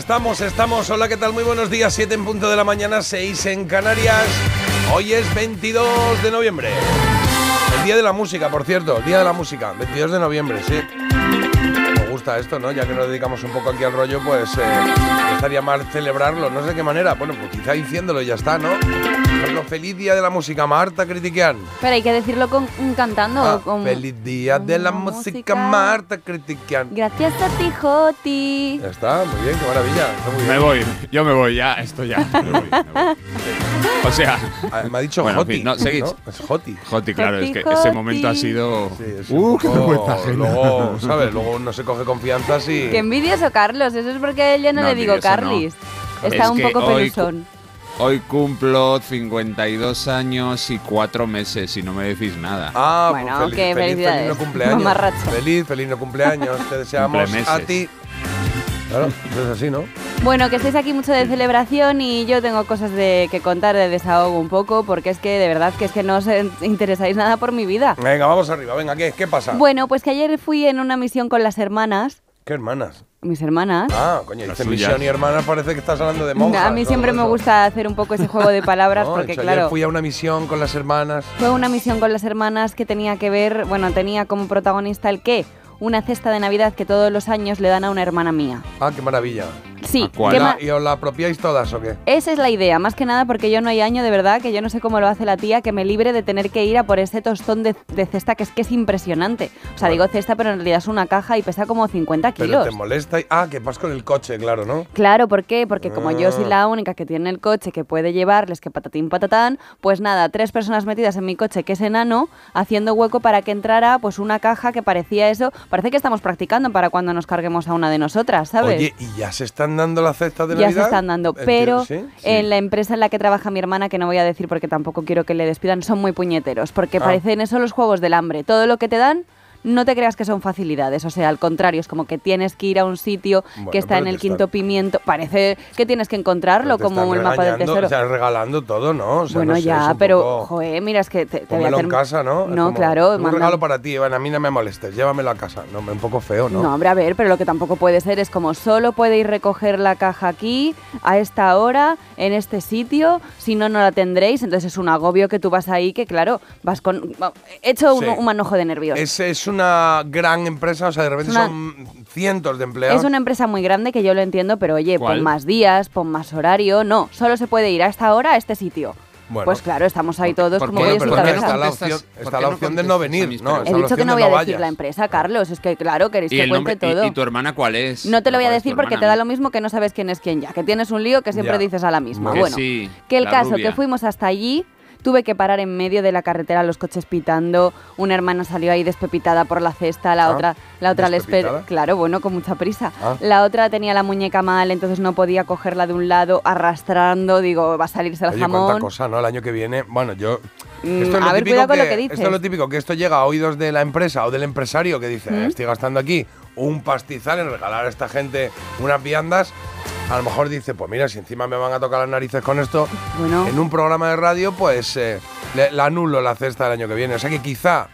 Estamos, estamos. Hola, ¿qué tal? Muy buenos días. 7 en punto de la mañana, 6 en Canarias. Hoy es 22 de noviembre. El día de la música, por cierto. El día de la música. 22 de noviembre, sí. Me gusta esto, ¿no? Ya que nos dedicamos un poco aquí al rollo, pues eh, estaría mal celebrarlo. No sé de qué manera. Bueno, pues quizá diciéndolo y ya está, ¿no? Ejemplo, feliz día de la música, Marta Critiquian. Pero hay que decirlo con, cantando. Ah, con... feliz día de la música, música. Marta Critiquian. Gracias a ti, Joti. Ya está, muy bien, qué maravilla. Está muy bien. Me voy, yo me voy, ya, esto ya. me voy, me voy. O sea, Ah, Me ha dicho Bueno, en Joti. fin, no, seguid. Es Joti. Joti, claro, es que Joti, ese Joti. momento ha sido. Sí, es ¡Uh, qué vergüenza! Luego, ¿sabes? Luego uno se coge confianzas y. Qué envidioso, Carlos. Eso es porque a él ya no, No, le digo envidioso no. Carlis. Está Es un poco hoy pelusón. Hoy cumplo 52 años y 4 meses y no me decís nada. Ah, Bueno, pues feliz, qué feliz, feliz no cumpleaños. Mamarracho. Feliz, feliz no cumpleaños. Te deseamos a ti. Claro, eso es así, ¿no? Bueno, que estáis aquí mucho de celebración y yo tengo cosas de que contar de desahogo un poco, porque es que de verdad que es que no os interesáis nada por mi vida. Venga, vamos arriba. Venga, ¿qué? ¿Qué pasa? Bueno, pues que ayer fui en una misión con las hermanas, ¿Qué hermanas? mis hermanas. Ah, coño, dice misión y hermanas, parece que estás hablando de monjas. a mí siempre me gusta hacer un poco ese juego de palabras, No, porque ayer claro, fui a una misión con las hermanas. fue una misión con las hermanas que tenía que ver, bueno, tenía como protagonista el qué, una cesta de Navidad que todos los años le dan a una hermana mía. Ah, qué maravilla. Sí, ¿A cuál? ¿qué ¿Y la- ma- ¿Y os la apropiáis todas o qué? Esa es la idea, más que nada porque yo no hay año de verdad que yo no sé cómo lo hace la tía que me libre de tener que ir a por ese tostón de, de cesta que es que es impresionante. O sea, Bueno. digo cesta, pero en realidad es una caja y pesa como 50 Pero kilos. te molesta. y- Ah, que vas con el coche, claro, ¿no? Claro, ¿por qué? Porque como yo soy Ah. la única que tiene el coche que puede llevarles que patatín patatán, pues nada, tres personas metidas en mi coche que es enano, haciendo hueco para que entrara pues una caja que parecía eso, parece que estamos practicando para cuando nos carguemos a una de nosotras, ¿sabes? Oye, ¿y ya se están dando la cesta de ya Navidad? se están dando, pero ¿sí? en la empresa en la que trabaja mi hermana, que no voy a decir porque tampoco quiero que le despidan, son muy puñeteros, porque Ah. parecen eso los juegos del hambre. Todo lo que te dan, no te creas que son facilidades, o sea, al contrario, es como que tienes que ir a un sitio Bueno, que está en el quinto están- pimiento, parece que tienes que encontrarlo como el mapa del tesoro. O sea, regalando todo, ¿no? O sea, bueno, no sé, es ya, pero, poco- joder, mira, es que te, te voy a hacer... en casa, ¿no? No, como, claro. Un manda- regalo para ti, Iván, a mí no me molestes, llévamelo a casa. No, un poco feo, ¿no? ¿no? hombre, a ver, pero lo que tampoco puede ser es como solo podéis recoger la caja aquí, a esta hora, en este sitio, si no, no la tendréis. Entonces es un agobio que tú vas ahí, que claro, vas con... hecho un, Sí. un manojo de nervios. Es una gran empresa, o sea, de repente Es una- son cientos de empleados. Es una empresa muy grande que yo lo entiendo, pero oye, ¿Cuál? pon más días, pon más horario. No, solo se puede ir a esta hora a este sitio. Bueno. Pues claro, estamos ahí todos por como qué? pero cabeza. está la opción, por está qué la no opción de no contestas a venir, ¿no? He dicho que no de voy a decir vayas. la empresa, Carlos. Es que claro, queréis ¿Y, que cuente y- todo. y, tu hermana cuál es? No te lo voy a ¿Cuál es tu decir porque te hermana? da lo mismo que no sabes quién es quién ya. Que tienes un lío que siempre Ya. dices a la misma. Que bueno, sí, que el caso, rubia. que fuimos hasta allí, tuve que parar en medio de la carretera, los coches pitando, una hermana salió ahí despepitada por la cesta, la Ah, otra, la otra le espera, ¿despepitada? claro, bueno, con mucha prisa. Ah. La otra tenía la muñeca mal, entonces no podía cogerla de un lado, arrastrando, digo, va a salirse el Oye, jamón. cosa, ¿no? El año que viene, bueno, yo... Mm, Esto es a lo ver, típico cuidado con lo que que- dices. Esto es lo típico, que esto llega a oídos de la empresa o del empresario que dice, ¿Mm? estoy gastando aquí un pastizal en regalar a esta gente unas viandas. A lo mejor dice, pues mira, si encima me van a tocar las narices con esto, Bueno. en un programa de radio, pues eh, le, la anulo la cesta del año que viene. O sea que quizá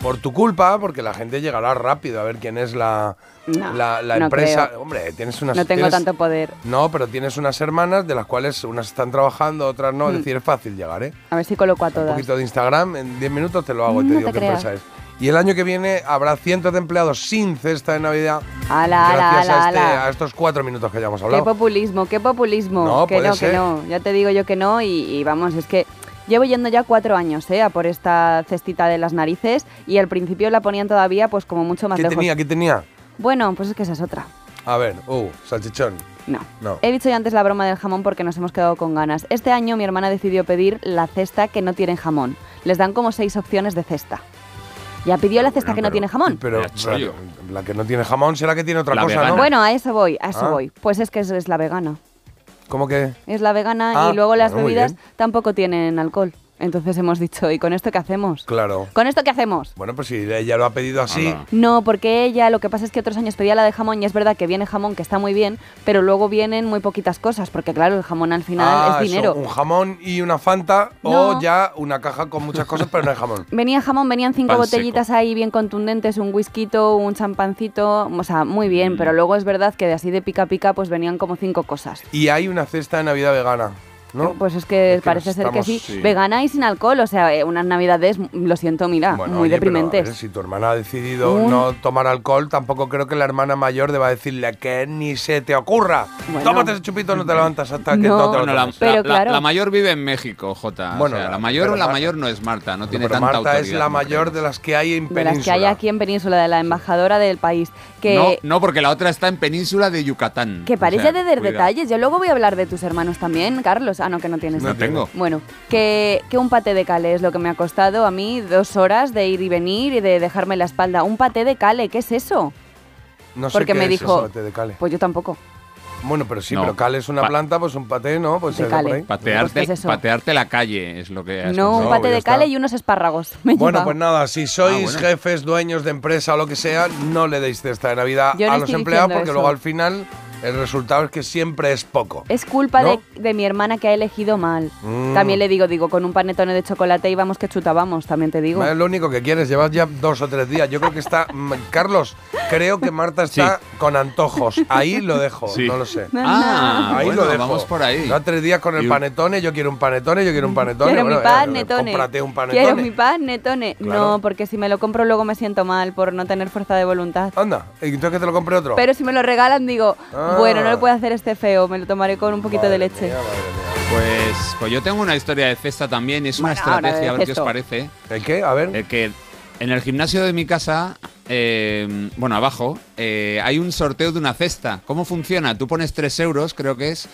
por tu culpa, porque la gente llegará rápido a ver quién es la, No, la, la no empresa. creo. Hombre, tienes unas No tengo tienes- tanto poder. No, pero tienes unas hermanas de las cuales unas están trabajando, otras no. Es decir, es fácil llegar, ¿eh? A ver si coloco a Un todas. poquito de Instagram, en 10 minutos te lo hago y te No digo te qué creas. empresa es. Y el año que viene habrá cientos de empleados sin cesta de Navidad Ala, gracias ala, a, este- a estos cuatro minutos que ya hemos Qué hablado. populismo, qué populismo. No, que no, ser. que no. Ya te digo yo que no y, y vamos, es que llevo yendo ya cuatro años, ¿eh? A por esta cestita de las narices y al principio la ponían todavía pues como mucho más ¿Qué lejos. tenía? ¿Qué tenía? Bueno, pues es que esa es otra. A ver, uh, salchichón. No. No. He dicho ya antes la broma del jamón porque nos hemos quedado con ganas. Este año mi hermana decidió pedir la cesta que no tiene jamón. Les dan como seis opciones de cesta. Ya pidió la cesta bueno, que no tiene jamón. Pero la, la que no tiene jamón será que tiene otra La cosa, vegana. ¿no? Bueno, a eso voy, a eso Ah. voy. Pues es que es, es la vegana. ¿Cómo que? Es la vegana Ah, y luego las bueno, bebidas tampoco tienen alcohol. Entonces hemos dicho, ¿y con esto qué hacemos? Claro. ¿Con esto qué hacemos? Bueno, pues si ella lo ha pedido así. No, porque ella lo que pasa es que otros años pedía la de jamón y es verdad que viene jamón que está muy bien, pero luego vienen muy poquitas cosas, porque claro, el jamón al final ah, es eso, dinero. un jamón y una Fanta No. o ya una caja con muchas cosas, pero no hay jamón. Venía jamón, venían cinco Pan botellitas ahí bien contundentes, un whisky, un champancito, o sea, muy bien, Mm. pero luego es verdad que de así de pica pica pues venían como cinco cosas. Y hay una cesta de Navidad vegana, ¿no? Pues es que Es que parece ser que sí. sí. Vegana y sin alcohol, o sea, eh, unas navidades, lo siento, mira, Bueno, muy oye, deprimentes. ver, si tu hermana ha decidido no tomar alcohol, tampoco creo que la hermana mayor deba decirle que ni se te ocurra. Bueno. Tómate ese chupito, no te levantas hasta que No. no te lo Bueno, la, tomes. Pero la- la- claro. la mayor vive en México, Jota. Bueno, o sea, la- la mayor la mayor no es Marta, no tiene Pero tanta Marta autoridad. es la mayor creemos. de las que hay en de las que hay Península. aquí en Península, de la embajadora del país. Que, No, no, porque la otra está en Península de Yucatán. que O parece sea, de detalles. Yo luego voy a hablar de tus hermanos también, Carlos. Ah, no, que no tienes. No tengo. Bueno, que, que un paté de cale es lo que me ha costado a mí dos horas de ir y venir y de dejarme la espalda. Un paté de cale, ¿qué es eso? No sé Porque qué me es dijo- eso, paté de cale. Pues yo tampoco. Bueno, pero sí, No. pero cal es una Pa- planta, pues un paté, ¿no? Pues De algo por cale. ahí. Patearte, Pues, ¿qué es eso? patearte la calle es lo que has No, un No, paté ya de está. cale y unos espárragos. Me Bueno, pues nada, si sois Ah, bueno. jefes, dueños de empresa o lo que sea, no le deis cesta de Navidad Yo no a los estoy empleados diciendo porque eso. luego al final el resultado es que siempre es poco. Es culpa ¿No? de, de mi hermana que ha elegido mal. Mm. También le digo, digo, con un panetone de chocolate íbamos que chutábamos, también te digo. Es lo único que quieres, llevas ya dos o tres días. Yo creo que está. mm, Carlos, creo que Marta está con antojos. Ahí lo dejo, Sí. no lo sé. Ah, Ahí bueno, lo dejo. vamos por ahí. Da tres días con el panetone, yo quiero un panetone, yo quiero un panetone. Quiero Bueno, mi panetone. Cómprate un panetone. Quiero mi panetone. Claro. No, porque si me lo compro luego me siento mal por no tener fuerza de voluntad. Anda, ¿y entonces que te lo compre otro? Pero si me lo regalan, digo, Ah. Bueno, no le puedo hacer este feo, me lo tomaré con un poquito de leche. mía, madre mía. Pues, pues yo tengo una historia de cesta también es una Bueno, estrategia, a ver qué os parece. ¿El qué? A ver. Eh, que en el gimnasio de mi casa, eh, bueno, abajo, eh, hay un sorteo de una cesta. ¿Cómo funciona? Tú pones 3 euros, creo que es,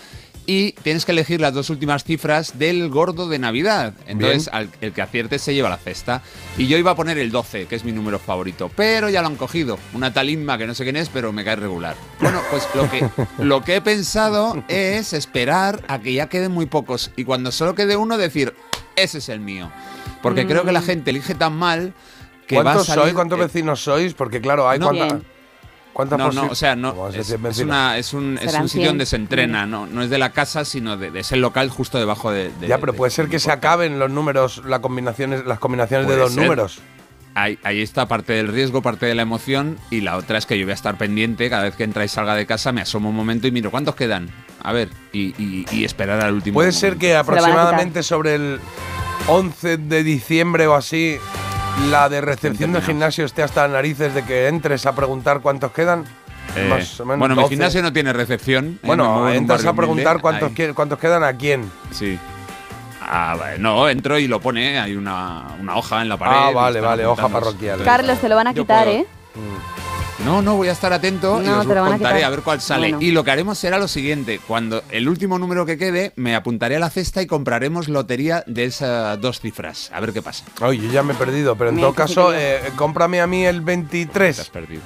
y tienes que elegir las dos últimas cifras del gordo de Navidad. Entonces, al- el que acierte se lleva la cesta. Y yo iba a poner el 12, que es mi número favorito, pero ya lo han cogido. Una tal Inma que no sé quién es, pero me cae regular. Bueno, pues lo que, lo que he pensado es esperar a que ya queden muy pocos y cuando solo quede uno decir, ese es el mío. Porque creo que la gente elige tan mal que ¿Cuántos sois? ¿Cuántos vecinos sois? Porque claro, hay No. cuánta-. ¿Cuántas no, no, o sea, no, ¿Cómo vas a es, una, es, un, es un sitio 100. donde se entrena, no, no es de la casa, sino de, de ese local justo debajo de... de- Ya, pero de- puede ser que se acaben los números, las combinaciones, las combinaciones de dos ser. números. Ahí, ahí está parte del riesgo, parte de la emoción y la otra es que yo voy a estar pendiente cada vez que entra y salga de casa, me asomo un momento y miro cuántos quedan. A ver, y, y- y esperar al último Puede ser que aproximadamente sobre el 11 de diciembre o así, la de recepción del gimnasio esté hasta las narices de que entres a preguntar cuántos quedan. Eh, Más o menos bueno, mi 12. gimnasio no tiene recepción. eh, Bueno, entras a preguntar cuántos, cuántos quedan a quién. Sí. Ah, vale. No, entro y lo pone, hay una, una hoja en la pared. Ah, vale, vale, hoja parroquial. Carlos, te lo van a quitar, puedo- ¿eh? No, no, voy a estar atento y os a contaré a ver cuál sale. Bueno. Y lo que haremos será lo siguiente: cuando el último número que quede, me apuntaré a la cesta y compraremos lotería de esas dos cifras. A ver qué pasa. Oye, yo ya me he perdido, pero en todo que sí caso, eh, cómprame a mí el Te has 23. perdido.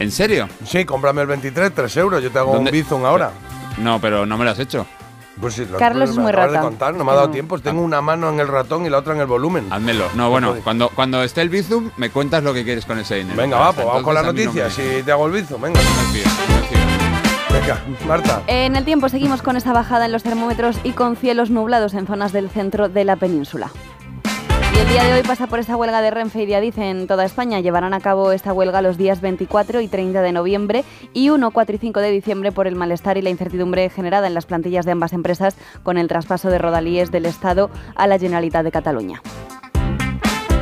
¿En serio? Sí, cómprame el 23, 3 euros. Yo te hago ¿Dónde? un bizum ahora. No, pero no me lo has hecho. Pues sí, lo- Carlos es muy de rata. contar, no me ha dado no. tiempo. Tengo una mano en el ratón y la otra en el volumen. Házmelo. No, bueno, cuando, cuando esté el Bizum, me cuentas lo que quieres con ese dinero. Venga, va, pues vamos con la no noticia. me- Si te hago el bizum, venga. no no. Venga, Marta. En el tiempo seguimos con esta bajada en los termómetros y con cielos nublados en zonas del centro de la península. El día de hoy pasa por esta huelga de Renfe y de Adif en toda España. Llevarán a cabo esta huelga los días 24 y 30 de noviembre y 1, 4 y 5 de diciembre por el malestar y la incertidumbre generada en las plantillas de ambas empresas con el traspaso de rodalíes del Estado a la Generalitat de Cataluña.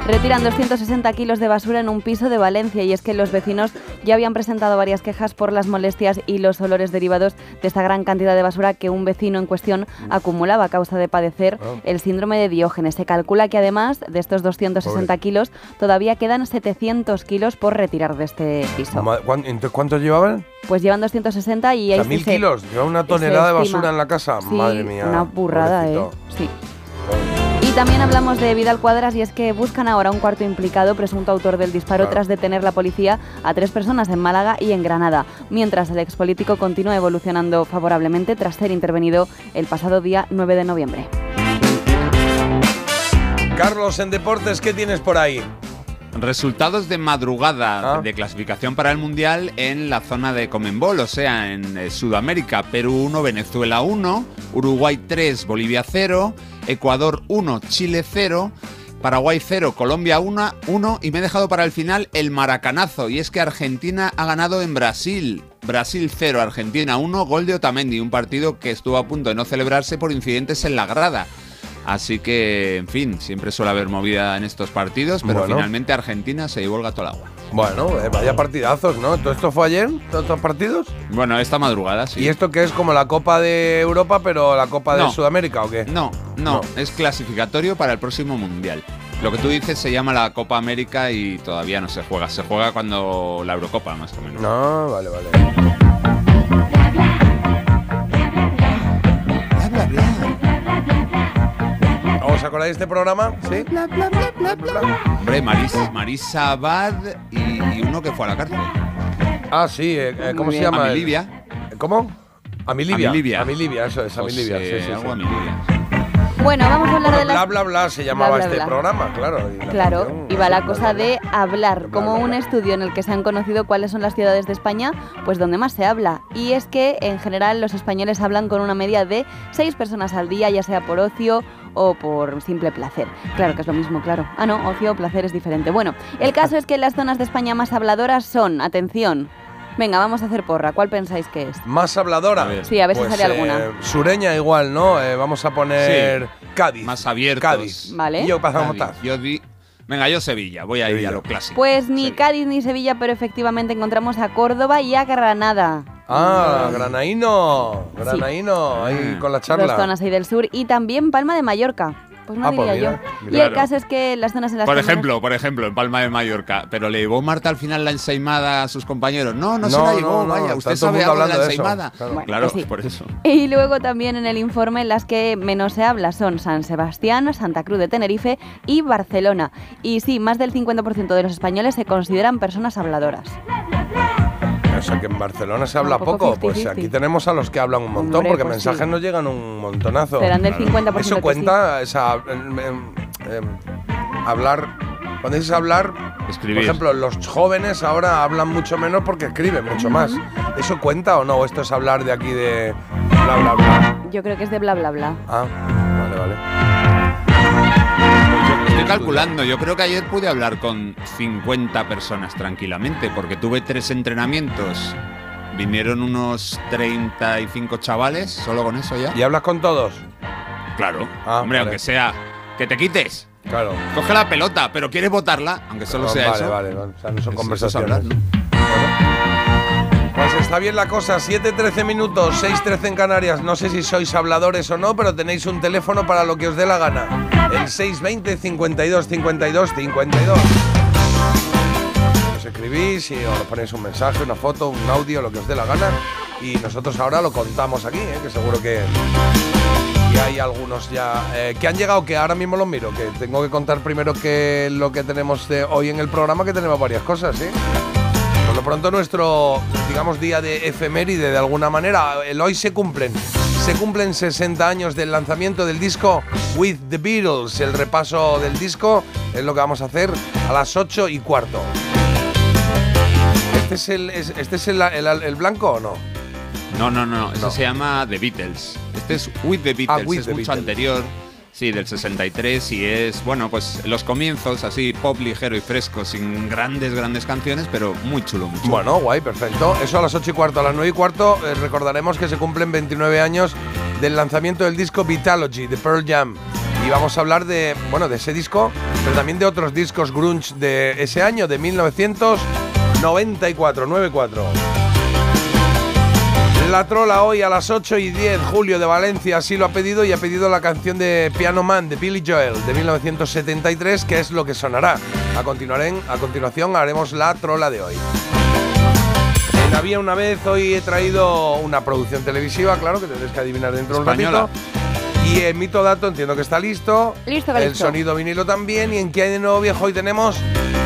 Retiran 260 kilos de basura en un piso de Valencia y es que los vecinos ya habían presentado varias quejas por las molestias y los olores derivados de esta gran cantidad de basura que un vecino en cuestión acumulaba a causa de padecer el síndrome de Diógenes. Se calcula que además de estos 260 kilos todavía quedan 700 kilos por retirar de este piso. Ma- ¿cuán- Entonces, ¿cuántos llevaban? Pues llevan 260 y O sea, mil se- kilos. Lleva una tonelada de basura en la casa. Sí, Madre mía. Una burrada, pobrecito. ¿eh? Sí. También hablamos de Vidal Cuadras y es que buscan ahora un cuarto implicado, presunto autor del disparo, Claro. tras detener la policía a tres personas en Málaga y en Granada, mientras el expolítico continúa evolucionando favorablemente tras ser intervenido el pasado día 9 de noviembre. Carlos, en deportes, ¿qué tienes por ahí? Resultados de madrugada Ah. de clasificación para el Mundial en la zona de Comenbol, o sea, en eh, Sudamérica. Perú 1, Venezuela 1, Uruguay 3, Bolivia 0, Ecuador 1, Chile 0, Paraguay 0, Colombia 1, 1 y me he dejado para el final el maracanazo. Y es que Argentina ha ganado en Brasil. Brasil 0, Argentina 1, gol de Otamendi, un partido que estuvo a punto de no celebrarse por incidentes en la grada. Así que, en fin, siempre suele haber movida en estos partidos, pero Bueno. finalmente Argentina se llevó el gato al agua. Bueno, eh, vaya partidazos, ¿no? ¿Todo esto fue ayer? ¿Todos estos partidos? Bueno, esta madrugada sí. ¿Y esto qué es como la Copa de Europa, pero la Copa de No. Sudamérica o qué? No, no, es clasificatorio para el próximo Mundial. Lo que tú dices se llama la Copa América y todavía no se juega. Se juega cuando la Eurocopa, más o menos. No, vale, vale. ¿Os acordáis de este programa? Sí. Hombre, Maris, Marisa Abad y, y uno que fue a la cárcel. Ah, sí. eh, eh, ¿Cómo se llama? A el- Livia. ¿Cómo? Amilivia. Amilivia. Amilivia, eso es, Amilivia. José, Sí, sí, algo sí. Amilivia. Bueno, vamos a hablar Bueno, de las... bla, bla, bla se llamaba bla, este bla. programa, claro. y la Claro, canción, va la bla, cosa bla, de bla. hablar, Bla, como bla, un bla. estudio en el que se han conocido cuáles son las ciudades de España, pues donde más se habla. Y es que en general los españoles hablan con una media de seis personas al día, ya sea por ocio o por simple placer. Claro que es lo mismo, claro. Ah, no, ocio o placer es diferente. Bueno, el caso es que las zonas de España más habladoras son, atención, venga, vamos a hacer porra, ¿cuál pensáis que es? Más habladora. A ver. Sí, a ver si Pues, sale alguna. eh, sureña igual, ¿no? Eh, vamos a poner Cádiz. Más abiertos. Cádiz. Vale. Y yo pasamos. Yo di- Venga, yo Sevilla, voy a ir Sevilla. a lo clásico. Pues ni Sevilla. Cádiz ni Sevilla, pero efectivamente encontramos a Córdoba y a Granada. Ah, Granaíno. Granaíno, ahí Ah. con la charla. Dos zonas ahí del sur y también Palma de Mallorca. Pues no Ah, pues diría mira, yo. mira. Y el Claro. caso es que las zonas en las Por ejemplo, por ejemplo, en Palma de Mallorca. Pero le llevó Marta al final la ensaimada a sus compañeros. No, no, se No, la no, llevó, no, vaya. Usted sabe algo de la hablando de eso, ensaimada. claro. Bueno, claro, que sí. por eso. Y luego también en el informe las que menos se habla son San Sebastián, Santa Cruz de Tenerife y Barcelona. Y sí, más del 50% de los españoles se consideran personas habladoras. O sea que en Barcelona se habla poco poco. 50-50. Pues aquí tenemos a los que hablan un montón, Hombre, porque pues mensajes sí. nos llegan un montonazo. Serán del 50% Eso cuenta, esa, em, em, em, hablar. Cuando dices hablar, Escribir. por ejemplo, los jóvenes ahora hablan mucho menos porque escriben mucho más. ¿Eso cuenta o no? ¿O esto es hablar de aquí de bla bla bla? Yo creo que es de bla bla bla. Ah, vale, vale. Estoy calculando, yo creo que ayer pude hablar con 50 personas tranquilamente, porque tuve tres entrenamientos. Vinieron unos 35 chavales, solo con eso ya. ¿Y hablas con todos? Claro, Ah, hombre, vale. aunque sea que te quites. Claro. Coge la pelota, pero quieres botarla, aunque solo sea vale, eso. vale, vale. O sea, no son conversaciones. Pues está bien la cosa, 7-13 minutos, 6-13 en Canarias. No sé si sois habladores o no, pero tenéis un teléfono para lo que os dé la gana. El 620 52 52 52. Os escribís y os ponéis un mensaje, una foto, un audio, lo que os dé la gana. Y nosotros ahora lo contamos aquí, ¿eh? que seguro que, hay algunos ya eh, que han llegado, que ahora mismo los miro, que tengo que contar primero que lo que tenemos hoy en el programa, que tenemos varias cosas, lo pronto nuestro, digamos, día de efeméride de alguna manera. El hoy se cumplen. Se cumplen 60 años del lanzamiento del disco With the Beatles. El repaso del disco es lo que vamos a hacer a las 8 y cuarto. ¿Este es el, es- este es el, el- el blanco o no? No, no, no, No. se llama The Beatles. Este es With the Beatles, Ah, With es the mucho Beatles. anterior. Sí, del 63 y es, bueno, pues los comienzos así pop ligero y fresco, sin grandes, grandes canciones, pero muy chulo, muy chulo. Bueno, guay, perfecto. Eso a las 8 y cuarto. A las 9 y cuarto eh, recordaremos que se cumplen 29 años del lanzamiento del disco Vitalogy de Pearl Jam. Y vamos a hablar de, bueno, de ese disco, pero también de otros discos grunge de ese año, de 1994, 94. La trola hoy a las 8 y 10, Julio de Valencia así lo ha pedido y ha pedido la canción de Piano Man de Billy Joel de 1973, que es lo que sonará. A, a continuación haremos la trola de hoy. En Había una vez, hoy he traído una producción televisiva, claro, que tendréis que adivinar dentro de un ratito. Y en Mito Dato entiendo que está listo. Listo, El listo. sonido vinilo también. Y en qué hay de nuevo viejo hoy tenemos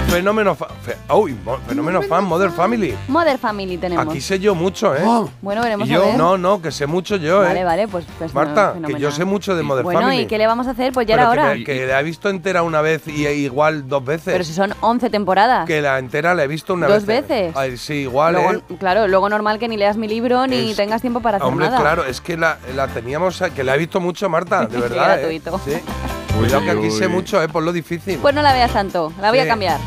Fenómeno Fan. uy, mo- Fenómeno Fan, Mother Family. Mother Family tenemos. Aquí sé yo mucho, ¿eh? Bueno, veremos ¿Y a yo? ver. No, no, que sé mucho yo, ¿eh? Vale, vale, pues, pues Marta, fenomenal. que yo sé mucho de Mother Bueno, Family. ¿y qué le vamos a hacer? Pues ya Pero era que hora. Que, la he visto entera una vez y igual dos veces. Pero si son 11 temporadas. Que la entera la he visto una ¿Dos vez. veces? Ay, sí, igual, Luego, ¿eh? Claro, luego normal que ni leas mi libro ni Es- tengas tiempo para hacer Hombre, nada. claro, es que la, la teníamos, que la he visto mucho, Marta, de verdad. ¿eh? gratuito. Sí. Cuidado Uy, que aquí uy. sé mucho, ¿eh? Por lo difícil. Pues no la veas tanto, la voy Sí. a cambiar.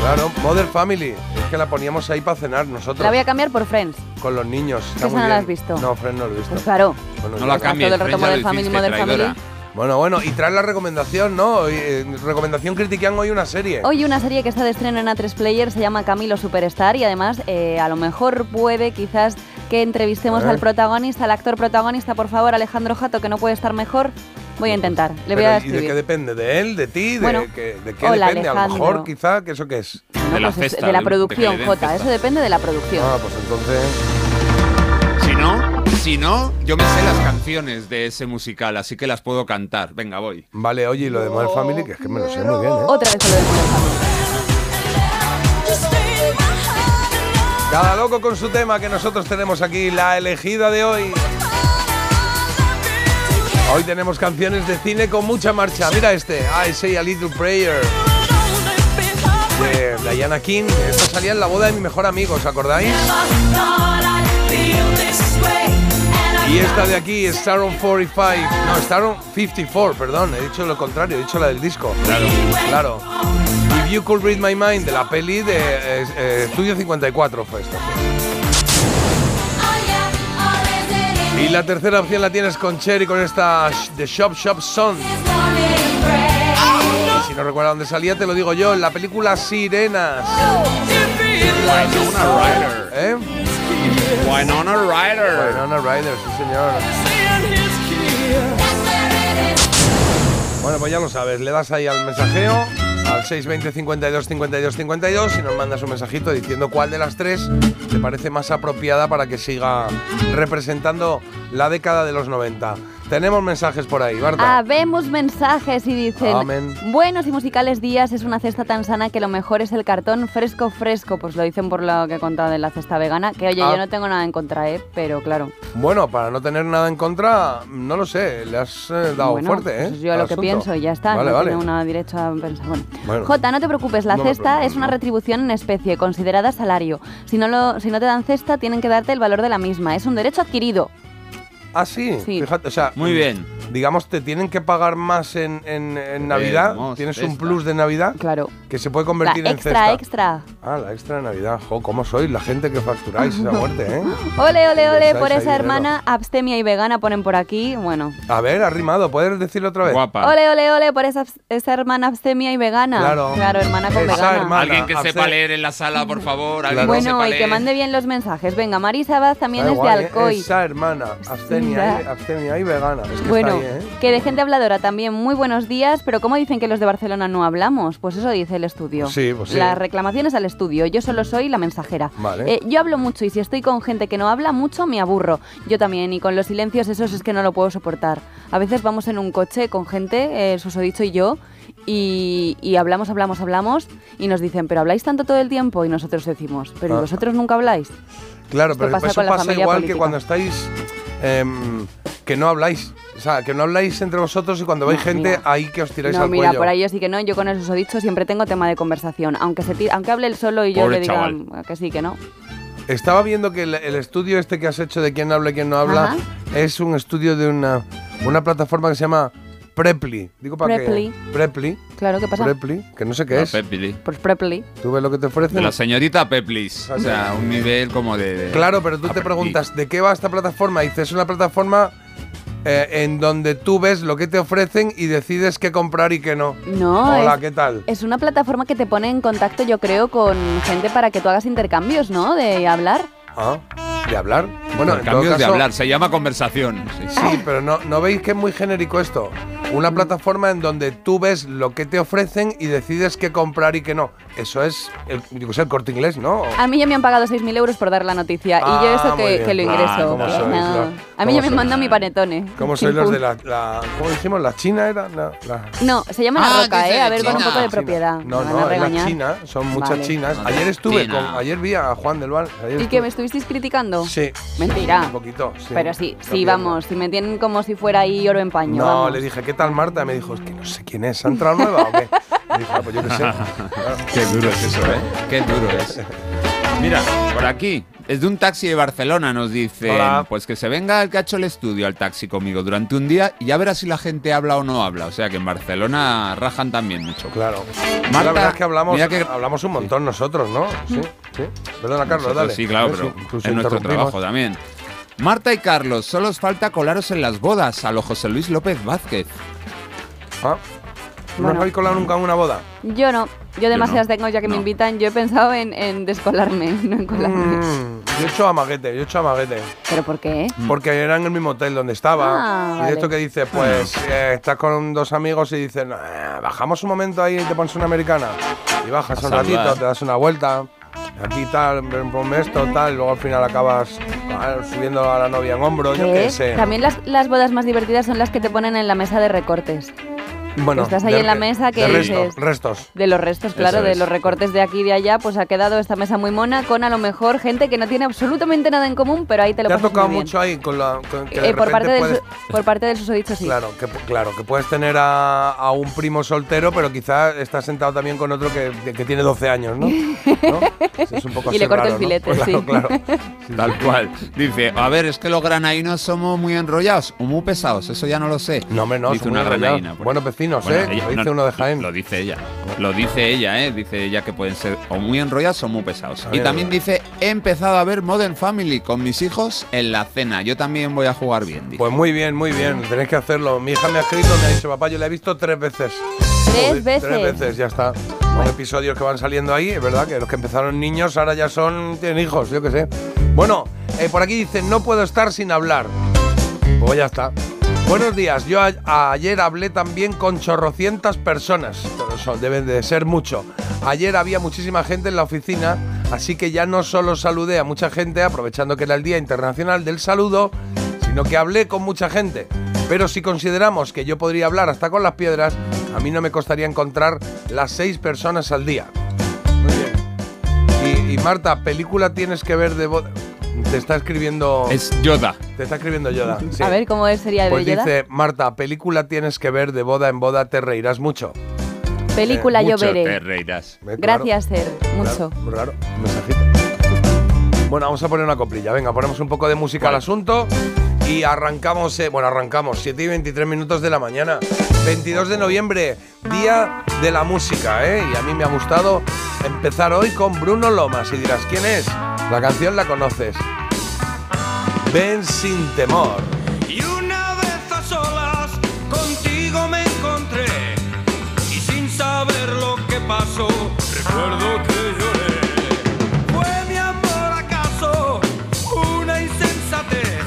Claro, Mother Family. Es que la poníamos ahí para cenar nosotros. La voy a cambiar por Friends. Con los niños. Está Esa muy no la bien. has visto. No, Fred no lo he visto. Pues claro. Bueno, No la cambies, todo el rato ya Modern Family, traidora. Family. Bueno, bueno, y traes la recomendación, ¿no? Hoy, eh, recomendación critican hoy una serie. Hoy una serie que está de estreno en A3 Player se llama Camilo Superstar y además eh, a lo mejor puede quizás que entrevistemos al protagonista, al actor protagonista, por favor, Alejandro Jato, que no puede estar mejor. Voy a intentar, le voy Pero, a ¿Y de escribir. qué depende? ¿De él? ¿De ti? ¿De, Bueno, qué, de qué hola, depende? A lo mejor, quizá, que eso qué es. No, de la pues es de la de- que producción, Jota, eso depende de la producción. Ah, pues entonces. Si no, yo me sé las canciones de ese musical, así que las puedo cantar. Venga, voy. Vale, oye, y lo de Modern Family, que es que me lo sé muy bien, ¿eh? Otra vez lo de Modern Family. Cada loco con su tema que nosotros tenemos aquí, la elegida de hoy. Hoy tenemos canciones de cine con mucha marcha. Mira este, I Say a Little Prayer, de Diana King. Esto salía en la boda de mi mejor amigo, ¿os acordáis? Y esta de aquí, Staron 45. No, Staron 54, perdón, he dicho lo contrario, he dicho la del disco. Claro. Claro. If You Could Read My Mind, de la peli de eh, eh, Estudio 54 fue esto. Y la tercera opción la tienes con Cherry con esta The Shop Shop Song. Y si no recuerdas dónde salía, te lo digo yo, en la película Sirenas. ¿Eh? Winona Ryder. Winona Ryder, sí señor. Bueno, pues ya lo sabes, le das ahí al mensajeo, al 620 52 52 52 y nos mandas un mensajito diciendo cuál de las tres te parece más apropiada para que siga representando la década de los 90. Tenemos mensajes por ahí, Marta. Habemos mensajes y dicen Amén. Buenos y musicales días es una cesta tan sana que lo mejor es el cartón fresco fresco Pues lo dicen por lo que he contado de la cesta vegana Que oye, Ah. yo no tengo nada en contra, ¿eh? Pero claro Bueno, para no tener nada en contra, no lo sé, le has eh, dado bueno, fuerte, ¿eh? pues yo lo que pienso y ya está Vale, No vale. tiene una derecho a pensar Bueno, Bueno. Jota, no te preocupes, la No cesta es una retribución en especie Considerada salario si no, lo, si no te dan cesta, tienen que darte el valor de la misma Es un derecho adquirido Ah, sí, Sí. fíjate, o sea, Muy bien. digamos, te tienen que pagar más en, en- en Navidad. Tienes un plus de Navidad Claro que se puede La convertir en extra, cesta. extra Ah, la extra de Navidad. Jo, ¿cómo sois? La gente que facturáis esa muerte, ¿eh? Ole, ole, ole, por esa dinero. hermana abstemia y vegana ponen por aquí Bueno, A ver, ha rimado. ¿Puedes decirlo otra vez? Guapa. Ole, ole, ole por esa, esa hermana abstemia y vegana. Claro. Claro, hermana con Esa vegana. hermana. Alguien que Abste- sepa leer en la sala, por favor. Claro. que sepa Bueno, y que mande bien los mensajes. Venga, Marisa Abad también Da es de ¿eh? Alcoy. Esa hermana, abstemia, y, abstemia y vegana. Es que Bueno, está ahí, ¿eh? que de gente habladora también, muy buenos días, pero ¿cómo dicen que los de Barcelona no hablamos? Pues eso dice el estudio. Sí, pues sí. Las reclamaciones al estudio, yo solo soy la mensajera. Vale. Eh, yo hablo mucho y si estoy con gente que no habla mucho, me aburro. Yo también, y con los silencios esos es que no lo puedo soportar. A veces vamos en un coche con gente, eh, susodicho y yo, y, y hablamos, hablamos, hablamos, y nos dicen, pero habláis tanto todo el tiempo, y nosotros decimos, pero ¿y Ah. vosotros nunca habláis? Claro, Esto pero pasa eso pasa igual que cuando estáis. Em, que no habláis. O sea, que no habláis entre vosotros y cuando veis No, gente, mira. ahí que os tiráis No, al mira, cuello. por ahí yo sí que no, yo con el susodicho siempre tengo tema de conversación, aunque se aunque hable él solo y yo Pobre le diga chaval. mm, que sí, que no. Estaba viendo que el, el estudio este que has hecho de quién habla y quién no habla Ajá. es un estudio de una, una plataforma que se llama Preply. Digo para Preply. que Preply, Claro, ¿qué pasa? Preply, que no sé qué es. Pepli. Pues Preply. Tú ves lo que te ofrecen. De la señorita Peplis. O sea, un nivel como de. de- Claro, pero tú te preguntas, ¿de qué va esta plataforma? Y dices, es una plataforma eh, en donde tú ves lo que te ofrecen y decides qué comprar y qué no. No, Hola, es, ¿qué tal? es una plataforma que te pone en contacto, yo creo, con gente para que tú hagas intercambios, ¿no? De hablar. Ah, ¿De hablar? Bueno, en todo cambios de caso- hablar, se llama conversación. sí. Sí, pero no, ¿no veis que es muy genérico esto? Una plataforma en donde tú ves lo que te ofrecen y decides qué comprar y qué no. Eso es el, yo qué sé, el corte inglés, ¿no? A mí ya me han pagado 6.000 euros por dar la noticia y yo Ah, eso que, lo Ah, ingreso. ¿cómo que sois, no. no? A mí ¿Cómo ya me mandan mi panetone. ¿Cómo sois los de la, la- ¿Cómo dijimos? ¿La China era? La, la- No, se llama Ah, La Roca, que es ¿eh? A ver, con un poco de China. propiedad. No, no, a es la. China, son muchas Vale. chinas. Ayer estuve China. con, ayer vi a Juan del Val. ¿Y que me estuvisteis criticando? Sí. Mentira. Un poquito, sí. Pero sí, sí, vamos, si me tienen como si fuera ahí oro en paño. No, vamos. le dije, ¿qué tal Marta? Me dijo, es que no sé quién es, ¿ha entrado nueva o qué? Y dije, "Ah, pues yo qué sé. Qué duro es eso, ¿eh? Qué duro es. Mira, por aquí, desde un taxi de Barcelona nos Hola. pues que se venga el que ha hecho el estudio al taxi conmigo durante un día y ya verás si la gente habla o no habla. O sea que en Barcelona rajan también mucho. Claro. Marta, la verdad es que hablamos, mira que- hablamos un montón nosotros, ¿no? Sí, sí. Perdona, Carlos, Nosotros dale. Sí, claro, Sí, pero pues es nuestro trabajo también. Marta y Carlos, solo os falta colaros en las bodas a lo José Luis López Vázquez. Ah, ¿No Bueno. os habéis colado nunca en una boda? Yo no, yo demasiadas no. tengo ya que me No. invitan. Yo he pensado en, en descolarme, no en colarme. Mm, yo he hecho amaguete, yo he hecho amaguete. ¿Pero por qué? Porque era en el mismo hotel donde estaba. Ah, y vale. esto que dice, pues eh, estás con dos amigos y dicen, "Eh, bajamos un momento ahí y te pones una americana. Y bajas A un saludar. ratito, te das una vuelta. Aquí tal, ponme esto, tal, y luego al final acabas ah, subiendo a la novia en hombro, yo qué sé. También las, las bodas más divertidas son las que te ponen en la mesa de recortes. Bueno, estás ahí de- en la mesa que de dices- restos. De los restos, claro, Eso de es. los recortes de aquí y de allá, pues ha quedado esta mesa muy mona con a lo mejor gente que no tiene absolutamente nada en común, pero ahí te lo Te ha pasas tocado muy bien. mucho ahí con la. con que de Eh, por, parte del, puedes- por parte del susodicho, sí. Claro que, claro, que puedes tener a, a un primo soltero, pero quizás estás sentado también con otro que, que tiene 12 años, ¿no? ¿No? Es un poco Y le el raro, ¿no? filete, Claro, sí. claro. Tal cual. Dice, a ver, es que los granainos somos muy enrollados o muy pesados, eso ya no lo sé. No, hombre, no, Dice una granaína. por Buenos vecinos, Bueno, ¿eh? ella- Lo dice no, uno de Jaén. Lo dice ella. Lo dice ella, ¿eh? Dice ella que pueden ser o muy enrollados o muy pesados. Y también dice, he empezado a ver Modern Family con mis hijos en la cena. Yo también voy a jugar bien. dice. Pues muy bien, muy bien. Tenéis que hacerlo. Mi hija me ha escrito, me ha dicho, papá, yo la he visto tres veces. ¿Tres veces? Tres veces, ya está. Son episodios que van saliendo ahí, es verdad, que los que empezaron niños ahora ya son, tienen hijos, yo qué sé. Bueno, eh, por aquí dicen, no puedo estar sin hablar. Pues ya está. Buenos días, yo ayer hablé también con chorrocientas personas, pero eso deben de ser mucho. Ayer había muchísima gente en la oficina, así que ya no solo saludé a mucha gente, aprovechando que era el Día Internacional del Saludo, sino que hablé con mucha gente. Pero si consideramos que yo podría hablar hasta con las piedras, a mí no me costaría encontrar las seis personas al día. Muy bien. Y, Marta, película tienes que ver de. Te está escribiendo. Es Yoda. Te está escribiendo Yoda. sí. A ver, ¿cómo es- sería de Pues Yoda? dice, Marta, película tienes que ver de boda en boda, te reirás mucho. Película yo Mucho veré. te reirás. ¿Ve? Claro, Gracias, Ser. Mucho. Claro, mensajito. Bueno, vamos a poner una coplilla. Venga, ponemos un poco de música al asunto y arrancamos, eh, bueno, arrancamos, 7 y 23 minutos de la mañana. 22 de noviembre, Día de la Música, ¿eh? Y a mí me ha gustado empezar hoy con Bruno Lomas. Y dirás, ¿quién es? La canción la conoces. Ven sin temor. Y una vez a solas contigo me encontré y sin saber lo que pasó, recuerdo que lloré. ¿Fue mi amor acaso una insensatez?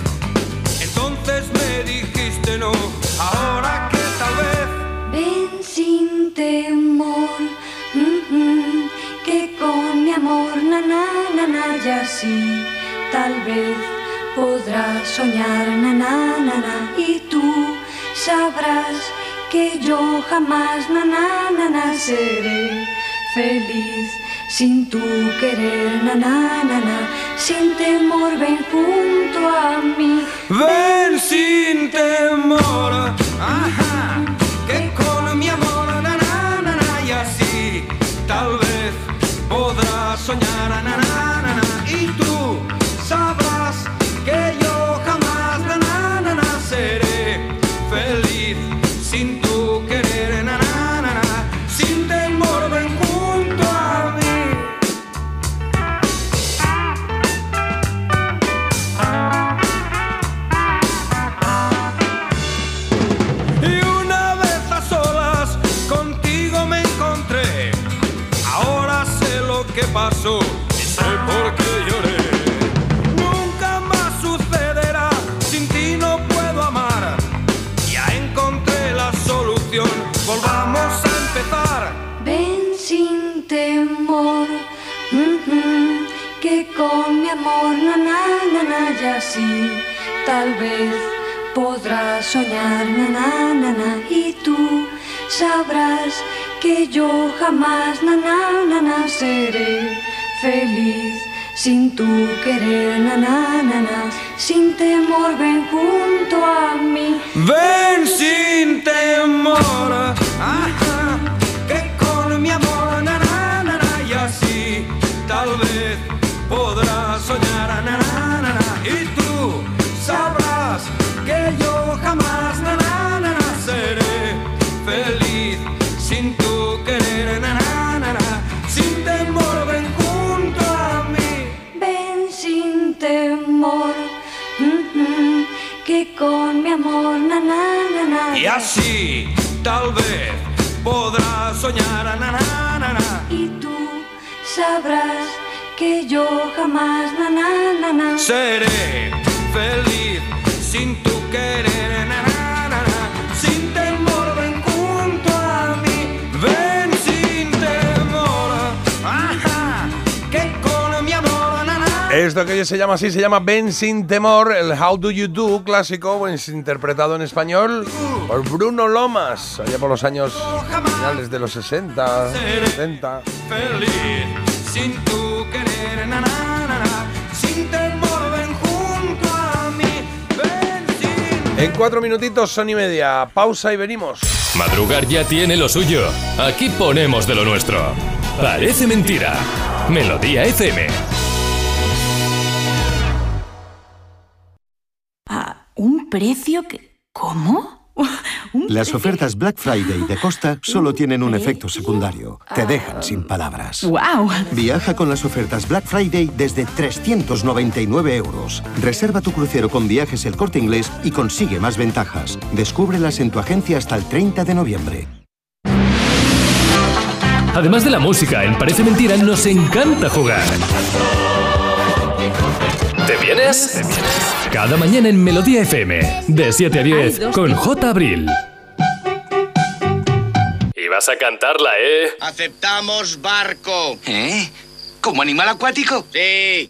Entonces me dijiste no, ahora que tal vez Ven sin temor, mm, mm, que con mi amor, na, na, na, na, ya sí, tal vez podrás soñar, na, y tú sabrás que yo jamás, na, seré feliz sin tu querer, na, sin temor, ven junto a mí. Ven sin temor, ajá, que con mi amor, na, y así tal vez podrás soñar, na, pasó, ni sé por qué lloré. Nunca más sucederá, sin ti no puedo amar. Ya encontré la solución, volvamos a empezar. Ven sin temor, ujú, que con mi amor, na na na na, y así tal vez podrás soñar, na na na na, y tú sabrás que yo jamás, na na seré feliz. Sin tu querer, na na sin temor, ven junto a mí. Ven sin temor, con mi amor, na na na na. Y así tal vez podrás soñar. Y tú sabrás que yo jamás. Seré feliz sin tu querer, Esto que se llama así se llama Ven sin temor, el How Do You Do clásico, pues interpretado en español por Bruno Lomas, allá por los años finales de los 60, 70. feliz sin tu querer, na, na, na, na. sin temor, ven junto a mí, ven sin En cuatro minutitos son y media, pausa y venimos. Madrugar ya tiene lo suyo. Aquí ponemos de lo nuestro. Parece mentira. Melodía FM. ¿A un precio que... ¿Cómo? ¿Un Las ofertas Black Friday de Costa solo tienen un efecto secundario. Te dejan sin palabras. ¡Wow! Viaja con las ofertas Black Friday desde 399 euros. Reserva tu crucero con viajes el corte inglés y consigue más ventajas. Descúbrelas en tu agencia hasta el 30 de noviembre. Además de la música, en Parece Mentira nos encanta jugar. ¿Te vienes? Cada mañana en Melodía FM, de 7 a 10, dos con. J. Abril. Y vas a cantarla, ¿eh? Aceptamos barco. ¿Eh? ¿Como animal acuático? Sí.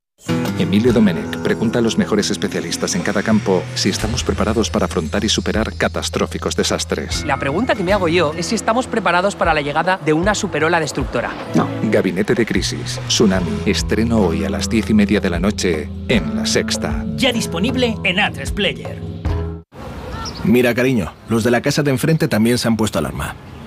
Emilio Domenech pregunta a los mejores especialistas en cada campo si estamos preparados para afrontar y superar catastróficos desastres. La pregunta que me hago yo es si estamos preparados para la llegada de una superola destructora. No. Gabinete de Crisis, Tsunami, estreno hoy a las diez y media de la noche en La Sexta. Ya disponible en A3 Player. Mira, cariño, los de la casa de enfrente también se han puesto alarma.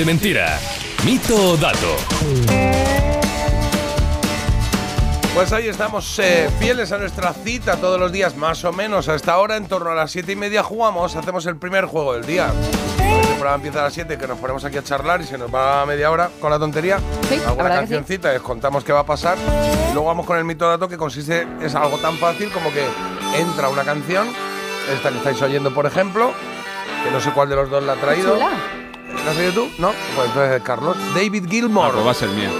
Parece Mentira. Mito o dato. Pues ahí estamos, eh, fieles a nuestra cita todos los días, más o menos. A esta hora, en torno a las siete y media, jugamos, hacemos el primer juego del día. El programa empieza a las 7, que nos ponemos aquí a charlar y se nos va a media hora con la tontería. Sí, la Alguna que sí. cancioncita, les contamos qué va a pasar. Y luego vamos con el mito dato, que consiste, es algo tan fácil como que entra una canción, esta que estáis oyendo, por ejemplo, que no sé cuál de los dos la ha traído. Chula. ¿La has oído tú? No, pues entonces Carlos. David Gilmore. Ah, pues va a ser mía.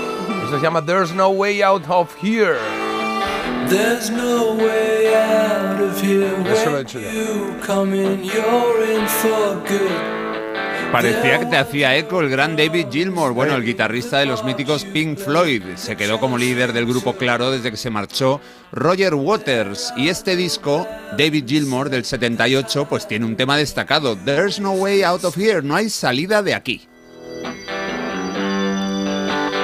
Esto se llama There's No Way Out of Here. There's no way out of here. Eso lo he hecho yo. Parecía que te hacía eco el gran David Gilmour, bueno, el guitarrista de los míticos Pink Floyd. Se quedó como líder del grupo Claro desde que se marchó Roger Waters. Y este disco, David Gilmour del 78, pues tiene un tema destacado. There's no way out of here, no hay salida de aquí.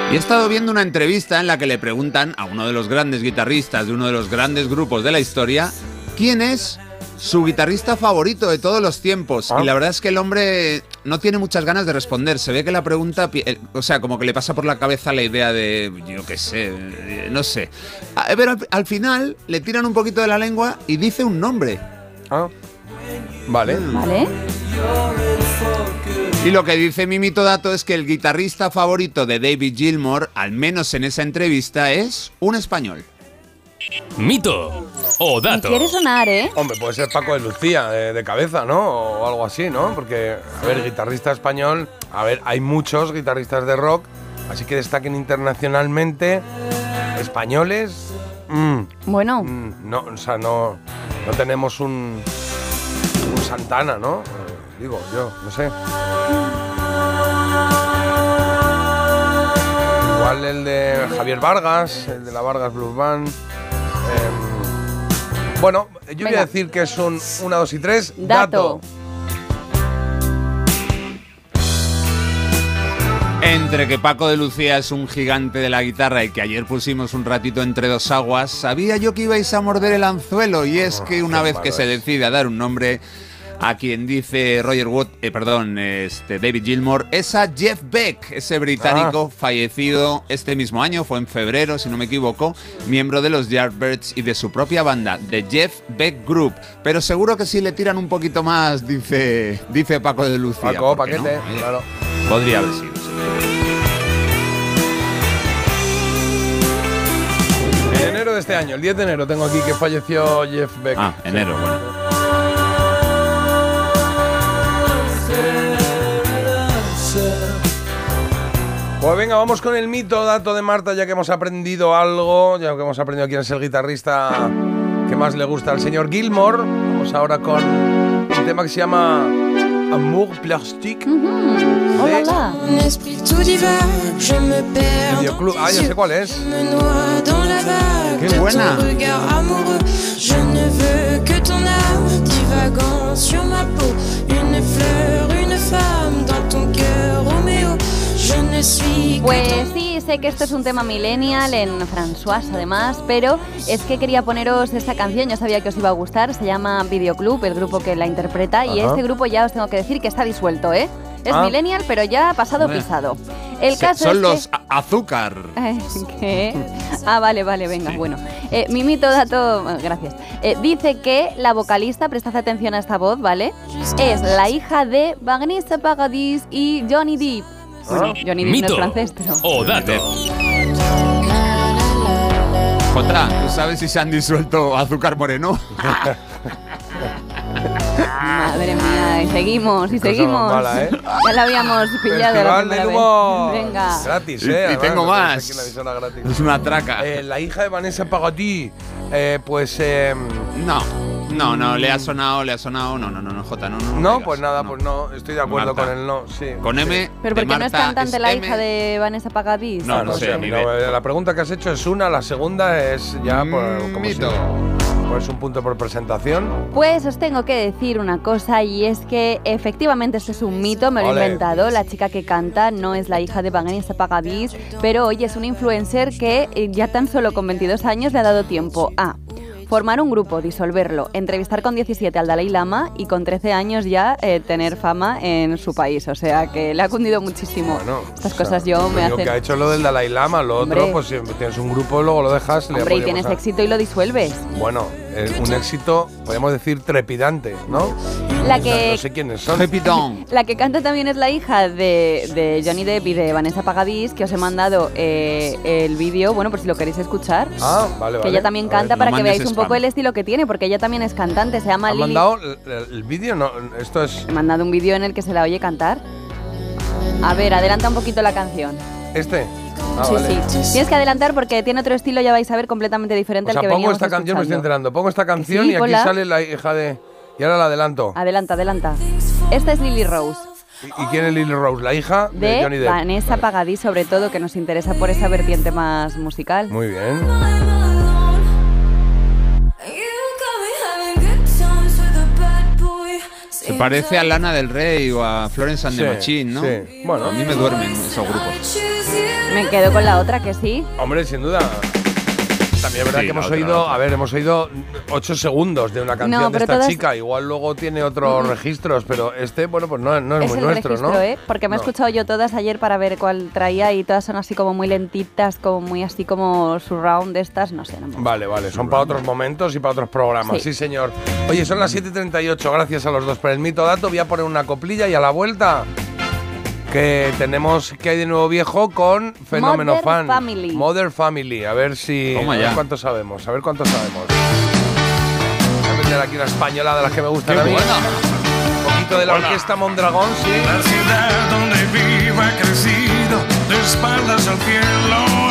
Y he estado viendo una entrevista en la que le preguntan a uno de los grandes guitarristas de uno de los grandes grupos de la historia quién es su guitarrista favorito de todos los tiempos. Y la verdad es que el hombre no tiene muchas ganas de responder. Se ve que la pregunta, o sea, como que le pasa por la cabeza la idea de, yo qué sé, eh, no sé. Ah, Pero al, al final le tiran un poquito de la lengua y dice un nombre. Ah, vale. Vale. Y lo que dice mi mito dato es que el guitarrista favorito de David Gilmour, al menos en esa entrevista, es un español. Mito o dato. Quiere sonar, ¿eh? Hombre, puede ser Paco de Lucía, de, de cabeza, ¿no? O algo así, ¿no? Porque, a ver, guitarrista español, a ver, hay muchos guitarristas de rock, así que destaquen internacionalmente. Españoles, mm, Bueno, mm, no, o sea, no, no tenemos un, un Santana, ¿no? Eh, Digo, yo, no sé. Igual el de Javier Vargas, el de la Vargas Blues Band. Em, bueno, yo voy a decir que es un 1, 2 y 3. Dato. Entre que Paco de Lucía es un gigante de la guitarra y que ayer pusimos un ratito entre dos aguas, sabía yo que ibais a morder el anzuelo y es que una vez que se decide a dar un nombre a quien dice Roger Wood, eh, perdón, este David Gilmour, es a Jeff Beck, ese británico fallecido este mismo año, fue en febrero, si no me equivoco, miembro de los Yardbirds y de su propia banda, The Jeff Beck Group. Pero seguro que si le tiran un poquito más, dice, dice Paco de Lucía. Paco, paquete, claro. Podría haber sido. En enero de este año, el 10 de enero, tengo aquí que falleció Jeff Beck. Ah, enero, bueno. Pues venga, vamos con el mito dato de Marta, ya que hemos aprendido algo, ya que hemos aprendido quién es el guitarrista que más le gusta al señor Gilmore. Vamos ahora con un tema que se llama Amour Plastique. Hola, je me perds Videoclub. dans Ah, ya sé cuál es. Qué de buena. Une fleur, une femme dans ton cœur, Pues sí, sé que esto es un tema millennial en François además, pero es que quería poneros esta canción, yo sabía que os iba a gustar, se llama Videoclub, el grupo que la interpreta, y este grupo ya os tengo que decir que está disuelto, ¿eh? Es Ah. millennial, pero ya ha pasado pisado. El Se- caso Son es los que... azúcar. ¿Qué? Ah, vale, vale, venga, bueno. Eh, mi mito dato, gracias. Eh, dice que la vocalista, prestad atención a esta voz, ¿vale? Es la hija de Vanessa Paradis y Johnny Depp. Bueno, Johnny Depp no Mito es francés, pero... o dato. Jota, ¿tú sabes si se han disuelto azúcar moreno? Madre mía, y seguimos, y Cosa más seguimos. mala, ¿eh? Ya la habíamos pillado la Festival primera del vez. humor. Venga. Gratis, Y- ¿eh? y Además, tengo lo más. aquí en la emisora gratis. Es una traca. Eh, la hija de Vanessa Paradis, eh, pues... eh, No, no, no, le ha sonado, le ha sonado. No, no, no, no, Jota, no, no. no no, pues nada, no. pues no, estoy de acuerdo Marta. con el no, sí. Con M. Pero de porque no es cantante la M. hija de Vanessa Pagadis. No, no sé, sé, eh, la pregunta que has hecho es una, la segunda es ya por, como Mito. si- pues un punto por presentación. Pues os tengo que decir una cosa y es que efectivamente esto es un mito, me lo he inventado. La chica que canta no es la hija de Vanessa Pagadis, pero hoy es un influencer que eh, ya tan solo con 22 años le ha dado tiempo a formar un grupo, disolverlo, entrevistar con 17 al Dalai Lama y con 13 años ya eh, tener fama en su país. O sea que le ha cundido muchísimo. Bueno, Estas o sea, cosas yo me hacen... que ha hecho lo del Dalai Lama, lo Hombre. otro, pues si tienes un grupo, luego lo dejas. le Hombre, y podríamos tienes éxito y lo disuelves. Bueno, eh, un éxito, podemos decir, trepidante, ¿no? La que- No sé quiénes son. Trepidón. La que canta también es la hija de, de Johnny Depp y de Vanessa Pagadis, que os he mandado eh, el vídeo, bueno, por si lo queréis escuchar. Ah, vale, Que vale. ella también canta ver, para no que veáis un. Poco el estilo que tiene, porque ella también es cantante, se llama ¿Ha Lily. mandado el, el- vídeo? No, esto es He mandado un vídeo en el que se la oye cantar. A ver, adelanta un poquito la canción. este. Ah, sí, vale. sí. Tienes que adelantar porque tiene otro estilo, ya vais a ver, completamente diferente O sea, al que pongo esta canción, me estoy escuchando. enterando. Pongo esta canción sí, y aquí sale la hija de. Y ahora la adelanto. Adelanta, adelanta. Esta es Lily Rose, ¿Y, quién es Lily Rose? La hija de, de Johnny Depp. Vanessa Pagadis, sobre todo, que nos interesa por esa vertiente más musical. Muy bien. Se parece a Lana del Rey o a Florence and the Sí, Machine, ¿no? sí. Bueno. a mí me duermen esos grupos. Me quedo con la otra que sí. Hombre, sin duda. También es verdad Sí, que hemos otra, oído, a ver, hemos oído 8 segundos de una canción de esta todas- chica. Igual luego tiene otros registros, pero este, bueno, pues no, no es, Es muy el nuestro, registro, ¿no? ¿eh? Porque me he escuchado yo todas ayer para ver cuál traía y todas son así como muy lentitas, como muy así como surround de estas, no sé, no me. Vale, vale, son para otros momentos y para otros programas, sí. Sí. señor. Oye, son las 7.38, gracias a los dos por el mito dato. Voy a poner una coplilla y a la vuelta que tenemos que hay de nuevo viejo con Fenómeno Modern Fan. Family. Mother Family, a ver si. Toma a ver ya. cuánto sabemos, a ver cuánto sabemos. Voy a meter aquí una española de las que me gustan Qué a mí. buena. Un poquito de la orquesta Mondragón, sí. La ciudad donde vivo ha crecido de espaldas al cielo.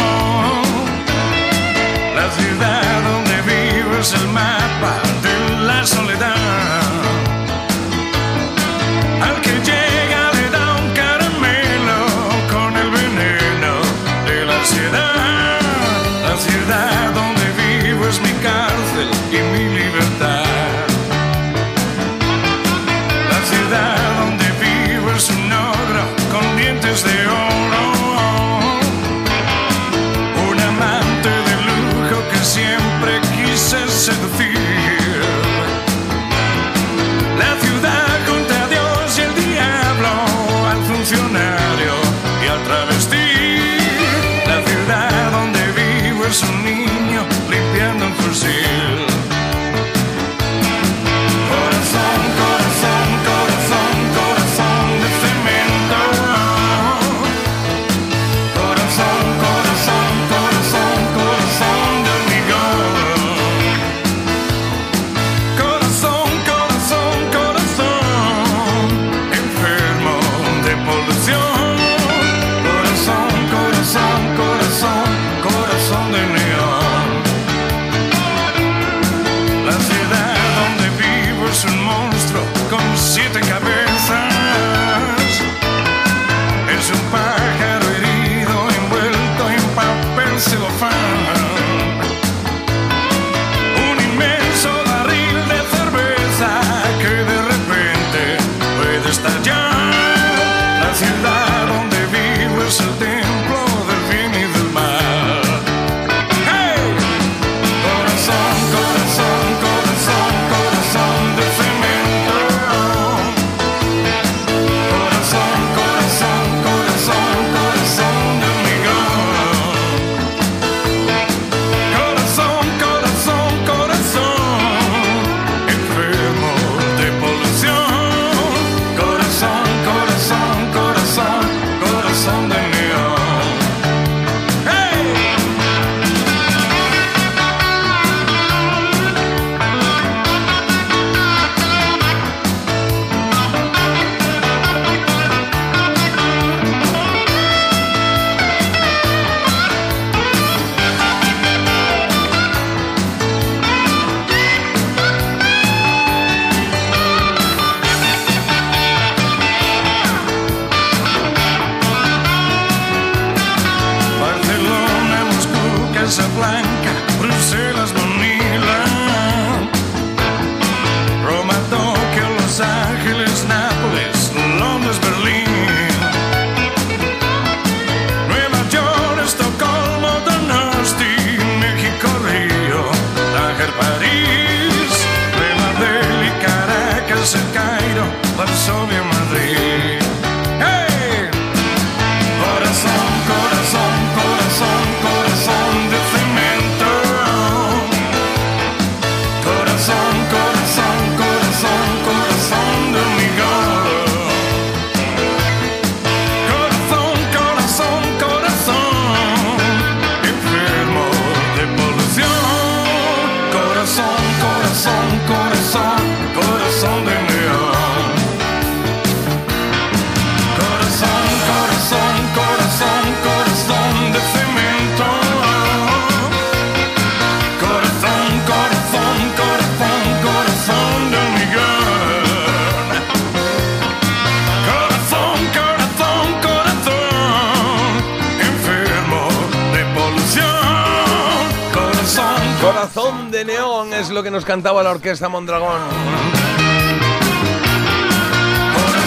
Cantaba la orquesta Mondragón.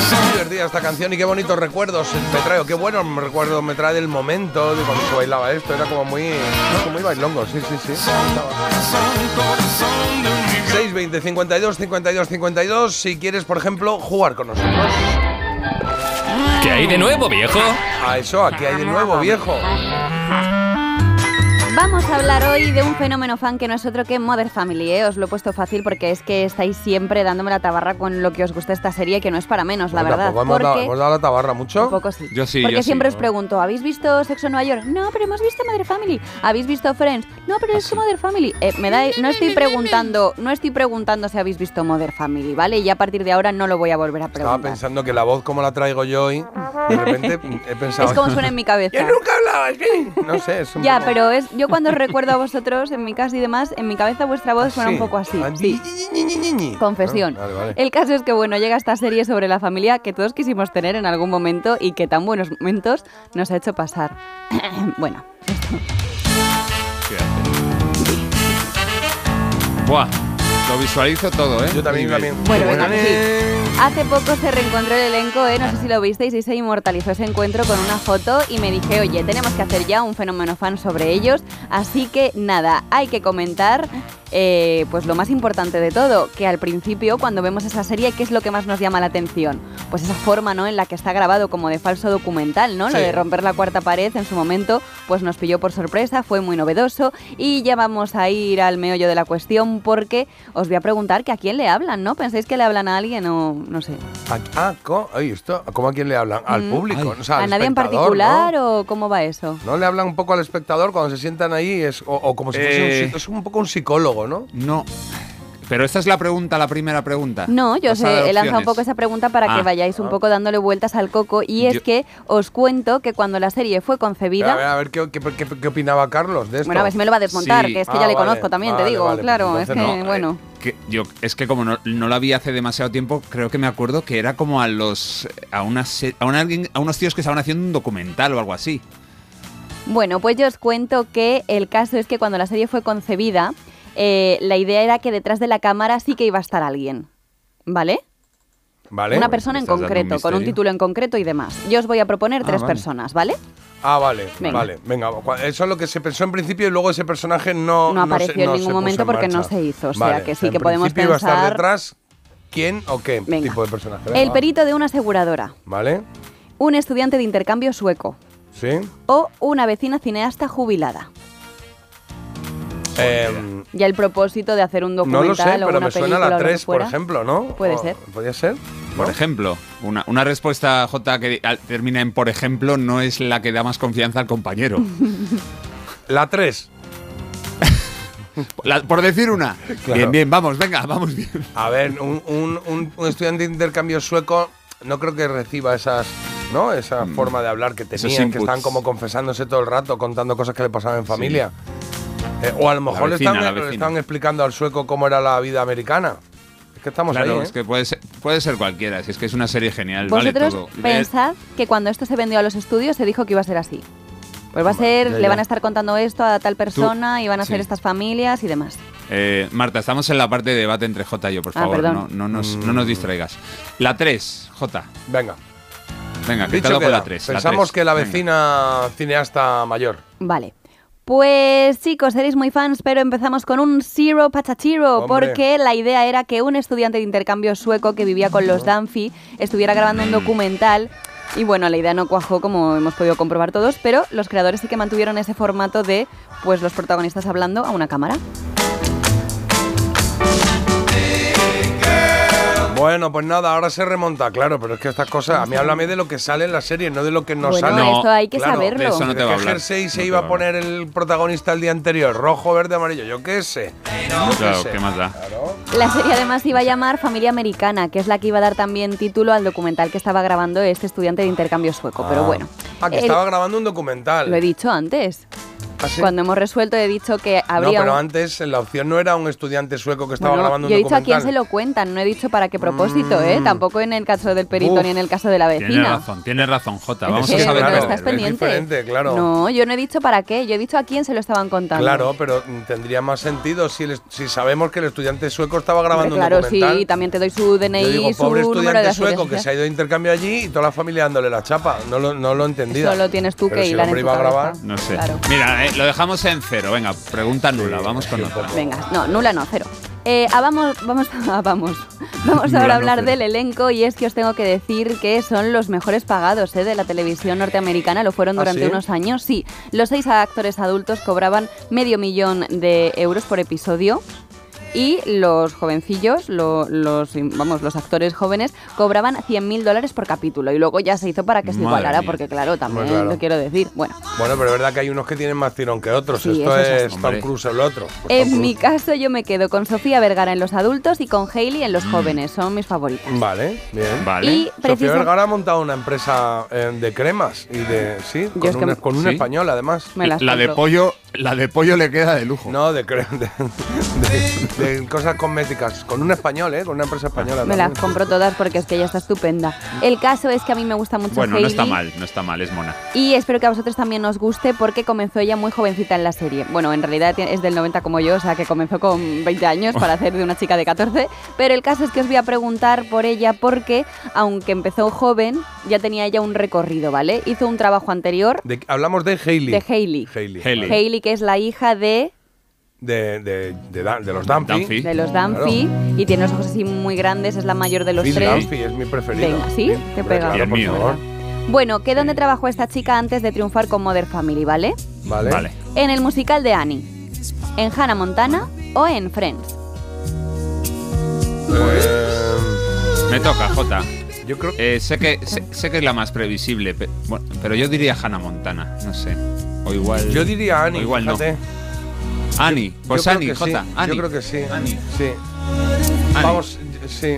Qué divertida esta canción y qué bonitos recuerdos me trae, qué buenos recuerdos me trae del momento de cuando se bailaba esto, era como muy, muy bailongo, sí, sí, sí. 620 52 52 52 si quieres, por ejemplo, jugar con nosotros. ¿Qué hay de nuevo, viejo? A eso, aquí hay de nuevo, viejo. Vamos a hablar hoy de un fenómeno fan que no es otro que Mother Family, ¿eh? Os lo he puesto fácil porque es que estáis siempre dándome la tabarra con lo que os gusta esta serie, que no es para menos, la Pues verdad. tampoco hemos, dado, Porque... hemos dado la tabarra mucho. Un poco sí. Yo sí, Porque yo siempre sí. os pregunto, ¿habéis visto Sexo en Nueva York? No, pero hemos visto Mother Family. ¿Habéis visto Friends? No, pero es Mother Family. Eh, me da, no estoy preguntando, no estoy preguntando si habéis visto Mother Family, ¿vale? Y a partir de ahora no lo voy a volver a Estaba preguntar. pensando que la voz como la traigo yo hoy, de repente he pensado... Es como suena en mi cabeza. Yo nunca. No sé, es un Ya, poco- pero es yo cuando os recuerdo a vosotros en mi casa y demás, en mi cabeza vuestra voz suena Sí. un poco así. Sí. Confesión. Ah, vale, vale. El caso es que bueno, llega esta serie sobre la familia que todos quisimos tener en algún momento y que tan buenos momentos nos ha hecho pasar. bueno, Buah, lo visualizo todo, ¿eh? Yo también, también. Bueno, venga, que sí. Hace poco se reencontró el elenco, ¿eh? no sé si lo visteis, y se inmortalizó ese encuentro con una foto y me dije, oye, tenemos que hacer ya un fenómeno fan sobre ellos, así que nada, hay que comentar eh, pues lo más importante de todo, que al principio cuando vemos esa serie, ¿qué es lo que más nos llama la atención? Pues esa forma ¿no? en la que está grabado como de falso documental, ¿no? Lo de romper la cuarta pared en su momento, pues nos pilló por sorpresa, fue muy novedoso y ya vamos a ir al meollo de la cuestión porque os voy a preguntar que a quién le hablan, ¿no? ¿Pensáis que le hablan a alguien o no sé? Ah, ¿cómo, ay, esto, ¿cómo a quién le hablan? Al Mm. público, o sea, ¿A al nadie en particular o cómo va eso? ¿no? ¿No le hablan un poco al espectador cuando se sientan ahí? Es, o, o como si fuese un, Eh. es un poco un psicólogo, ¿no? No. Pero esta es la pregunta, la primera pregunta. No, yo sé, he lanzado un poco esa pregunta para que Ah. vayáis un Ah. poco dándole vueltas al coco y es Yo- que os cuento que cuando la serie fue concebida... A ver, a ver ¿qué, qué, qué- qué opinaba Carlos de esto. Bueno, a ver si me lo va a desmontar, Sí. que es que Ah, ya le vale, conozco también, te digo, vale, pues claro, es que, no. bueno. Que yo, es que como no, no la vi hace demasiado tiempo, creo que me acuerdo que era como a los a unas se- a, un alguien, a unos tíos que estaban haciendo un documental o algo así. Bueno, pues yo os cuento que el caso es que cuando la serie fue concebida, eh, la idea era que detrás de la cámara sí que iba a estar alguien, ¿vale? Vale. Una persona en un concreto, con un título en concreto y demás. Yo os voy a proponer Ah, tres vale. personas, ¿vale? Ah, vale, Venga. vale. Venga, eso es lo que se pensó en principio y luego ese personaje no No se- apareció en ningún momento en porque no se hizo, o sea Vale, que sí en que podemos principio iba a estar pensar- detrás quién o qué Venga. tipo de personaje. El perito de una aseguradora, ¿Vale? un estudiante de intercambio sueco Sí. o una vecina cineasta jubilada. Em, Ya el propósito de hacer un no documental lo sé, pero me suena la lo que 3, por ejemplo, ¿no? Puede O- ser. ¿Podría ser? Por ¿No? ejemplo, una, una respuesta J que termina en por ejemplo no es la que da más confianza al compañero. La 3. La- por decir una. Claro. Bien, bien, vamos, venga, vamos bien. A ver, un, un- un- un estudiante de intercambio sueco no creo que reciba esas, ¿no? Esa forma de hablar que tenían, que están como confesándose todo el rato, contando cosas que le pasaban en familia. Eh, o a lo mejor vecina, le, la están, le están explicando al sueco cómo era la vida americana. Es que estamos Claro, ahí, ¿eh? es que puede ser, puede ser cualquiera, si es que es una serie genial, vale Vosotros todo. pensad que cuando esto se vendió a los estudios se dijo que iba a ser así. Pues va a ser, ya, le ya. van a estar contando esto a tal persona y van a ser sí. estas familias y demás. Eh, Marta, estamos en la parte de debate entre J y yo, por Ah, favor, perdón. no, no nos, no nos distraigas. La 3, J. Venga. Venga, Dicho quítalo con queda. la 3. Pensamos que la vecina cineasta mayor. Vale. Pues chicos, seréis muy fans, pero empezamos con un Zero Hombre. porque la idea era que un estudiante de intercambio sueco que vivía con los Danfi estuviera grabando un documental. Y bueno, la idea no cuajó como hemos podido comprobar todos, pero los creadores sí que mantuvieron ese formato de pues los protagonistas hablando a una cámara. Bueno, pues nada, ahora se remonta, claro, pero es que estas cosas, a mí háblame de lo que sale en la serie, no de lo que no Bueno, sale. esto hay que Claro, saberlo. de eso no te va a ¿Qué hablar. jersey se No iba a poner el protagonista el día anterior? Rojo, verde, amarillo, yo qué sé. Qué Claro, sé. ¿qué más da? La serie además iba a llamar Familia Americana, que es la que iba a dar también título al documental que estaba grabando este estudiante de intercambio sueco. Pero Ah. bueno, Ah, que el- estaba grabando un documental. lo he dicho antes. ¿Ah, sí? Cuando hemos resuelto he dicho que No, habría pero un- antes la opción no era un estudiante sueco que estaba Bueno, grabando un yo he dicho a quién se lo cuentan, no he dicho para qué propósito, ¿eh? Tampoco en el caso del perito Uf. ni en el caso de la Tienes vecina. razón, tienes razón, Jota. Es Vamos a saber. no pero- estás pendiente. diferente, claro. No, yo no he dicho para qué, yo he dicho a quién se lo estaban contando. Claro, pero mm, tendría más sentido si, el- si sabemos que el estudiante sueco estaba grabando Hombre, claro, un documental. sí, también te doy su DNI Yo digo, su pobre número de estudiante seguridad sueco que se ha ido de intercambio allí y toda la familia dándole la chapa. No lo, no lo. Solo tienes tú Pero que si iba a grabar. No sé. Claro. Mira, eh, lo dejamos en cero. Venga, pregunta nula. Vamos con otra. Venga, no, nula no, cero. Eh, ah, vamos, vamos, ah, vamos. Vamos ahora a hablar del elenco y es que os tengo que decir que son los mejores pagados eh, de la televisión norteamericana. Lo fueron ¿Ah, durante sí? unos años. Sí, los seis actores adultos cobraban medio millón de euros por episodio. Y los jovencillos, lo- los, vamos, los actores jóvenes, cobraban 100.000 dólares por capítulo. Y luego ya se hizo para que se Madre igualara, mía. porque claro, también Pues claro. lo quiero decir. Bueno, Bueno, pero es verdad que hay unos que tienen más tirón que otros. Sí, Esto es. Tom. Cruise el otro. En mi caso yo me quedo con Sofía Vergara en los adultos y con Hailey en los jóvenes, son mis favoritas. Vale, bien. Vale. Y Sofía Vergara ha montado una empresa eh, de cremas y de. Sí, Yo con, es que un, me- con un ¿Sí? español además. Me La de pollo, la de pollo le queda de lujo. No, de, cre- de, de- de cosas cosméticas. Con un español, ¿eh? Con una empresa española. Me las compro todas porque es que ella está estupenda. El caso es que a mí me gusta mucho Bueno, no está mal, no está mal, es mona. y espero que a vosotros también os guste porque comenzó ella muy jovencita en la serie. Bueno, en realidad es del 90 como yo, o sea que comenzó con 20 años para hacer de una chica de 14. Pero el caso es que os voy a preguntar por ella porque, aunque empezó joven, ya tenía ella un recorrido, ¿vale? Hizo un trabajo anterior De- hablamos de Hailey. de Hailey. Hailey. Hailey, que es la hija de, De, de, de, Dan- de los Dunphy. Dunphy. de los Dunphy y tiene los ojos así muy grandes, es la mayor de los Phil tres. Dunphy es mi preferido. Venga, ¿sí? Pegado. Y el por mío. favor. Bueno, ¿qué dónde trabajó esta chica antes de triunfar con Mother Family, ¿vale? Vale. Vale. En el musical de Annie, en Hannah Montana o en Friends. Eh, Me toca, Jota. yo creo. Eh, sé, que, sé, sé que es la más previsible, pe- bueno, pero yo diría Hannah Montana, no sé. O igual. Yo diría Annie, o igual fíjate. no. Annie, pues Yo Annie, que sí, Jota. Annie. Yo creo que sí. Annie. Sí. Annie. Vamos, sí.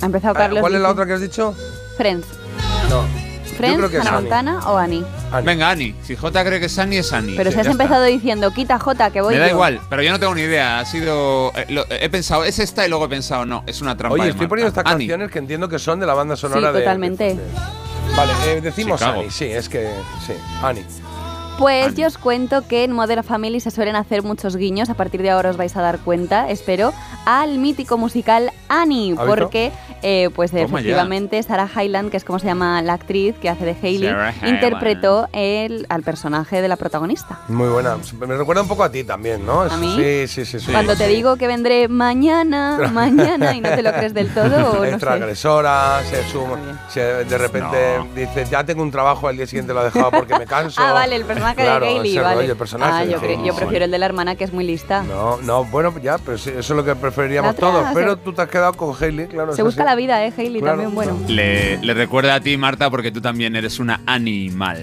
Ha empezado Ah, Carlos. ¿Cuál es la otra que has dicho? Friends. No. Friends, creo que es Hannah Annie. Montana o Annie. Annie. Venga, Annie. Si Jota cree que es Annie, es Annie. Pero Sí, si has está. empezado diciendo, quita J, que voy Me da yo". igual, pero yo no tengo ni idea. Ha sido. eh, lo- he pensado, es esta y luego he pensado, no, es una trampa. Oye, estoy poniendo estas Annie. canciones que entiendo que son de la banda sonora Sí, de. totalmente. de- Vale, eh, decimos Chicago. Annie, sí, es que. Sí, Annie. Pues yo os cuento que en Modern Family se suelen hacer muchos guiños, a partir de ahora os vais a dar cuenta, espero, al mítico musical Annie, porque eh, pues Toma ya. efectivamente Sarah Hyland, que es como se llama la actriz que hace de Hailey, interpretó el, al personaje de la protagonista. Muy buena. Me recuerda un poco a ti también, ¿no? ¿A mí? Sí, sí, sí. sí. Cuando te digo que vendré mañana, mañana, y no te lo crees del todo, o es no transgresora, se suma, se- de repente dice, ya tengo un trabajo, al día siguiente lo he dejado porque me canso. Ah, vale, el personaje Claro, de Hailey, ese vale. rollo, el personaje, ah, yo, sí, cre- yo sí. prefiero el de la hermana, que es muy lista. No, no, bueno, ya, pero sí, eso es lo que preferiríamos todos. se- Pero tú te has quedado con Hailey, claro. Se busca así. la vida, ¿eh, Hailey? Claro. También, bueno. Le, le recuerda a ti, Marta, porque tú también eres una animal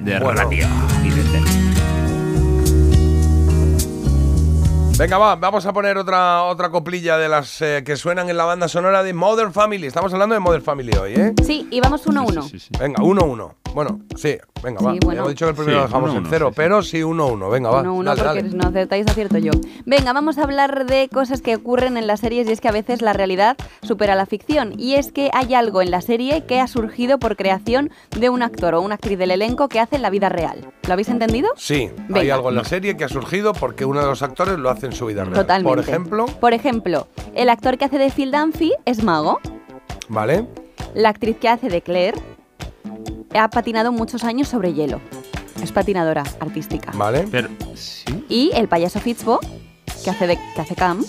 de Bueno. radio y de tele. Venga, va, vamos a poner otra, otra coplilla de las eh, que suenan en la banda sonora de Modern Family. Estamos hablando de Modern Family hoy, ¿eh? Sí, y vamos uno a uno. Venga, 1-1. Bueno, sí, venga, va. Bueno. Ya hemos dicho que el primero Sí, lo dejamos en 1-1, cero, sí. pero sí 1-1. Venga, va. Uno, uno, dale, porque dale. no acertáis, acierto yo. Venga, vamos a hablar de cosas que ocurren en las series y es que a veces la realidad supera la ficción. Y es que hay algo en la serie que ha surgido por creación de un actor o una actriz del elenco que hace en la vida real. ¿Lo habéis entendido? Sí, hay algo en la serie que ha surgido porque uno de los actores lo hace en su vida real. Totalmente. Por ejemplo, Por ejemplo, el actor que hace de Phil Dunphy es mago. ¿vale? La actriz que hace de Claire ha patinado muchos años sobre hielo. Es patinadora artística. ¿Vale? Pero, ¿sí? Y el payaso Fitzbo, que hace, de, que hace Cam,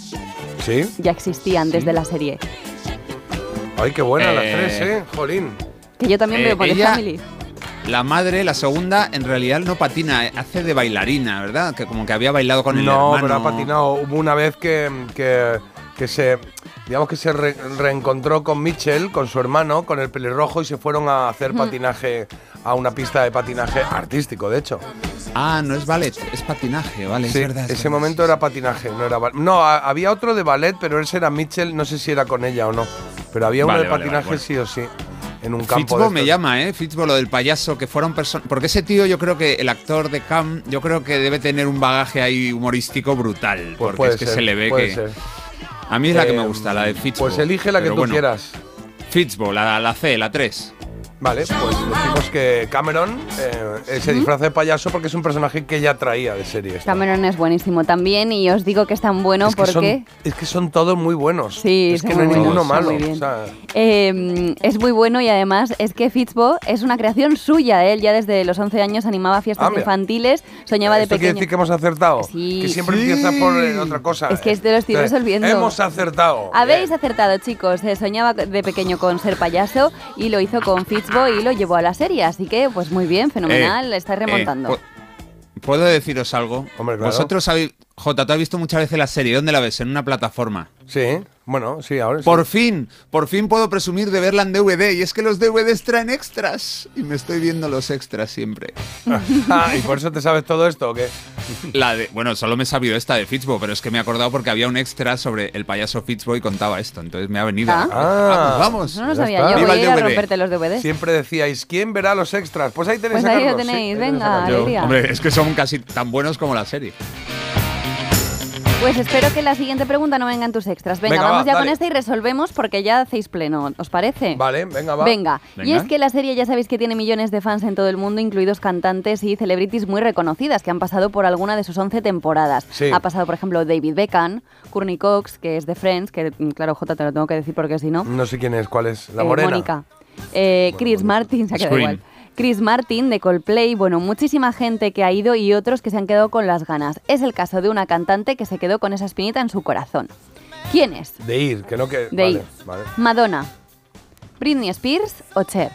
Sí. ya existía antes de la serie. Ay, qué buena las Eh, tres, ¿eh? Jolín. Que yo también Eh, veo por ella- Family. La madre, la segunda, en realidad no patina, eh, hace de bailarina, ¿verdad? Que como que había bailado con el No, hermano. pero ha patinado. Hubo una vez que, que, que se. Digamos que se re- reencontró con Mitchell, con su hermano, con el pelirrojo, y se fueron a hacer patinaje a una pista de patinaje artístico, de hecho. Ah, no es ballet, es patinaje, vale, Sí, es verdad. es ese verdad. momento era patinaje, no era ballet. No, a- había otro de ballet, pero ese era Mitchell, no sé si era con ella o no. Pero había uno Vale, de vale, patinaje vale, sí o sí. en un campo. Fitzbo de me llama, ¿eh? Fitzbo, lo del payaso, que fuera un personaje. Porque ese tío, yo creo que el actor de Cam, yo creo que debe tener un bagaje ahí humorístico brutal. porque puede es que ser, se le ve puede que. ser. A mí es la que me gusta, la de Fitzbo. Pues elige la que Pero tú bueno, quieras. Fitzbo, la, la C, la 3. Vale, pues decimos que Cameron eh, se disfraza de payaso porque es un personaje que ya traía de series. ¿no? Cameron es buenísimo también y os digo que es tan bueno es, que son, porque es que son todos muy buenos. Sí, es que son no hay muy ninguno buenos, malo. son o sea, eh, es muy bueno y además es que Fitzbo es una creación suya. Él ya desde los 11 años animaba fiestas Ah, infantiles, soñaba de ¿Esto quiere pequeño. decir que hemos acertado? Sí. Que siempre Sí. empieza por eh, otra cosa. Es que este lo estoy Entonces, resolviendo. Hemos acertado. Habéis acertado, chicos. Eh, soñaba de pequeño con ser payaso y lo hizo con Fitzbo y lo llevó a la serie. Así que, pues muy bien, fenomenal. Eh, Estáis eh, remontando. pu- ¿Puedo deciros algo? Hombre, claro. Vosotros habéis. Jota, tú has visto muchas veces la serie. ¿Dónde la ves? En una plataforma. Sí, bueno, sí, ahora sí. Por fin, por fin puedo presumir de verla en DVD. Y es que los DVDs traen extras. Y me estoy viendo los extras siempre. Ah, ¿Y por eso te sabes todo esto o qué? La de, bueno, solo me he sabido esta de Fitzbo, pero es que me he acordado porque había un extra sobre el payaso Fitzbo y contaba esto. Entonces me ha venido. Ah. Ah, vamos, vamos. no lo sabía está. yo. Viva Voy a a DVD. romperte los DVDs. Siempre decíais, ¿quién verá los extras? Pues ahí tenéis Pues ahí lo sí, tenéis, a venga, alegría. hombre, es que son casi tan buenos como la serie. Pues espero que la siguiente pregunta no venga en tus extras. Venga, Venga, vamos va, ya dale. con esta y resolvemos porque ya hacéis pleno. ¿Os parece? Vale, venga, va. Venga. Y es que la serie ya sabéis que tiene millones de fans en todo el mundo, incluidos cantantes y celebrities muy reconocidas que han pasado por alguna de sus 11 temporadas. Sí. Ha pasado, por ejemplo, David Beckham, Courtney Cox, que es de Friends, que mm, claro, Jota, te lo tengo que decir porque si no. No sé quién es, cuál es. La Eh, morena. Mónica. Eh, Chris Martin, se ha quedado igual. Chris Martin de Coldplay, bueno, muchísima gente que ha ido y otros que se han quedado con las ganas. Es el caso de una cantante que se quedó con esa espinita en su corazón. ¿Quién es? De ir, que no que. De vale, ir. Vale. Madonna, Britney Spears o Cher.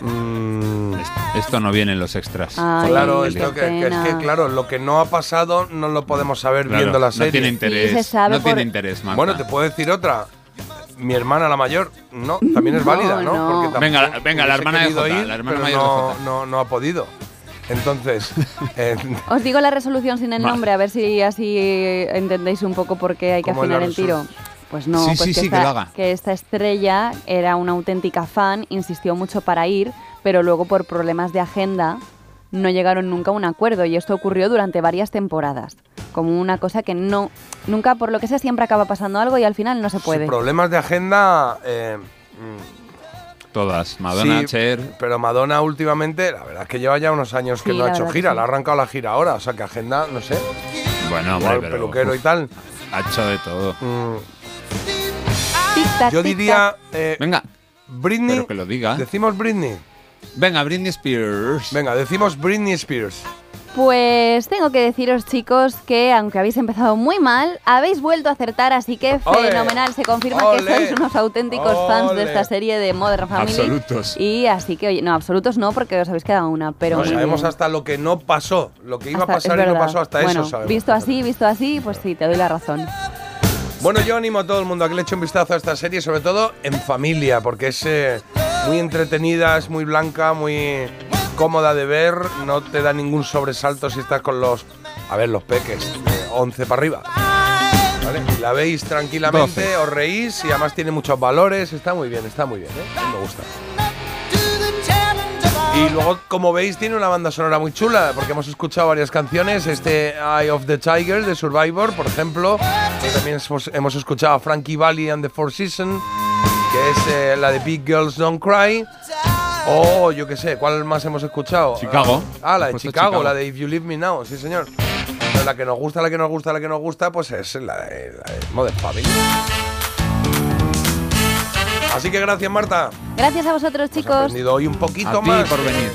Mm, Esto no viene en los extras. Ay, claro, esto que, que es que, claro, lo que no ha pasado no lo podemos saber Claro, viendo la no serie. tiene interés. Sí, se sabe no tiene interés, Marta. Bueno, te puedo decir otra. Mi hermana, la mayor, no, también es válida, ¿no? no. Porque Venga, la- venga, la hermana de Jota, ir, la hermana mayor de no, Jota. no, no ha podido. Entonces, eh, Os digo la resolución sin el nombre, a ver si así entendéis un poco por qué hay que ¿Cómo es la afinar el tiro. Pues no, Sí, pues sí, que, sí, esta, que lo haga. que esta estrella era una auténtica fan, insistió mucho para ir, pero luego por problemas de agenda no llegaron nunca a un acuerdo y esto ocurrió durante varias temporadas. Como una cosa que no, nunca por lo que sea siempre acaba pasando algo y al final no se puede. problemas de agenda. eh, mm, Todas. Madonna, sí, Cher. Pero Madonna últimamente, la verdad es que lleva ya unos años que Sí, no ha hecho gira, sí. le ha arrancado la gira ahora, o sea que agenda, no sé, Bueno, hombre, pero. peluquero y tal. Ha hecho de todo. Mm, Tic-tac, yo tic-tac. diría eh, Venga, Britney. pero que lo diga. Decimos Britney. Venga, Britney Spears. Venga, decimos Britney Spears. Pues tengo que deciros, chicos, que aunque habéis empezado muy mal, habéis vuelto a acertar, así que fenomenal. Se confirma que sois unos auténticos fans de esta serie de Modern Family. Absolutos. Y así que, oye, no, absolutos no, porque os habéis quedado una, pero no sabemos bien. hasta lo que no pasó, lo que iba Hasta- a pasar y no pasó hasta bueno, eso, sabemos. Visto así, visto así, pues sí, te doy la razón. Bueno, yo animo a todo el mundo a que le eche un vistazo a esta serie, sobre todo en familia, porque es eh, muy entretenida, es muy blanca, muy cómoda de ver, no te da ningún sobresalto si estás con los, a ver, los peques, de 11 para arriba. La veis tranquilamente, 12. os reís y además tiene muchos valores, está muy bien, está muy bien, ¿eh? Me gusta. Y luego, como veis, tiene una banda sonora muy chula, porque hemos escuchado varias canciones. Este Eye of the Tiger de Survivor, por ejemplo. También hemos, escuchado a Frankie Valli and the Four Seasons, que es eh, la de Big Girls Don't Cry. O yo qué sé, ¿cuál más hemos escuchado? Chicago. Ah, la de Hemos Chicago, Chicago. la de If You Leave Me Now, sí señor. Pero la que nos gusta, la que nos gusta, la que nos gusta, pues es la de, la de Modern Family. Así que gracias, Marta. Gracias a vosotros, Hemos chicos. aprendido hoy un poquito A ti más. por venir.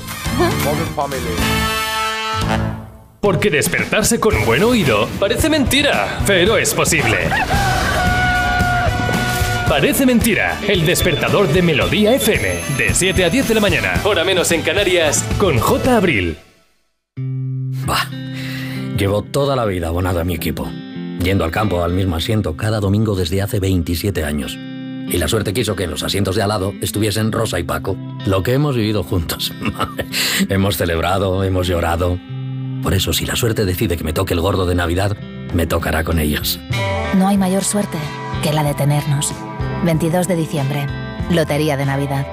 Modern Family. Porque despertarse con buen oído parece mentira, pero es posible. Parece mentira, el despertador de Melodía FM, de 7 a 10 de la mañana, hora menos en Canarias, con J. Abril. Bah, llevo toda la vida abonado a mi equipo, yendo al campo al mismo asiento cada domingo desde hace 27 años. Y la suerte quiso que en los asientos de al lado estuviesen Rosa y Paco, lo que hemos vivido juntos. hemos celebrado, hemos llorado. Por eso, si la suerte decide que me toque el gordo de Navidad, me tocará con ellos. No hay mayor suerte que la de tenernos. 22 de diciembre. Lotería de Navidad.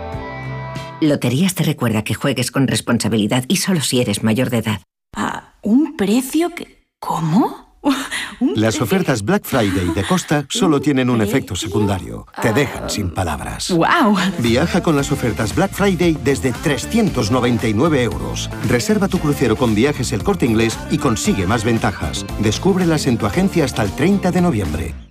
Loterías te recuerda que juegues con responsabilidad y solo si eres mayor de edad. ¿A un precio que... ¿Cómo? Las ofertas Black Friday de Costa solo tienen un efecto secundario. Te dejan sin palabras. ¡Wow! Viaja con las ofertas Black Friday desde 399 euros. Reserva tu crucero con viajes el corte inglés y consigue más ventajas. Descúbrelas en tu agencia hasta el 30 de noviembre.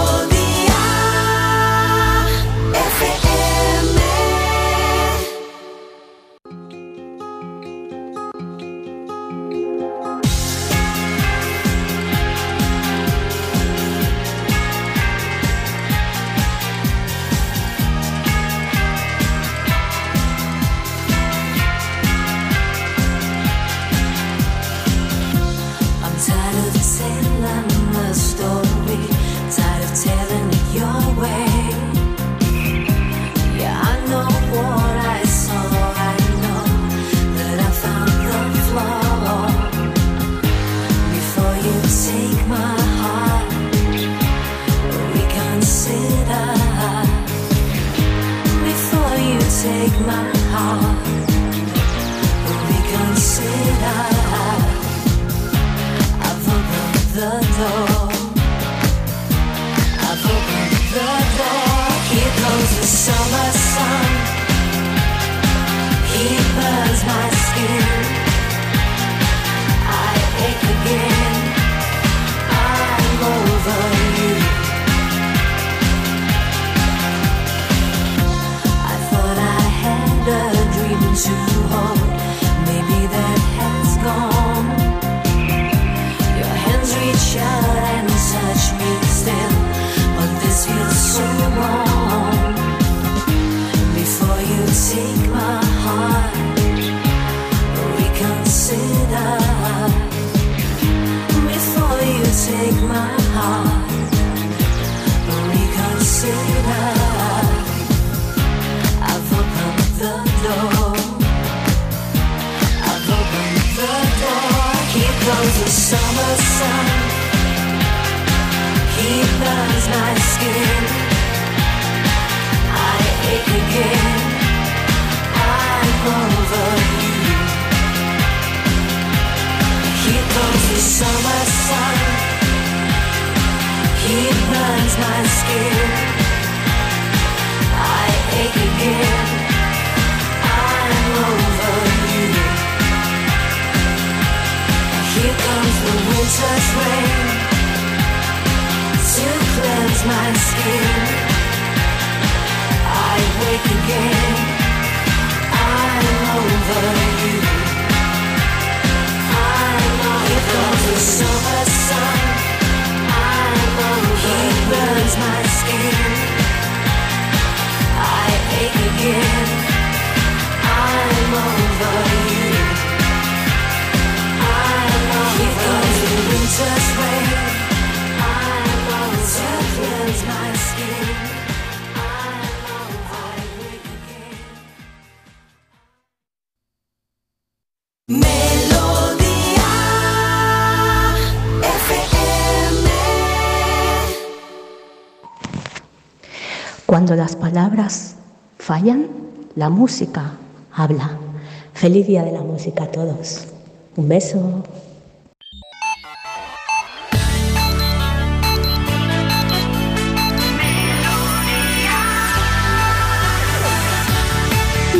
My skin. I wake again. I'm over you. I'm over Here comes the summer sun. I'm over He burns my skin. I ache again. I'm over you. I'm over Here comes the winter's rain. Cuando las palabras fallan, la música habla. Feliz día de la música a todos. Un beso.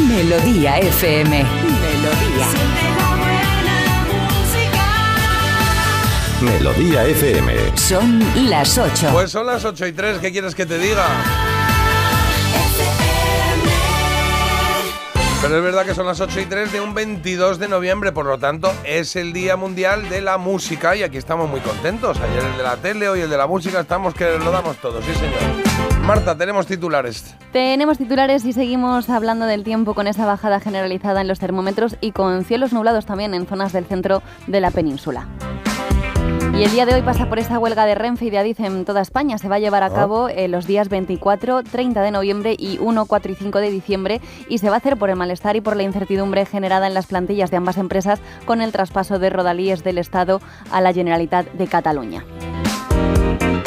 Melodía FM. Melodía. Melodía FM. Son las 8. Pues son las 8 y 3, ¿qué quieres que te diga? Pero es verdad que son las 8 y 3 de un 22 de noviembre, por lo tanto es el Día Mundial de la Música y aquí estamos muy contentos. Ayer el de la tele, hoy el de la música, estamos que lo damos todo, sí señor. Marta, tenemos titulares. Tenemos titulares y seguimos hablando del tiempo con esa bajada generalizada en los termómetros y con cielos nublados también en zonas del centro de la península. Y el día de hoy pasa por esa huelga de Renfe y de Adif en toda España. Se va a llevar a Ah. cabo eh, los días 24, 30 de noviembre y 1, 4 y 5 de diciembre y se va a hacer por el malestar y por la incertidumbre generada en las plantillas de ambas empresas con el traspaso de rodalíes del Estado a la Generalitat de Cataluña.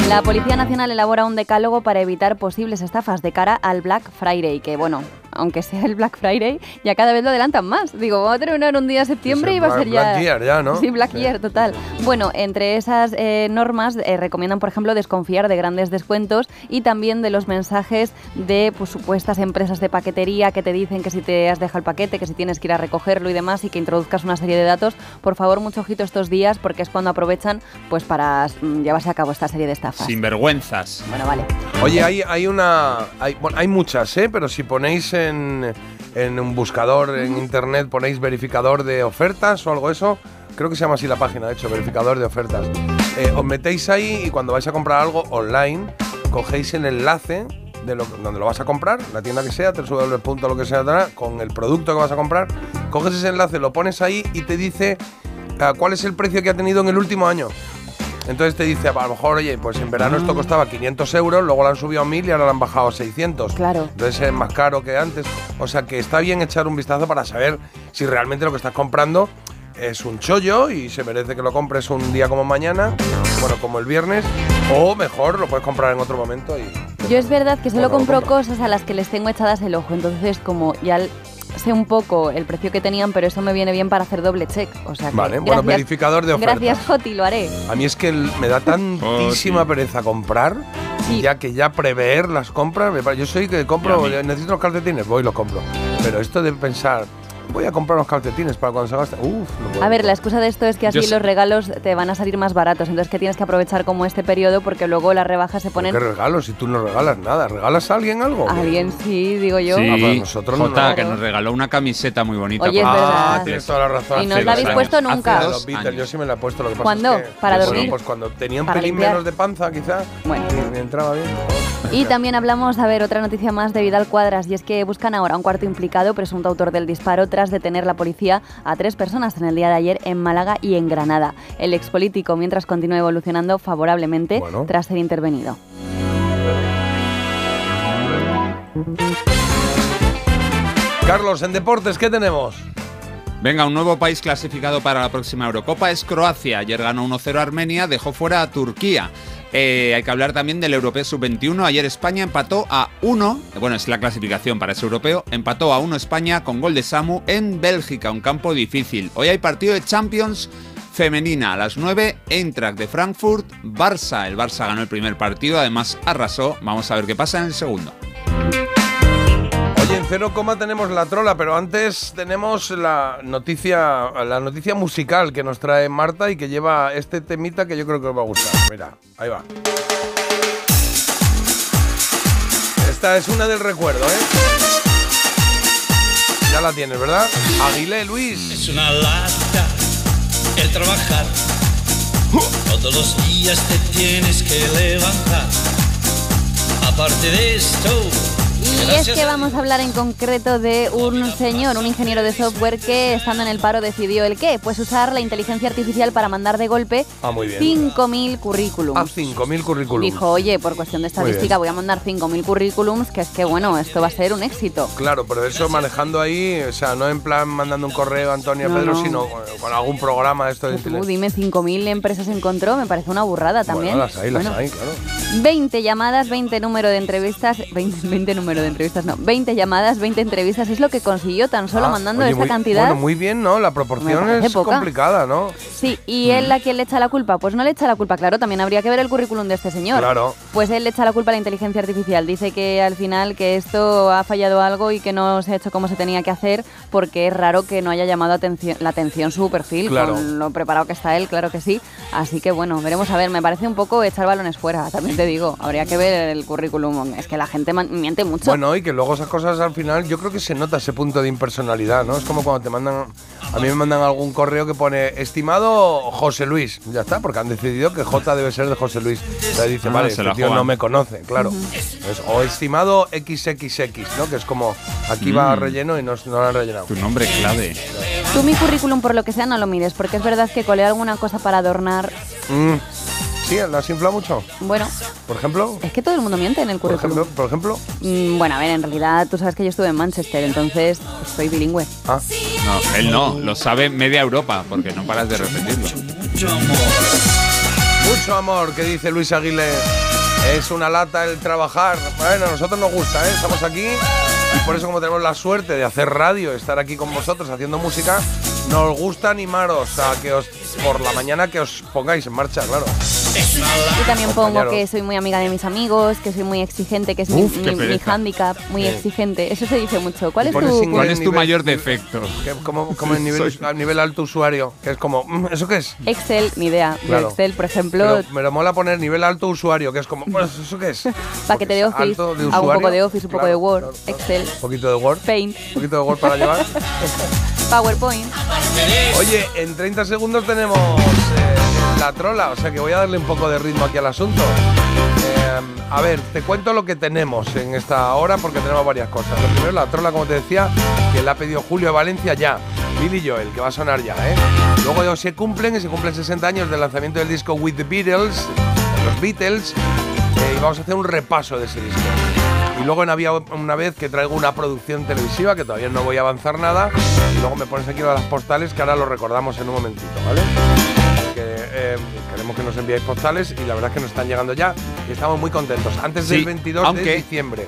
La Policía Nacional elabora un decálogo para evitar posibles estafas de cara al Black Friday, que bueno, aunque sea el Black Friday, ya cada vez lo adelantan más. Digo, vamos a terminar un día de septiembre Sí, y va a ser ya... Black Year ya, ¿no? Sí, Black Sí. Year, total. Bueno, entre esas eh, normas eh, recomiendan, por ejemplo, desconfiar de grandes descuentos y también de los mensajes de pues, supuestas empresas de paquetería que te dicen que si te has dejado el paquete, que si tienes que ir a recogerlo y demás y que introduzcas una serie de datos. Por favor, mucho ojito estos días porque es cuando aprovechan pues para mm, llevarse a cabo esta serie de estafas. Sinvergüenzas. Bueno, vale. Oye, hay, hay una. Hay, bueno, hay muchas, ¿eh? Pero si ponéis en, en un buscador en internet, ponéis verificador de ofertas o algo eso, creo que se llama así la página, de hecho, verificador de ofertas. Eh, os metéis ahí y cuando vais a comprar algo online, cogéis el enlace de lo, donde lo vas a comprar, la tienda que sea, www. lo que sea, con el producto que vas a comprar, coges ese enlace, lo pones ahí y te dice ah, cuál es el precio que ha tenido en el último año. Entonces te dice, a lo mejor, oye, pues en verano esto costaba 500 euros, luego lo han subido a 1000 y ahora lo han bajado a 600. Claro. Entonces es más caro que antes. O sea que está bien echar un vistazo para saber si realmente lo que estás comprando es un chollo y se merece que lo compres un día como mañana, bueno, como el viernes, o mejor, lo puedes comprar en otro momento y... Yo es verdad que solo compro cosas a las que les tengo echadas el ojo, entonces como ya sé un poco el precio que tenían, pero eso me viene bien para hacer doble check. O sea que Vale, bueno, verificador de ofertas. Gracias, Joti, lo haré. A mí es que el- me da tantísima pereza comprar, ya que ya prever las compras, yo soy que compro, necesito los calcetines, voy y los compro. Pero esto de pensar, voy a comprar unos calcetines para cuando se gaste, uff, no puedo. A ver, la excusa de esto es que así Yo sé- los regalos te van a salir más baratos, entonces que tienes que aprovechar como este periodo porque luego las rebajas se ponen... ¿Qué regalo? Si tú no regalas nada, ¿regalas a alguien algo? Alguien sí, digo yo. Sí, Ah, pues nosotros no. Jota, que nos regaló una camiseta muy bonita. Oye, es. Ah, tienes toda la razón. Y no os la habéis puesto nunca. Beatles, yo sí me la he puesto. Lo que pasa ¿Cuándo? es que, ¿Para bueno, dormir? pues cuando tenía un ¿Para pelín limpiar? menos de panza, quizá. Bueno. me entraba bien. Y también hablamos, a ver, otra noticia más de Vidal Cuadras, y es que buscan ahora a un cuarto implicado, presunto autor del disparo, tras detener la policía a tres personas en el día de ayer en Málaga y en Granada. El expolítico, mientras continúa evolucionando favorablemente tras ser intervenido. Carlos, en deportes, ¿qué tenemos? Venga, un nuevo país clasificado para la próxima Eurocopa es Croacia. Ayer ganó 1-0 a Armenia, dejó fuera a Turquía. Eh, hay que hablar también del Europeo Sub-21. Ayer España empató a 1, bueno, es la clasificación para ese europeo, empató a 1 España con gol de Samu en Bélgica, un campo difícil. Hoy hay partido de Champions femenina a las 9, Eintracht de Frankfurt, Barça. El Barça ganó el primer partido, además arrasó. Vamos a ver qué pasa en el segundo. Oye, en cero coma tenemos la trola, pero antes tenemos la noticia, la noticia musical que nos trae Marta y que lleva este temita que yo creo que os va a gustar. Mira, ahí va. Esta es una del recuerdo, ¿eh? Ya la tienes, ¿verdad? Aguilé, Luis. Es una lata el trabajar. Todos los días te tienes que levantar. Aparte de esto. Y es que vamos a hablar en concreto de un señor, un ingeniero de software que estando en el paro decidió el qué, pues usar la inteligencia artificial para mandar de golpe Ah, muy bien. 5.000 currículums. A 5.000 currículums. Dijo, oye, por cuestión de estadística voy a mandar 5.000 currículums, que es que bueno, esto va a ser un éxito. Claro, pero eso manejando ahí, o sea, no en plan mandando un correo a Antonio No, Pedro, no. sino con algún programa de esto de Tú dime, 5.000 empresas encontró, me parece una burrada también. Bueno, las hay, las Bueno, hay, claro. 20 llamadas, 20 número de entrevistas, 20, 20 número de entrevistas, no, 20 llamadas, 20 entrevistas, es lo que consiguió tan solo Ah, mandando oye, esta muy- cantidad. Bueno, muy bien, ¿no? La proporción es poca. complicada, ¿no? Sí, ¿y él a quién le echa la culpa? Pues no le echa la culpa, claro, también habría que ver el currículum de este señor. Claro. Pues él le echa la culpa a la inteligencia artificial. Dice que al final que esto ha fallado algo y que no se ha hecho como se tenía que hacer porque es raro que no haya llamado atención, la atención su perfil Claro. con lo preparado que está él, claro que sí. Así que bueno, veremos a ver. Me parece un poco echar balones fuera, también te digo. Habría que ver el currículum. Es que la gente miente mucho. Bueno, y que luego esas cosas al final, yo creo que se nota ese punto de impersonalidad, ¿no? Es como cuando te mandan, a mí me mandan algún correo que pone, estimado José Luis, ya está, porque han decidido que J debe ser de José Luis. Entonces dice, Ah, vale, se este tío juegan. no me conoce, claro. Es- o estimado XXX, ¿no? Que es como, aquí va Mm. relleno y no, no lo han rellenado. Tu nombre clave. Tú mi currículum por lo que sea no lo mires porque es verdad que colé alguna cosa para adornar. Mm. Sí, ¿la has inflado mucho? Bueno, Por ejemplo, es que todo el mundo miente en el por currículum. ejemplo, por ejemplo. Mm, Bueno, a ver, en realidad tú sabes que yo estuve en Manchester, entonces soy bilingüe. Ah, No, él no, lo sabe media Europa, porque no paras de repetirlo. mucho amor, que dice Luis Aguilé. Es una lata el trabajar. Bueno, a nosotros nos gusta, ¿eh? Estamos aquí y por eso como tenemos la suerte de hacer radio, estar aquí con vosotros haciendo música, nos gusta animaros a que os por la mañana que os pongáis en marcha, claro. Y también pongo que soy muy amiga de mis amigos, que soy muy exigente, que es mi- Uf, mi, mi handicap, muy Sí. exigente. Eso se dice mucho. ¿Cuál es tu ¿Cuál es tu nivel- mayor defecto? Que como, como en nivel, a nivel alto usuario, que es como, mm, ¿eso qué es? Excel? Ni idea. Claro. Excel, por ejemplo, Pero me lo mola poner nivel alto usuario, que es como, pues, ¿eso qué es? paquete de Office, de hago un poco usuario, de Office, un poco claro, de Word, claro. Excel, Un poquito de Word, Paint, un poquito de Word para llevar. PowerPoint. Oye, en 30 segundos tenemos eh, la trola, o sea que voy a darle un poco de ritmo aquí al asunto. Eh, a ver, te cuento lo que tenemos en esta hora porque tenemos varias cosas. Lo primero, la trola, como te decía, que la ha pedido Julio de Valencia ya. Billy Joel, que va a sonar ya, ¿eh? Luego se cumplen y se cumplen 60 años del lanzamiento del disco With the Beatles, los Beatles, eh, y vamos a hacer un repaso de ese disco. Luego en Había una vez que traigo una producción televisiva, que todavía no voy a avanzar nada, y luego me pones aquí lo de las postales, que ahora lo recordamos en un momentito, ¿vale? Que eh, queremos que nos enviáis postales y la verdad es que nos están llegando ya y estamos muy contentos. Antes del Sí, 22 de diciembre.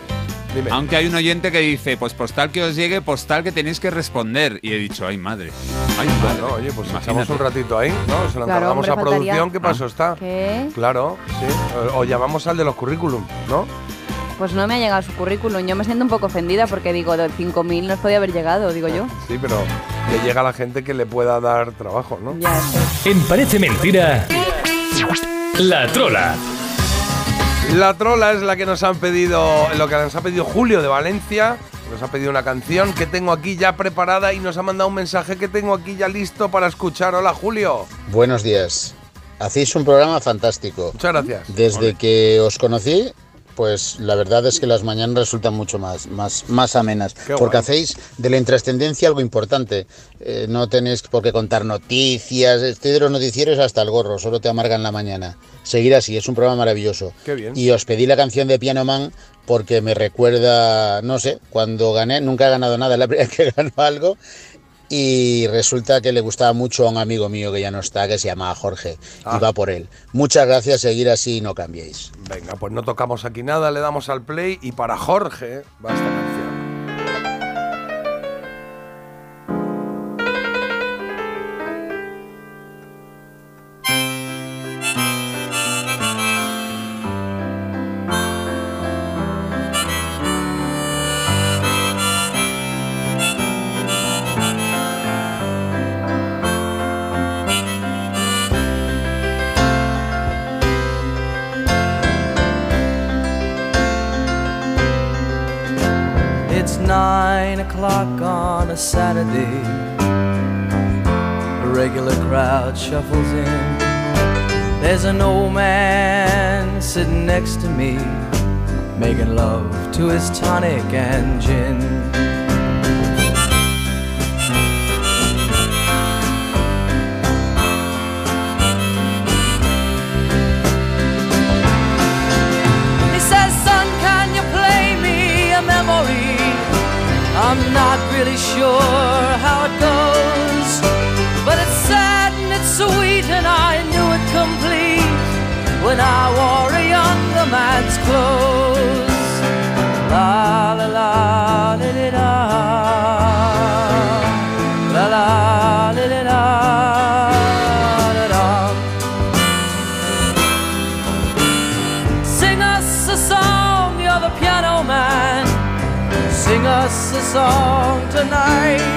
Dime. Aunque hay un oyente que dice, pues postal que os llegue, postal que tenéis que responder. Y he dicho, ay madre. Ay madre. Bueno, oye, pues Imagínate. echamos un ratito ahí, ¿no? Se lo Claro, encargamos hombre, a producción, faltaría- ¿qué paso está? ¿Qué? Claro, sí. O, o llamamos al de los currículum, ¿no? Pues no me ha llegado su currículum. Yo me siento un poco ofendida porque digo, de 5.000 nos podía haber llegado, digo yo. Sí, pero que llega a la gente que le pueda dar trabajo, ¿no? Ya. En Parece Mentira, La Trola. La trola es la que nos han pedido, lo que nos ha pedido Julio de Valencia. Nos ha pedido una canción que tengo aquí ya preparada y nos ha mandado un mensaje que tengo aquí ya listo para escuchar. Hola, Julio. Buenos días. Hacéis un programa fantástico. Muchas gracias. Desde que os conocí, pues la verdad es que las mañanas resultan mucho más, más, más amenas. Qué porque guay. hacéis de la intrascendencia algo importante. Eh, no tenéis por qué contar noticias. Estoy de los noticieros hasta el gorro, solo te amargan la mañana. Seguir así, es un programa maravilloso. Qué bien. Y os pedí la canción de Piano Man porque me recuerda, no sé, cuando gané, nunca he ganado nada, es la primera vez que gano algo. Y resulta que le gustaba mucho a un amigo mío que ya no está, que se llama Jorge, Ah. y va por él. Muchas gracias, seguir así y no cambiéis. Venga, pues no tocamos aquí nada, le damos al play y para Jorge va esta canción. Shuffles in. There's an old man sitting next to me, making love to his tonic and gin. He says, Son, can you play me a memory? I'm not really sure how it goes, when I wore a younger man's clothes. La la la la la la la la la la la la. Sing us a song, you're the piano man. Sing us a song tonight.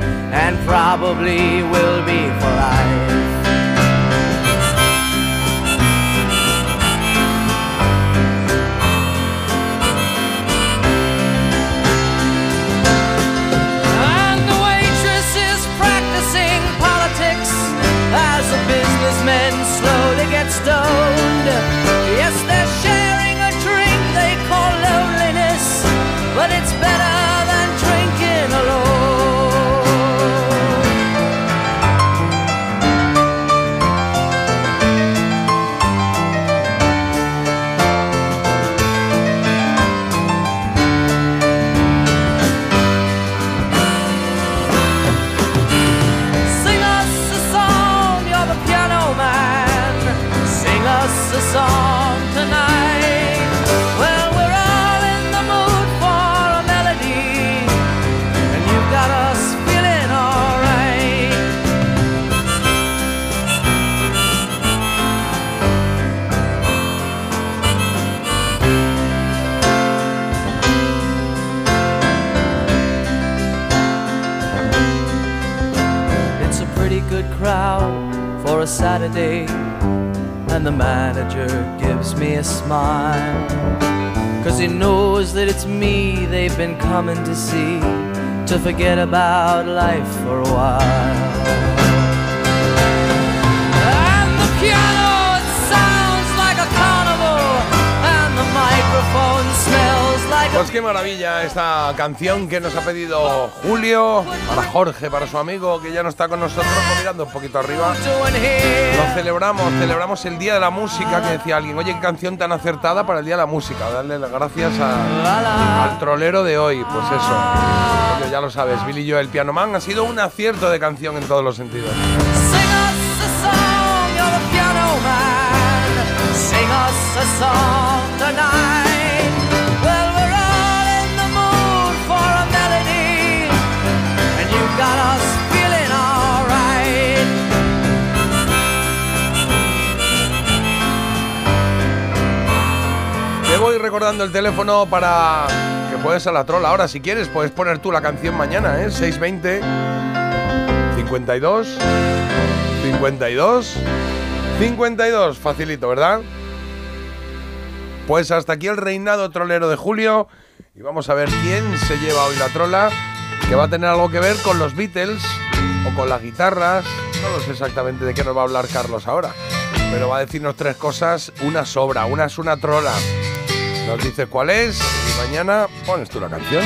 and probably will be for life. And the waitress practicing politics as the businessmen slowly get stoned. Yes, they're sharing a drink they call loneliness, but it's better Saturday, and the manager gives me a smile. Cause he knows that it's me they've been coming to see to forget about life for a while. And the piano, Pues qué maravilla esta canción que nos ha pedido Julio, para Jorge, para su amigo que ya no está con nosotros, pues mirando un poquito arriba. Lo celebramos, celebramos el Día de la Música, que decía alguien, oye, qué canción tan acertada para el Día de la Música. Darle las gracias al trolero de hoy, pues eso. Ya lo sabes, Billy Joel Piano Man ha sido un acierto de canción en todos los sentidos. Voy recordando el teléfono para que puedes a la trola. Ahora, si quieres, puedes poner tú la canción mañana, ¿eh? 620 52 52 52. Facilito, ¿verdad? Pues hasta aquí el reinado trolero de Julio. Y vamos a ver quién se lleva hoy la trola, que va a tener algo que ver con los Beatles o con las guitarras. No lo sé exactamente de qué nos va a hablar Carlos ahora, pero va a decirnos tres cosas, una sobra, una es una trola. Nos dice cuál es y mañana pones tú la canción.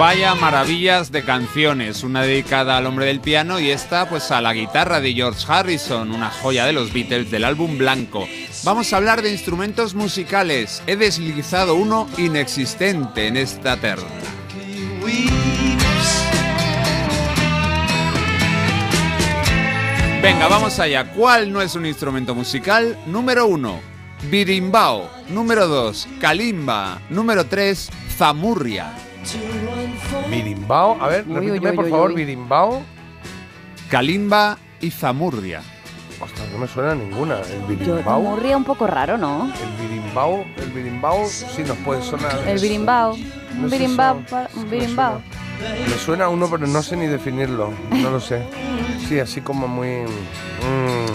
Vaya maravillas de canciones, una dedicada al hombre del piano y esta pues a la guitarra de George Harrison, una joya de los Beatles del álbum blanco. Vamos a hablar de instrumentos musicales. He deslizado uno inexistente en esta terna. Venga, vamos allá. ¿Cuál no es un instrumento musical? Número uno, birimbao. Número dos, kalimba. Número tres, zamurria. Birimbao, a ver, Uy, repíteme uy, por uy, favor, uy. birimbao. Kalimba y zamurria. Ostras, no me suena ninguna. El Yo birimbao. murría un poco raro, ¿no? El birimbao, el birimbao sí nos puede sonar. El birimbao. No Un Un me birimbao. Me suena uno, pero no sé ni definirlo. No lo sé. Sí, así como muy. mm.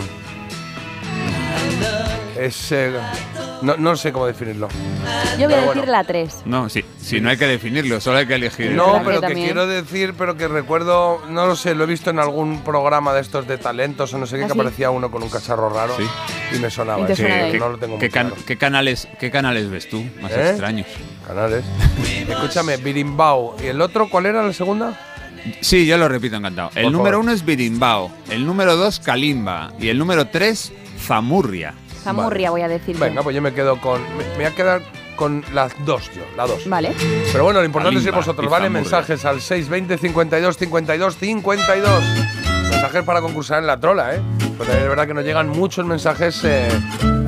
es. eh, no, no sé cómo definirlo. Yo voy a Pero decir bueno. la 3. No, sí, sí, no hay que definirlo, solo hay que elegir. No, pero que también. quiero decir, pero que recuerdo, no lo sé, lo he visto en algún programa de estos de talentos o no sé qué, ¿Ah, que sí? aparecía uno con un cacharro raro Sí. y me sonaba. Eso, que ahí. no lo tengo ¿Qué, muy can- claro. qué canales, ¿Qué canales ves tú? Más ¿Eh? extraños. Canales. Escúchame, Birimbao. ¿Y el otro cuál era la segunda? Sí, yo lo repito encantado. El Por número favor. uno es birimbao, el número dos kalimba y el número tres zamurria. Zamurria voy a decir. yo. Venga, pues yo me quedo con. Me, me voy a quedar con las dos, yo, la dos. Vale. Pero bueno, lo importante es ir vosotros, ¿vale? Zamurria. Mensajes al 620 52 52 52. Mensajes para concursar en la trola, ¿eh? Pues también es verdad que nos llegan muchos mensajes eh,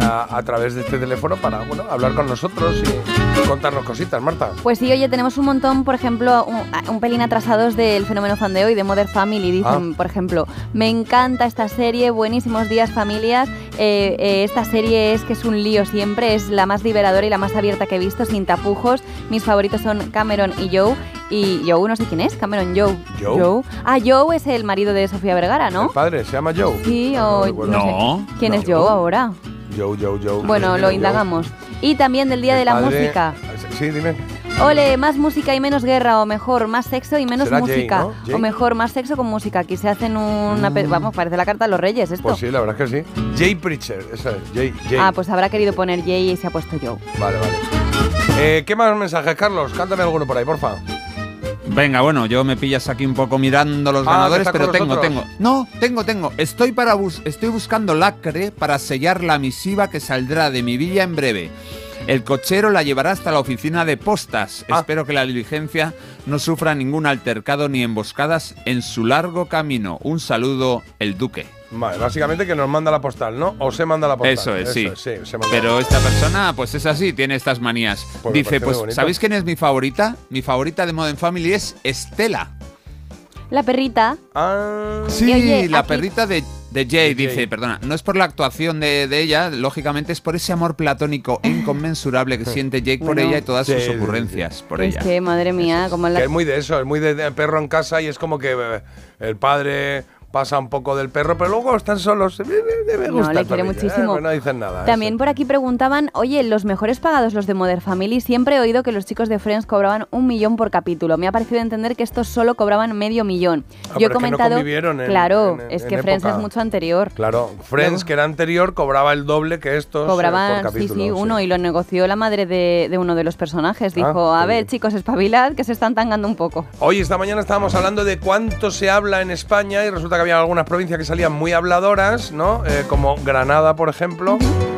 a, a través de este teléfono para, bueno, hablar con nosotros y contarnos cositas, Marta. Pues sí, oye, tenemos un montón, por ejemplo, un, a- un pelín atrasados del fenómeno fan de hoy, de Mother Family. Dicen, Ah. por ejemplo, me encanta esta serie, buenísimos días familias. Eh, eh, esta serie es que es un lío siempre, es la más liberadora y la más abierta que he visto, sin tapujos. Mis favoritos son Cameron y Joe. Y Joe, no sé quién es, Cameron Joe. Joe. Ah, Joe es el marido de Sofía Vergara, ¿no? El padre se llama Joe. Sí, o recuerdo. no, No. sé. ¿Quién No. es Joe ahora? Joe, Joe, Joe. Bueno, lo indagamos. Y también del Día El de la padre- Música. Sí, dime. Ole, más música y menos guerra, o mejor, más sexo y menos música. O mejor, más sexo con música. Aquí se hacen una... pe- Vamos, parece la carta de los reyes esto. Pues sí, la verdad es que sí. Jay Preacher, esa es. Jay, Jay. Ah, pues habrá querido poner Jay y se ha puesto Joe. Vale, vale. Eh, ¿Qué más mensajes, Carlos? Cántame alguno por ahí, porfa. Venga, bueno, yo me pillas aquí un poco mirando los Ah, ganadores, pero tengo, tengo. No, tengo, tengo. Estoy para bus- estoy buscando lacre para sellar la misiva que saldrá de mi villa en breve. El cochero la llevará hasta la oficina de postas. Ah. Espero que la diligencia no sufra ningún altercado ni emboscadas en su largo camino. Un saludo, el duque. Vale, básicamente que nos manda la postal, ¿no? O se manda la postal. Eso es, sí. se manda Pero esta persona, pues es así, tiene estas manías. Pues Dice, pues. ¿sabéis quién es mi favorita? Mi favorita de Modern Family es Estela. La perrita. Ah, Sí, oye, la aquí- perrita de, de Jay, De dice, Jay. perdona, no es por la actuación de, de ella, lógicamente es por ese amor platónico e inconmensurable que siente Jake por Bueno. ea y todas Sí, sus sí, sí. ocurrencias por es ella. que, madre mía, como que la... es muy de eso, es muy de, de perro en casa y es como que eh, el padre pasa un poco del perro, pero luego están solos. Me, me No, gusta le quiere muchísimo. eh, no dicen nada. También eso. por aquí preguntaban, oye, los mejores pagados los de Mother Family, siempre he oído que los chicos de Friends cobraban un millón por capítulo. Me ha parecido entender que estos solo cobraban medio millón. Ah, Yo he es que no comentado, en- claro, en- es que Friends época. es mucho anterior. Claro, Friends, que era anterior, cobraba el doble que estos eh, Cobraban, por sí, capítulo. sí, uno, y lo negoció la madre de, de uno de los personajes. Dijo, Ah, a qué ver, chicos, espabilad, que se están tangando un poco. Hoy, esta mañana, estábamos hablando de cuánto se habla en España y resulta que había algunas provincias que salían muy habladoras, ¿no? Eh, como Granada, por ejemplo,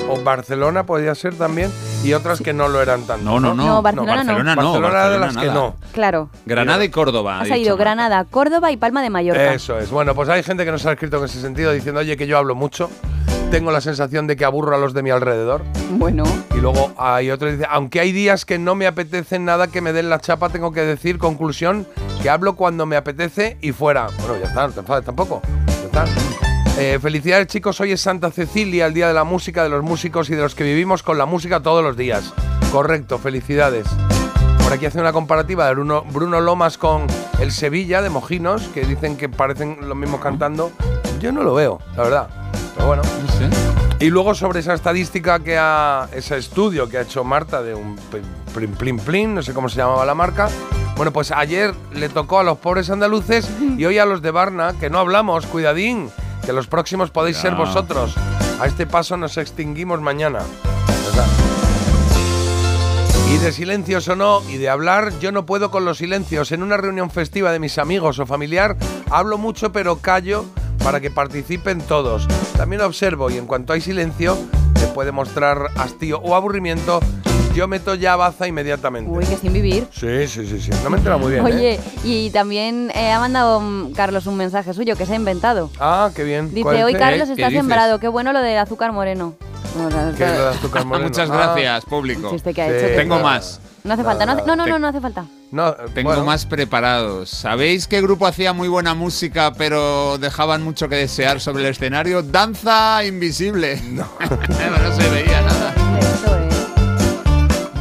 o Barcelona podría ser también, y otras que no lo eran tanto. No, no, no. No, Barcelona no. Barcelona no. Barcelona era de Barcelona las que nada. no. Claro. Granada y Córdoba. Ha Marta. Granada, Córdoba y Palma de Mallorca. Eso es. Bueno, pues hay gente que nos ha escrito en ese sentido diciendo, oye, que yo hablo mucho, tengo la sensación de que aburro a los de mi alrededor. Bueno, Y luego hay otro que dice, aunque hay días que no me apetece nada que me den la chapa, tengo que decir, conclusión, que hablo cuando me apetece y fuera. Bueno, ya está, no te enfades tampoco. Ya está. Eh, felicidades chicos, hoy es Santa Cecilia, el Día de la Música, de los músicos y de los que vivimos con la música todos los días. Correcto, felicidades. Por aquí hace una comparativa de Bruno, Bruno Lomas con el Sevilla de Mojinos, que dicen que parecen los mismos cantando. Yo no lo veo, la verdad. Pero bueno. No sé. Y luego sobre esa estadística que ha, ese estudio que ha hecho Marta de un pl- plin plin plin, no sé cómo se llamaba la marca. Bueno, pues ayer le tocó a los pobres andaluces y hoy a los de Barna, que no hablamos, cuidadín, que los próximos podéis ser vosotros. A este paso nos extinguimos mañana. Está. Y de silencios o no, y de hablar, yo no puedo con los silencios. En una reunión festiva de mis amigos o familiar, hablo mucho pero callo para que participen todos. También observo y en cuanto hay silencio, me puede mostrar hastío o aburrimiento yo meto ya baza inmediatamente. Uy, que sin vivir. Sí, sí, sí, sí. No me entera muy bien. ¿eh? Oye, y también eh, ha mandado mm, Carlos un mensaje suyo que se ha inventado. Ah, qué bien. Dice, hoy. Carlos ¿Qué está dices? sembrado, qué bueno lo del azúcar moreno. ¿Qué es lo de azúcar moreno? Muchas Ah. gracias, público. Un chiste que ha hecho que- Tengo más. No hace falta, no, hace- no, no, no, no hace falta. No, Tengo más preparados. ¿Sabéis qué grupo hacía muy buena música pero dejaban mucho que desear sobre el escenario? Danza Invisible. No, no se veía nada.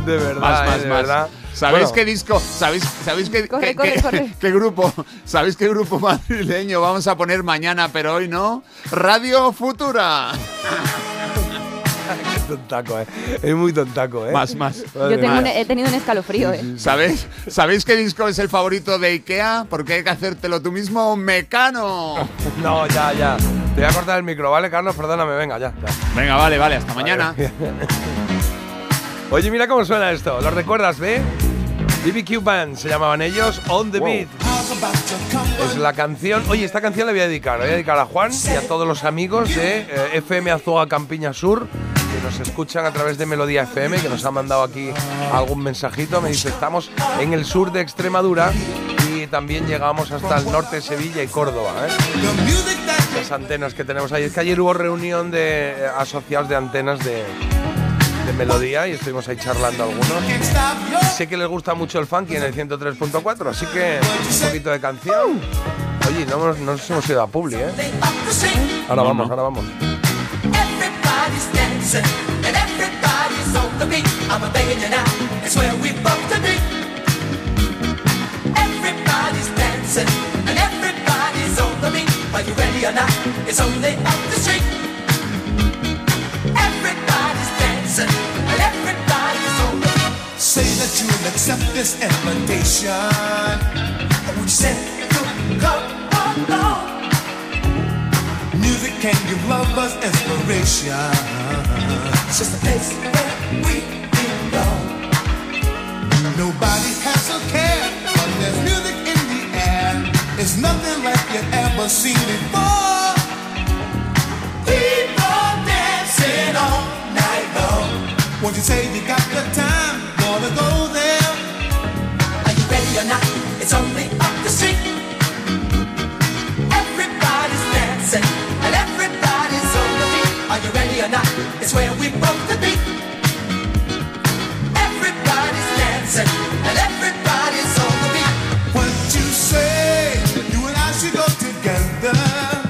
De verdad, Más, eh, más, de más. verdad. ¿Sabéis Bueno. qué disco? ¿Sabéis, sabéis qué, Corre, qué- corre, qué- corre. qué grupo? ¿Sabéis qué grupo madrileño vamos a poner mañana, pero hoy no? Radio Futura. Tontaco, eh. Es muy tontaco, eh. Más, más. Yo tengo un- he tenido un escalofrío, ¿eh? ¿Sabéis? ¿Sabéis qué disco es el favorito de Ikea? Porque hay que hacértelo tú mismo, Mecano. No, ya, ya. Te voy a cortar el micro, ¿vale, Carlos? Perdóname, venga, ya. ya. Venga, vale, vale, hasta mañana. Oye, mira cómo suena esto. ¿Lo recuerdas, ve? BBQ Band se llamaban ellos, On the Beat. Es la canción. Oye, esta canción la voy a dedicar. La voy a dedicar a Juan y a todos los amigos de eh, FM Azuga Campiña Sur que nos escuchan a través de Melodía FM, que nos han mandado aquí algún mensajito. Me dice, estamos en el sur de Extremadura y también llegamos hasta el norte de Sevilla y Córdoba. ¿eh? Las antenas que tenemos ahí. Es que ayer hubo reunión de eh, asociados de antenas de, de Melodía y estuvimos ahí charlando algunos. Sé que les gusta mucho el funky en el 103.4, así que un poquito de canción. Oye, no, nos hemos ido a Publi, ¿eh? Ahora No, vamos, no. ahora vamos. Everybody's dancing and everybody's on the beat. I'm begging you now, it's where we both to be. Everybody's dancing and everybody's on the beat. Are you ready or not? It's only up the street. Accept this invitation. Oh, would you say you come along? Music can give lovers inspiration. It's just a place where we belong. Nobody has a care when there's music in the air. It's nothing like you've ever seen before. People dancing all night long. Won't you say you got the time? Gonna go there. Are you ready or not? It's only up the street. Everybody's dancing and everybody's on the beat. Are you ready or not? It's where we broke the beat. Everybody's dancing and everybody's on the beat. What you say? You and I should go together.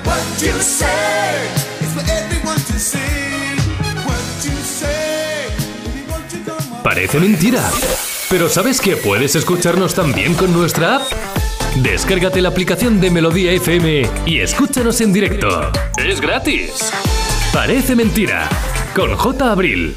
What you say? It's for everyone to see. What you say? Parece mentira. Pero ¿sabes que puedes escucharnos también con nuestra app? Descárgate la aplicación de Melodía FM y escúchanos en directo. Es gratis. Parece mentira. Con J. Abril.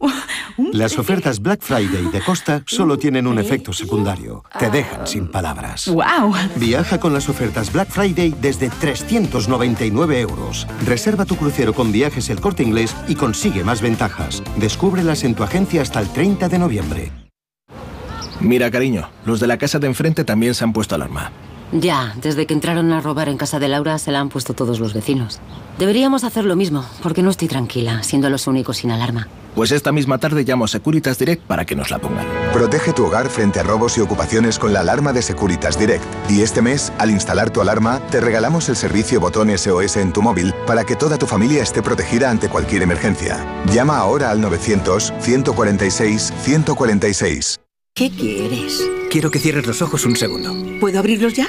Las ofertas Black Friday de Costa solo tienen un efecto secundario. Te dejan sin palabras. ¡Wow! Viaja con las ofertas Black Friday desde 399 euros. Reserva tu crucero con viajes el corte inglés y consigue más ventajas. Descúbrelas en tu agencia hasta el 30 de noviembre. Mira, cariño, los de la casa de enfrente también se han puesto alarma. Ya, desde que entraron a robar en casa de Laura se la han puesto todos los vecinos. Deberíamos hacer lo mismo, porque no estoy tranquila, siendo los únicos sin alarma. Pues esta misma tarde llamo a Securitas Direct para que nos la pongan. Protege tu hogar frente a robos y ocupaciones con la alarma de Securitas Direct. Y este mes, al instalar tu alarma, te regalamos el servicio botón SOS en tu móvil para que toda tu familia esté protegida ante cualquier emergencia. Llama ahora al 900-146-146. ¿Qué quieres? Quiero que cierres los ojos un segundo. ¿Puedo abrirlos ya?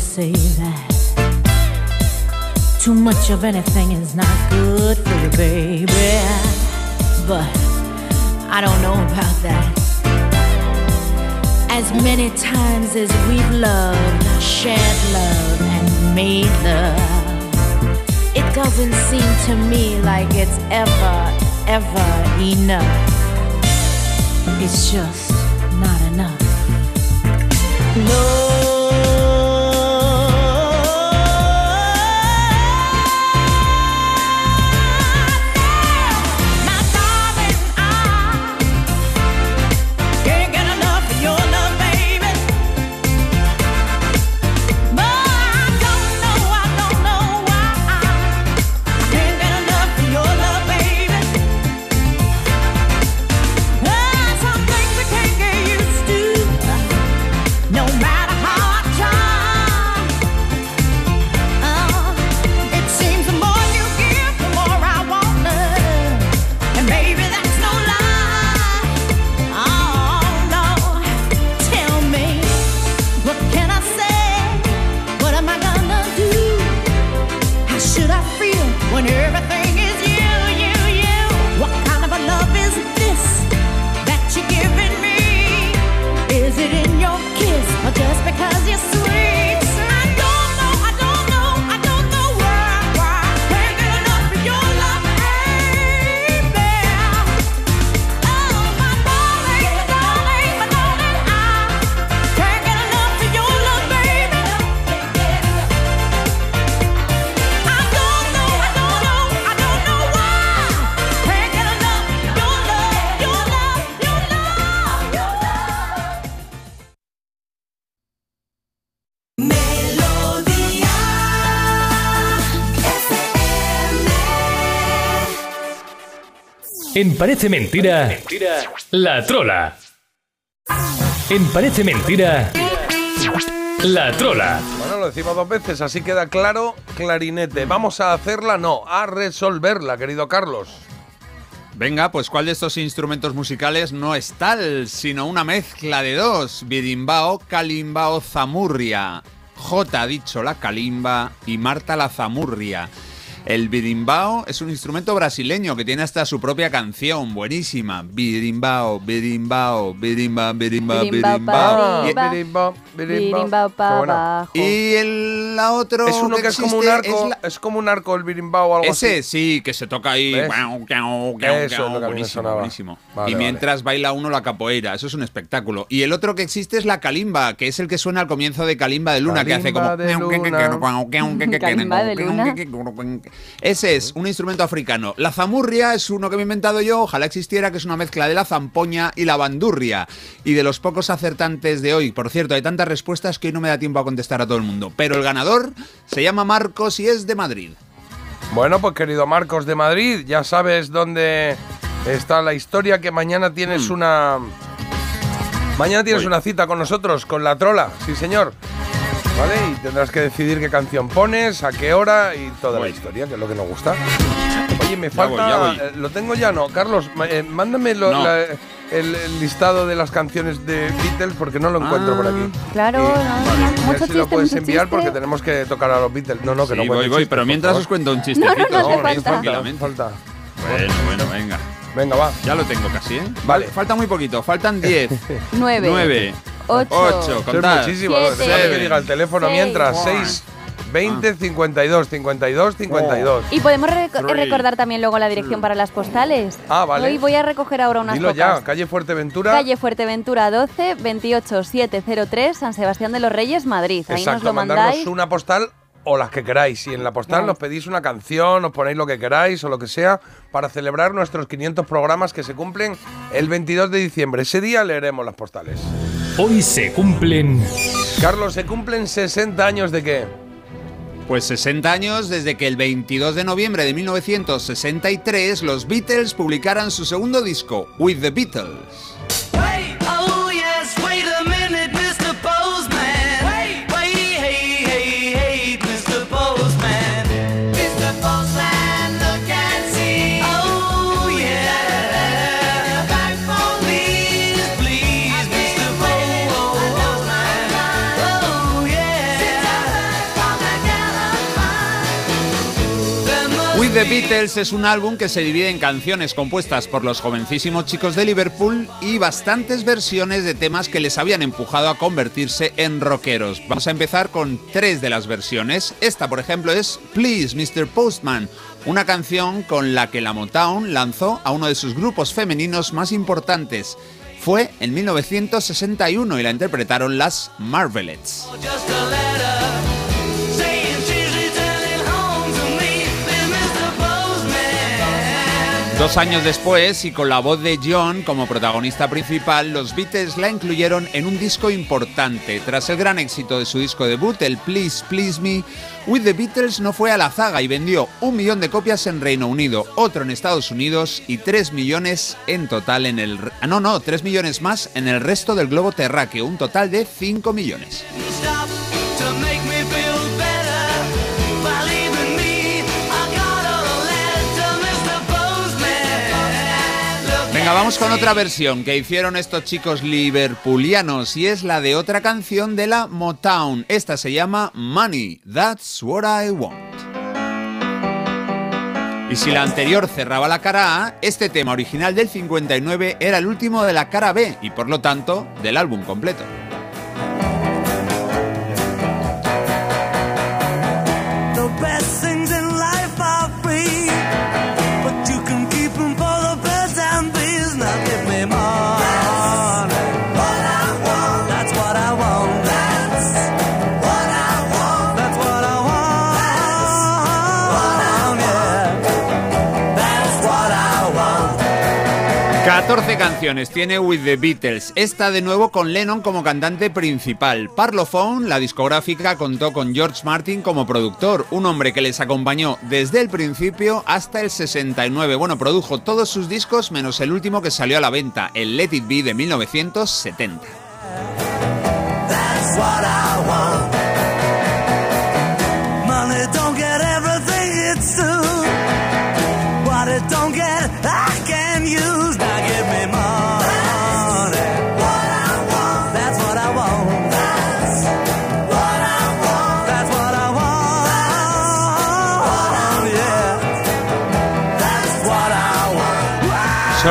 Say that too much of anything is not good for you, baby. But I don't know about that. As many times as we've loved, shared love, and made love, it doesn't seem to me like it's ever, ever enough. It's just not enough. Can't En Parece Mentira, La Trola. En Parece Mentira, La Trola. Bueno, lo decimos dos veces, así queda claro, clarinete. ¿Vamos a hacerla? No, a resolverla, querido Carlos. Venga, pues ¿cuál de estos instrumentos musicales no es tal, sino una mezcla de dos? Birimbao, calimbao, zamurria. J ha dicho la calimba y Marta la zamurria. El birimbao es un instrumento brasileño que tiene hasta su propia canción, buenísima. Birimbao, birimbao, birimba, birimba, Birimbao birimbao. Birimbao. Y el la otro Es uno que, es como un arco, es es, como un arco el birimbao o algo Ese así. sí, que se toca ahí. ¿Ves? guau, guau, guau, Eso es guau, lo que a mí me buenísimo, sonaba. buenísimo. Vale, y vale. mientras baila uno la capoeira, eso es un espectáculo. Y el otro que existe es la calimba, que es el que suena al comienzo de Calimba de Luna, que hace como. Calimba de Luna. Calimba de Luna. Ese es un instrumento africano. La zamurria es uno que me he inventado yo, ojalá existiera, que es una mezcla de la zampoña y la bandurria. Y de los pocos acertantes de hoy, por cierto, hay tantas respuestas que hoy no me da tiempo a contestar a todo el mundo. Pero el ganador se llama Marcos y es de Madrid. Bueno, pues querido Marcos de Madrid, ya sabes dónde está la historia, que mañana tienes una... Mañana tienes Voy. una cita con nosotros, con la trola, sí señor. ¿Vale? Y tendrás que decidir qué canción pones, a qué hora y toda Voy. la historia, que es lo que nos gusta. Oye, me Ya falta... voy, ya voy. eh, Lo tengo ya, ¿no? Carlos, eh, mándame lo- No. la- el, el listado de las canciones de Beatles porque no lo encuentro por aquí. Claro, Y- no, no, ver mucho si chiste, lo puedes mucho enviar chiste. porque tenemos que tocar a los Beatles. No, no, que Sí, no voy, cuenten voy, chistes, pero mientras os cuento un No, chistecito. no, no No, falta. tranquilamente. falta. Bueno, bueno, venga. Venga, va. Ya lo tengo casi, ¿eh? Vale. Vale, falta muy poquito. Faltan 10, Nueve. 9, Ocho. 8, Eso es contad. muchísimo. Siete. Déjame que diga el teléfono Seis. mientras. 6, 20, 52, 52, 52. Y podemos re- Three. recordar también luego la dirección para las postales. Ah, vale. Hoy voy a recoger ahora unas Dilo pocas. ya, calle Fuerteventura. Calle Fuerteventura 12, 28703, San Sebastián de los Reyes, Madrid. Ahí nos Exacto, lo mandarnos mandáis. una postal o las que queráis. Y en la postal nos pedís una canción, os ponéis lo que queráis o lo que sea para celebrar nuestros 500 programas que se cumplen el 22 de diciembre. Ese día leeremos las postales. Hoy se cumplen Carlos, ¿se cumplen 60 años de qué? Pues 60 años desde que el 22 de noviembre de 1963 los Beatles publicaran su segundo disco, With the Beatles. The Beatles es un álbum que se divide en canciones compuestas por los jovencísimos chicos de Liverpool y bastantes versiones de temas que les habían empujado a convertirse en rockeros. Vamos a empezar con tres de las versiones. Esta, por ejemplo, es Please, Mr. Postman, una canción con la que la Motown lanzó a uno de sus grupos femeninos más importantes. Fue en 1961 y la interpretaron las Marvelettes. Dos años después, y con la voz de John como protagonista principal, los Beatles la incluyeron en un disco importante. Tras el gran éxito de su disco debut, el Please Please Me, With the Beatles no fue a la zaga y vendió un millón de copias en Reino Unido, otro en Estados Unidos y tres millones en total en el... ah, No, no, tres millones más en el resto del globo terráqueo, un total de 5 millones. Venga, vamos con otra versión que hicieron estos chicos liverpulianos y es la de otra canción de la Motown. Esta se llama Money, That's What I Want. Y si la anterior cerraba la cara A, este tema original del 59 era el último de la cara B y por lo tanto del álbum completo. 14 canciones tiene With the Beatles, esta de nuevo con Lennon como cantante principal. Parlophone, la discográfica, contó con George Martin como productor, un hombre que les acompañó desde el principio hasta el 69. Bueno, produjo todos sus discos menos el último que salió a la venta, el Let It Be de 1970.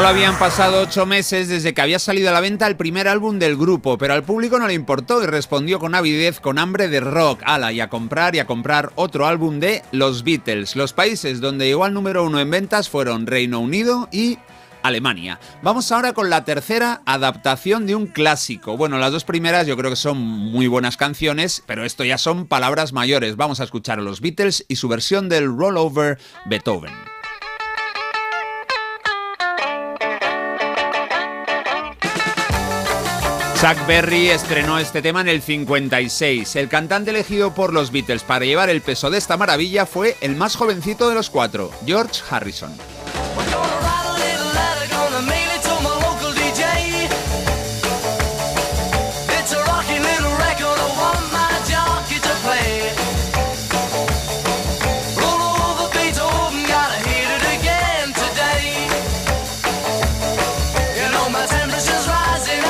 Habían pasado ocho meses desde que había salido a la venta el primer álbum del grupo, pero al público no le importó y respondió con avidez, con hambre de rock, ala, y a comprar y a comprar otro álbum de Los Beatles. Los países donde llegó al número uno en ventas fueron Reino Unido y Alemania. Vamos ahora con la tercera adaptación de un clásico. Bueno, las dos primeras yo creo que son muy buenas canciones, pero esto ya son palabras mayores. Vamos a escuchar a los Beatles y su versión del Rollover Beethoven. Chuck Berry estrenó este tema en el 56. El cantante elegido por los Beatles para llevar el peso de esta maravilla fue el más jovencito de los cuatro, George Harrison.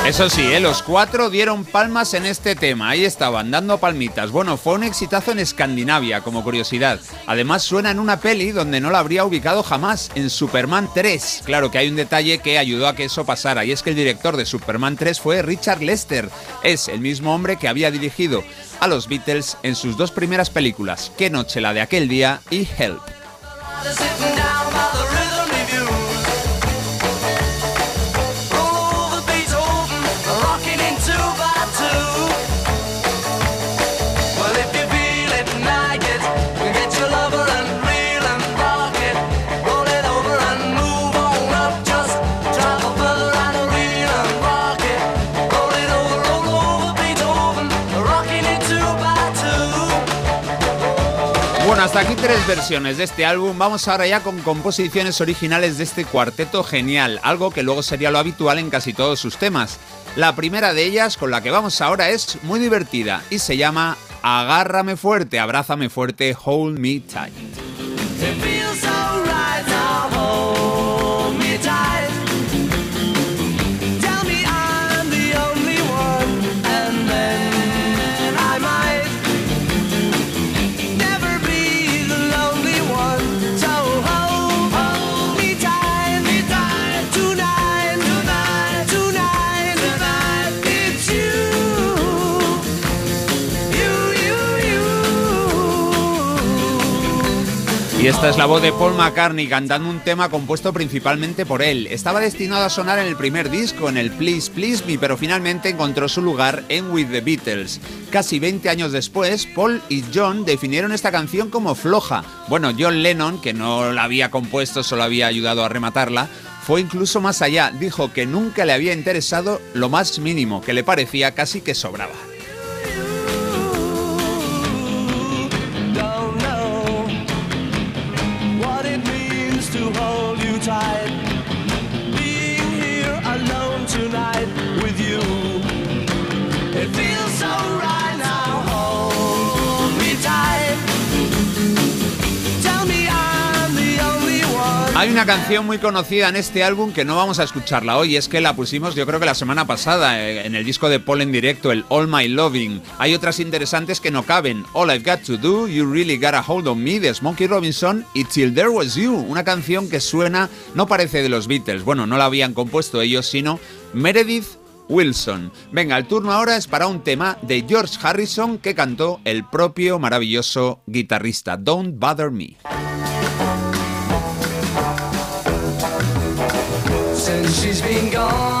Eso sí, ¿eh? los cuatro dieron palmas en este tema. Ahí estaban, dando palmitas. Bueno, fue un exitazo en Escandinavia, como curiosidad. Además, suena en una peli donde no la habría ubicado jamás, en Superman 3. Claro que hay un detalle que ayudó a que eso pasara, y es que el director de Superman 3 fue Richard Lester. Es el mismo hombre que había dirigido a los Beatles en sus dos primeras películas, Qué noche la de aquel día y Help. Hasta aquí tres versiones de este álbum. Vamos ahora ya con composiciones originales de este cuarteto genial, algo que luego sería lo habitual en casi todos sus temas. La primera de ellas, con la que vamos ahora, es muy divertida y se llama Agárrame fuerte, abrázame fuerte, hold me tight. Y esta es la voz de Paul McCartney cantando un tema compuesto principalmente por él. Estaba destinado a sonar en el primer disco, en el Please Please Me, pero finalmente encontró su lugar en With the Beatles. Casi 20 años después, Paul y John definieron esta canción como floja. Bueno, John Lennon, que no la había compuesto, solo había ayudado a rematarla, fue incluso más allá. Dijo que nunca le había interesado lo más mínimo, que le parecía casi que sobraba. Tight. Being here alone tonight Hay una canción muy conocida en este álbum que no vamos a escucharla hoy, es que la pusimos yo creo que la semana pasada eh, en el disco de Paul en directo, el All My Loving. Hay otras interesantes que no caben, All I've Got to Do, You Really Got a Hold on Me de Smokey Robinson y Till There Was You, una canción que suena, no parece de los Beatles, bueno, no la habían compuesto ellos, sino Meredith Wilson. Venga, el turno ahora es para un tema de George Harrison que cantó el propio maravilloso guitarrista, Don't Bother Me. She's been gone,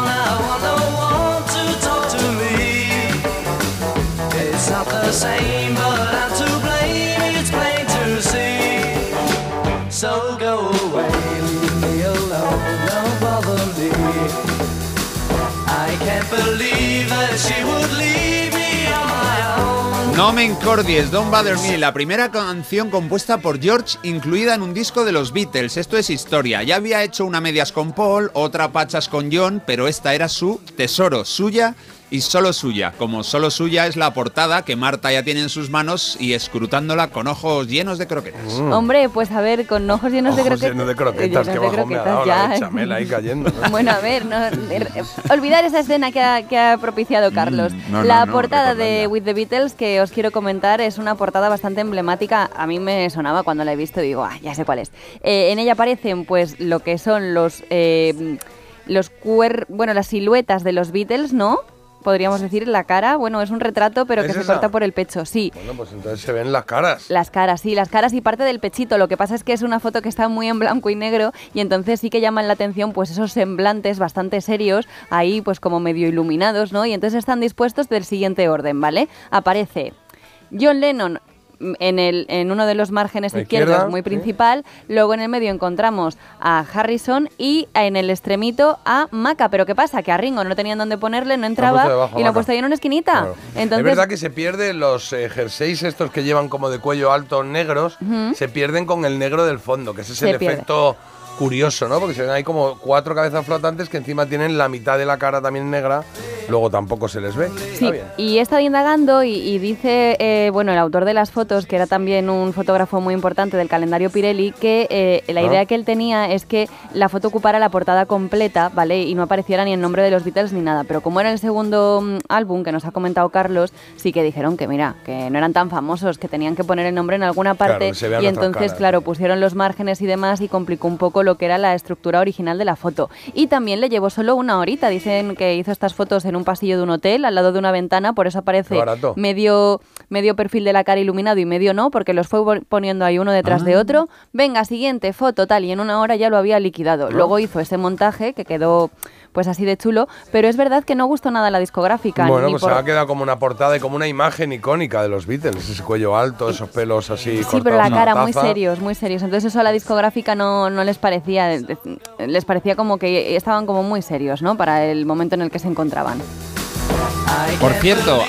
No me encordies, Don't Bother Me, la primera canción compuesta por George, incluida en un disco de los Beatles. Esto es historia. Ya había hecho una medias con Paul, otra pachas con John, pero esta era su tesoro, suya y solo suya. Como solo suya es la portada que Marta ya tiene en sus manos y escrutándola con ojos llenos de croquetas. Hombre, pues a ver, con ojos llenos de Ojos croquetas. llenos de croquetas, llenos qué de bajón me ha croquetas, dado la ya. bechamel ahí cayendo. ¿no? Bueno, a ver, no, er- olvidar esa escena que ha, que ha propiciado Carlos. Mm, no, no, la no, portada de With the Beatles que os quiero comentar es una portada bastante emblemática. A mí me sonaba cuando la he visto, digo, ah, ya sé cuál es. Eh, en ella aparecen, pues, lo que son los, eh, los cuer bueno, las siluetas de los Beatles, ¿no? Podríamos decir la cara. Bueno, es un retrato, pero ¿Es que se esa? corta por el pecho, sí. Bueno, pues entonces se ven las caras. Las caras, sí, las caras y parte del pechito. Lo que pasa es que es una foto que está muy en blanco y negro y entonces sí que llaman la atención pues esos semblantes bastante serios, ahí pues como medio iluminados, ¿no? Y entonces están dispuestos del siguiente orden, ¿vale? Aparece John Lennon en, el, en uno de los márgenes izquierdos, izquierda, muy sí. principal. Luego en el medio encontramos a Harrison y en el extremito a Maca. Pero ¿qué pasa? Que a Ringo no tenían dónde ponerle, no entraba debajo y lo han puesto ahí en una esquinita. Claro. Entonces, es verdad que se pierden los eh, jerseys estos que llevan como de cuello alto negros, se pierden con el negro del fondo, que ese es Se el pierde. efecto curioso, ¿no? Porque se ven ahí como cuatro cabezas flotantes que encima tienen la mitad de la cara también negra, luego tampoco se les ve. Está Sí, bien. y he estado indagando y, y dice, eh, bueno, el autor de las fotos, que era también un fotógrafo muy importante del calendario Pirelli, que eh, la Ah. idea que él tenía es que la foto ocupara la portada completa, ¿vale? Y no apareciera ni el nombre de los Beatles ni nada. Pero como era el segundo mm, álbum que nos ha comentado Carlos, sí que dijeron que, mira, que no eran tan famosos, que tenían que poner el nombre en alguna Claro, parte. vean y entonces, claro, pusieron los márgenes y demás y complicó un poco lo que era la estructura original de la foto. Y también le llevó solo una horita. Dicen que hizo estas fotos en un pasillo de un hotel, al lado de una ventana, por eso aparece medio, medio perfil de la cara iluminado y medio no, porque los fue pon- poniendo ahí uno detrás de Ah. otro. Venga, siguiente foto, tal, y en una hora ya lo había liquidado. Ah. Luego hizo ese montaje que quedó pues así de chulo, pero es verdad que no gustó nada la discográfica. Bueno, ni pues por- se ha quedado como una portada y como una imagen icónica de los Beatles, ese cuello alto, esos pelos así Sí, pero la cara muy serios, muy serios. Entonces eso a la discográfica no, no les parecía, les parecía como que estaban como muy serios, ¿no? Para el momento en el que se encontraban. Por cierto,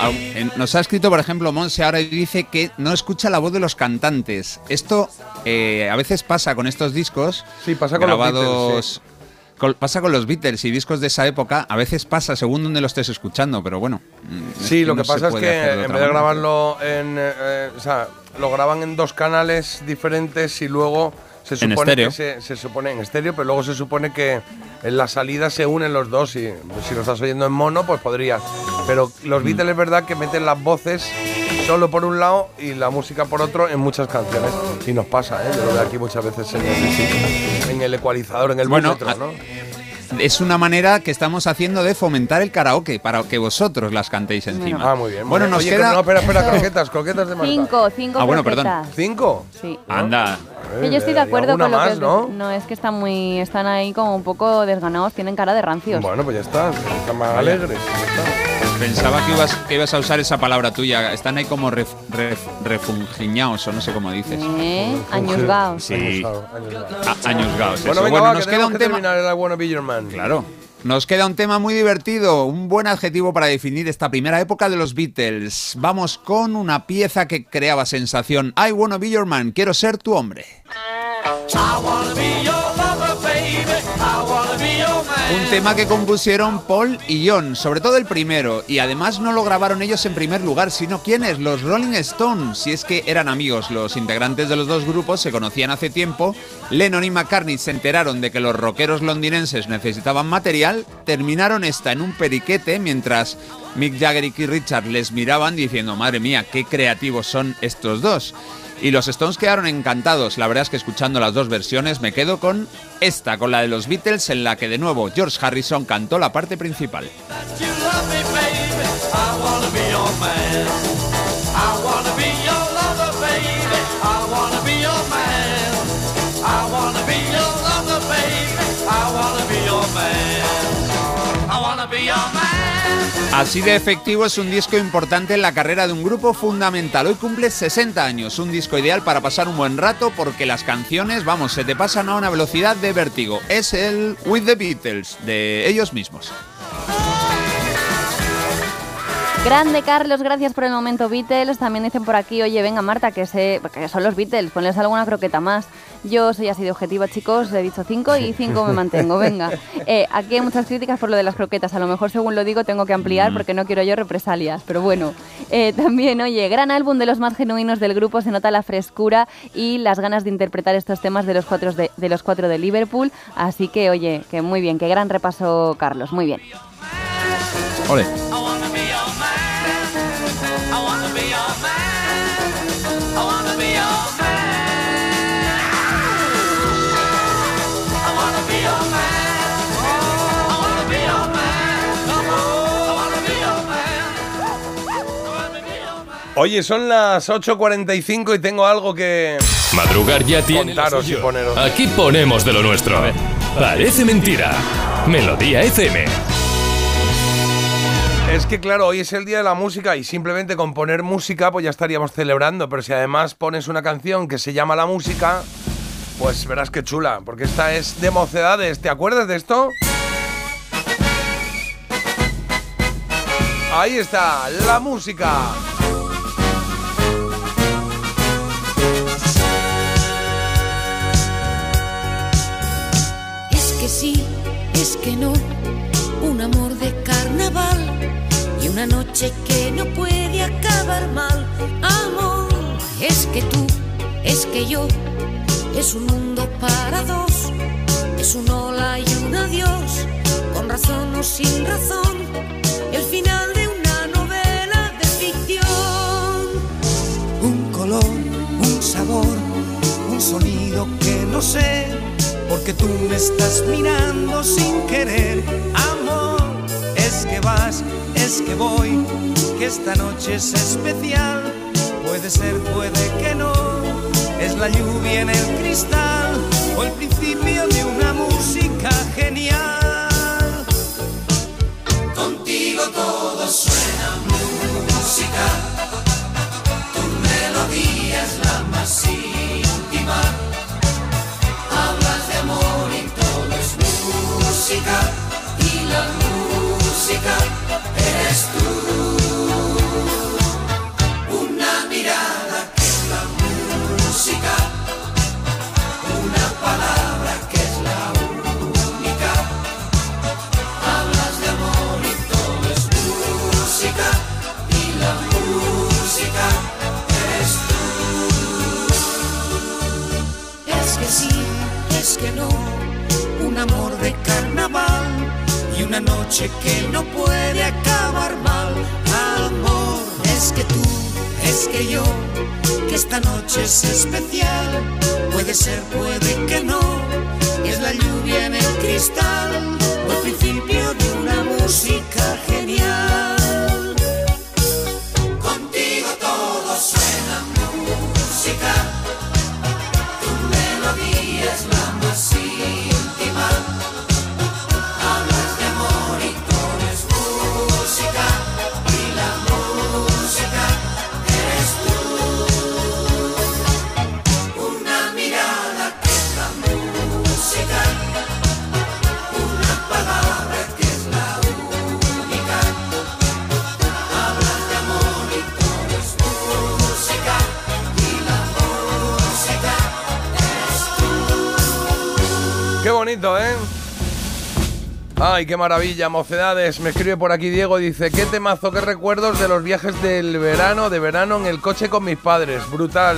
nos ha escrito, por ejemplo, Monse ahora y dice que no escucha la voz de los cantantes. Esto eh, a veces pasa con estos discos Sí, pasa con los grabados. Con- pasa con los Beatles y discos de esa época. A veces pasa según donde lo estés escuchando, pero bueno. mm, Sí, lo que pasa es que en vez de grabarlo en. eh, eh, o sea, lo graban en dos canales diferentes y luego se En supone estéreo. que se, se supone en estéreo, pero luego se supone que en la salida se unen los dos y pues, si lo estás oyendo en mono, pues podrías. Pero Mm. los Beatles es verdad que meten las voces solo por un lado y la música por otro en muchas canciones. Y nos pasa, ¿eh? Yo lo veo aquí muchas veces en el, en el ecualizador, en el Bueno, búmetro, a- ¿no? Es una manera que estamos haciendo de fomentar el karaoke para que vosotros las cantéis encima. Ah, muy bien. Bueno, bien. nos Oye, queda. No, espera, espera, croquetas, croquetas de Marta. Cinco, cinco Ah, bueno, perdón. ¿Cinco? Sí. Anda. Yo estoy de y acuerdo con lo más, que ¿no? no es que están muy están ahí como un poco desganados, tienen cara de rancios. Bueno, pues ya está, están más alegres. ya está. Pensaba que ibas, que ibas a usar esa palabra tuya. Están ahí como ref, ref- refungiñaos, o no sé cómo dices. ¿Eh? Añusgaos. Sí. Añusgaos. Bueno, va, nos que queda un que tema. terminar el I Wanna Be Your Man. Claro. Nos queda un tema muy divertido, un buen adjetivo para definir esta primera época de los Beatles. Vamos con una pieza que creaba sensación. I wanna be your man, quiero ser tu hombre. I wanna be Un tema que compusieron Paul y John, sobre todo el primero, y además no lo grabaron ellos en primer lugar, sino quienes, los Rolling Stones, si es que eran amigos, los integrantes de los dos grupos se conocían hace tiempo, Lennon y McCartney se enteraron de que los rockeros londinenses necesitaban material, terminaron esta en un periquete mientras Mick Jagger y Keith Richards les miraban diciendo, madre mía, qué creativos son estos dos. Y los Stones quedaron encantados. La verdad es que escuchando las dos versiones me quedo con esta, con la de los Beatles, en la que de nuevo George Harrison cantó la parte principal. I wanna be your man. Así de efectivo es un disco importante en la carrera de un grupo fundamental. Hoy cumple 60 años, un disco ideal para pasar un buen rato porque las canciones, vamos, se te pasan a una velocidad de vértigo. Es el With the Beatles, de ellos mismos. Grande Carlos, gracias por el momento Beatles. También dicen por aquí, oye, venga Marta, que, sé, que son los Beatles, ponles alguna croqueta más. Yo soy así de objetiva, chicos, he dicho cinco y cinco me mantengo, venga. Eh, aquí hay muchas críticas por lo de las croquetas, a lo mejor según lo digo tengo que ampliar porque no quiero yo represalias, pero bueno. Eh, también, oye, gran álbum de los más genuinos del grupo, se nota la frescura y las ganas de interpretar estos temas de los cuatro de, de los cuatro de Liverpool, así que, oye, que muy bien, que gran repaso Carlos, muy bien. Ole. Oye, son las 8.45 y tengo algo que Madrugar ya tiene contaros y poneros. Aquí ponemos de lo nuestro. Parece mentira. Melodía FM. Es que claro, hoy es el día de la música y simplemente con poner música pues ya estaríamos celebrando, pero si además pones una canción que se llama La Música, pues verás qué chula, porque esta es de mocedades, ¿te acuerdas de esto? Ahí está, la música. Sí, es que no, un amor de carnaval y una noche que no puede acabar mal. Amor, es que tú, es que yo, es un mundo para dos, es un hola y un adiós, con razón o sin razón, el final de una novela de ficción. Un color, un sabor, un sonido que no sé, porque tú me estás mirando sin querer. Amor, es que vas, es que voy, que esta noche es especial. Puede ser, puede que no, es la lluvia en el cristal o el principio de una música genial. Contigo todo suena música. Tu melodía es la más Y la música eres tú. Una mirada que es la música. Una palabra que es la única. Hablas de amor y todo es música y la música eres tú. Es que sí, es que no, un amor de y una noche que no puede acabar mal. Amor, es que tú, es que yo, que esta noche es especial. Puede ser, puede que no, es la lluvia en el cristal o el principio de una música bonito, ¿eh? Ay, qué maravilla, mocedades. Me escribe por aquí Diego, dice, qué temazo, qué recuerdos de los viajes del verano, de verano en el coche con mis padres. Brutal.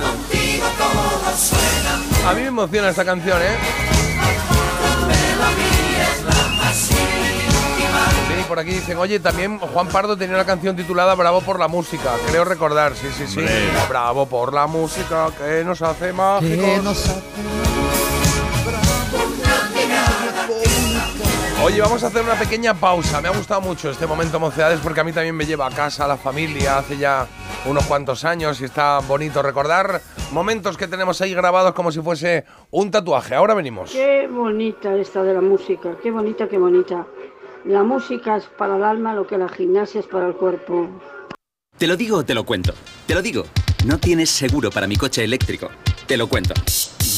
A mí me emociona esta canción, ¿eh? Sí, por aquí dicen, oye, también Juan Pardo tenía una canción titulada Bravo por la música. Creo recordar, sí, sí, sí. Bravo por la música que nos hace mágicos. Oye, vamos a hacer una pequeña pausa. Me ha gustado mucho este momento, mocedades, porque a mí también me lleva a casa, a la familia, hace ya unos cuantos años y está bonito recordar momentos que tenemos ahí grabados como si fuese un tatuaje. Ahora venimos. Qué bonita esta de la música, qué bonita, qué bonita. La música es para el alma lo que la gimnasia es para el cuerpo. Te lo digo o te lo cuento. Te lo digo. No tienes seguro para mi coche eléctrico. Te lo cuento.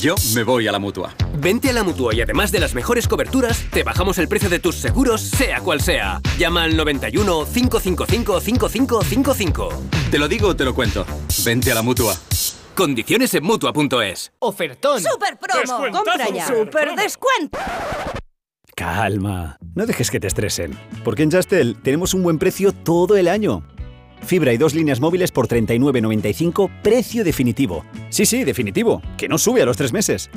Yo me voy a la mutua. Vente a la mutua y además de las mejores coberturas, te bajamos el precio de tus seguros, sea cual sea. Llama al 91 555 5555. Te lo digo o te lo cuento. Vente a la mutua. Condiciones en mutua.es. Ofertón. ¡Super promo! ¡Compra ya! ¡Super descuento! Calma, no dejes que te estresen, porque en Justel tenemos un buen precio todo el año. Fibra y dos líneas móviles por 39.95, precio definitivo. Sí, sí, definitivo, que no sube a los tres meses.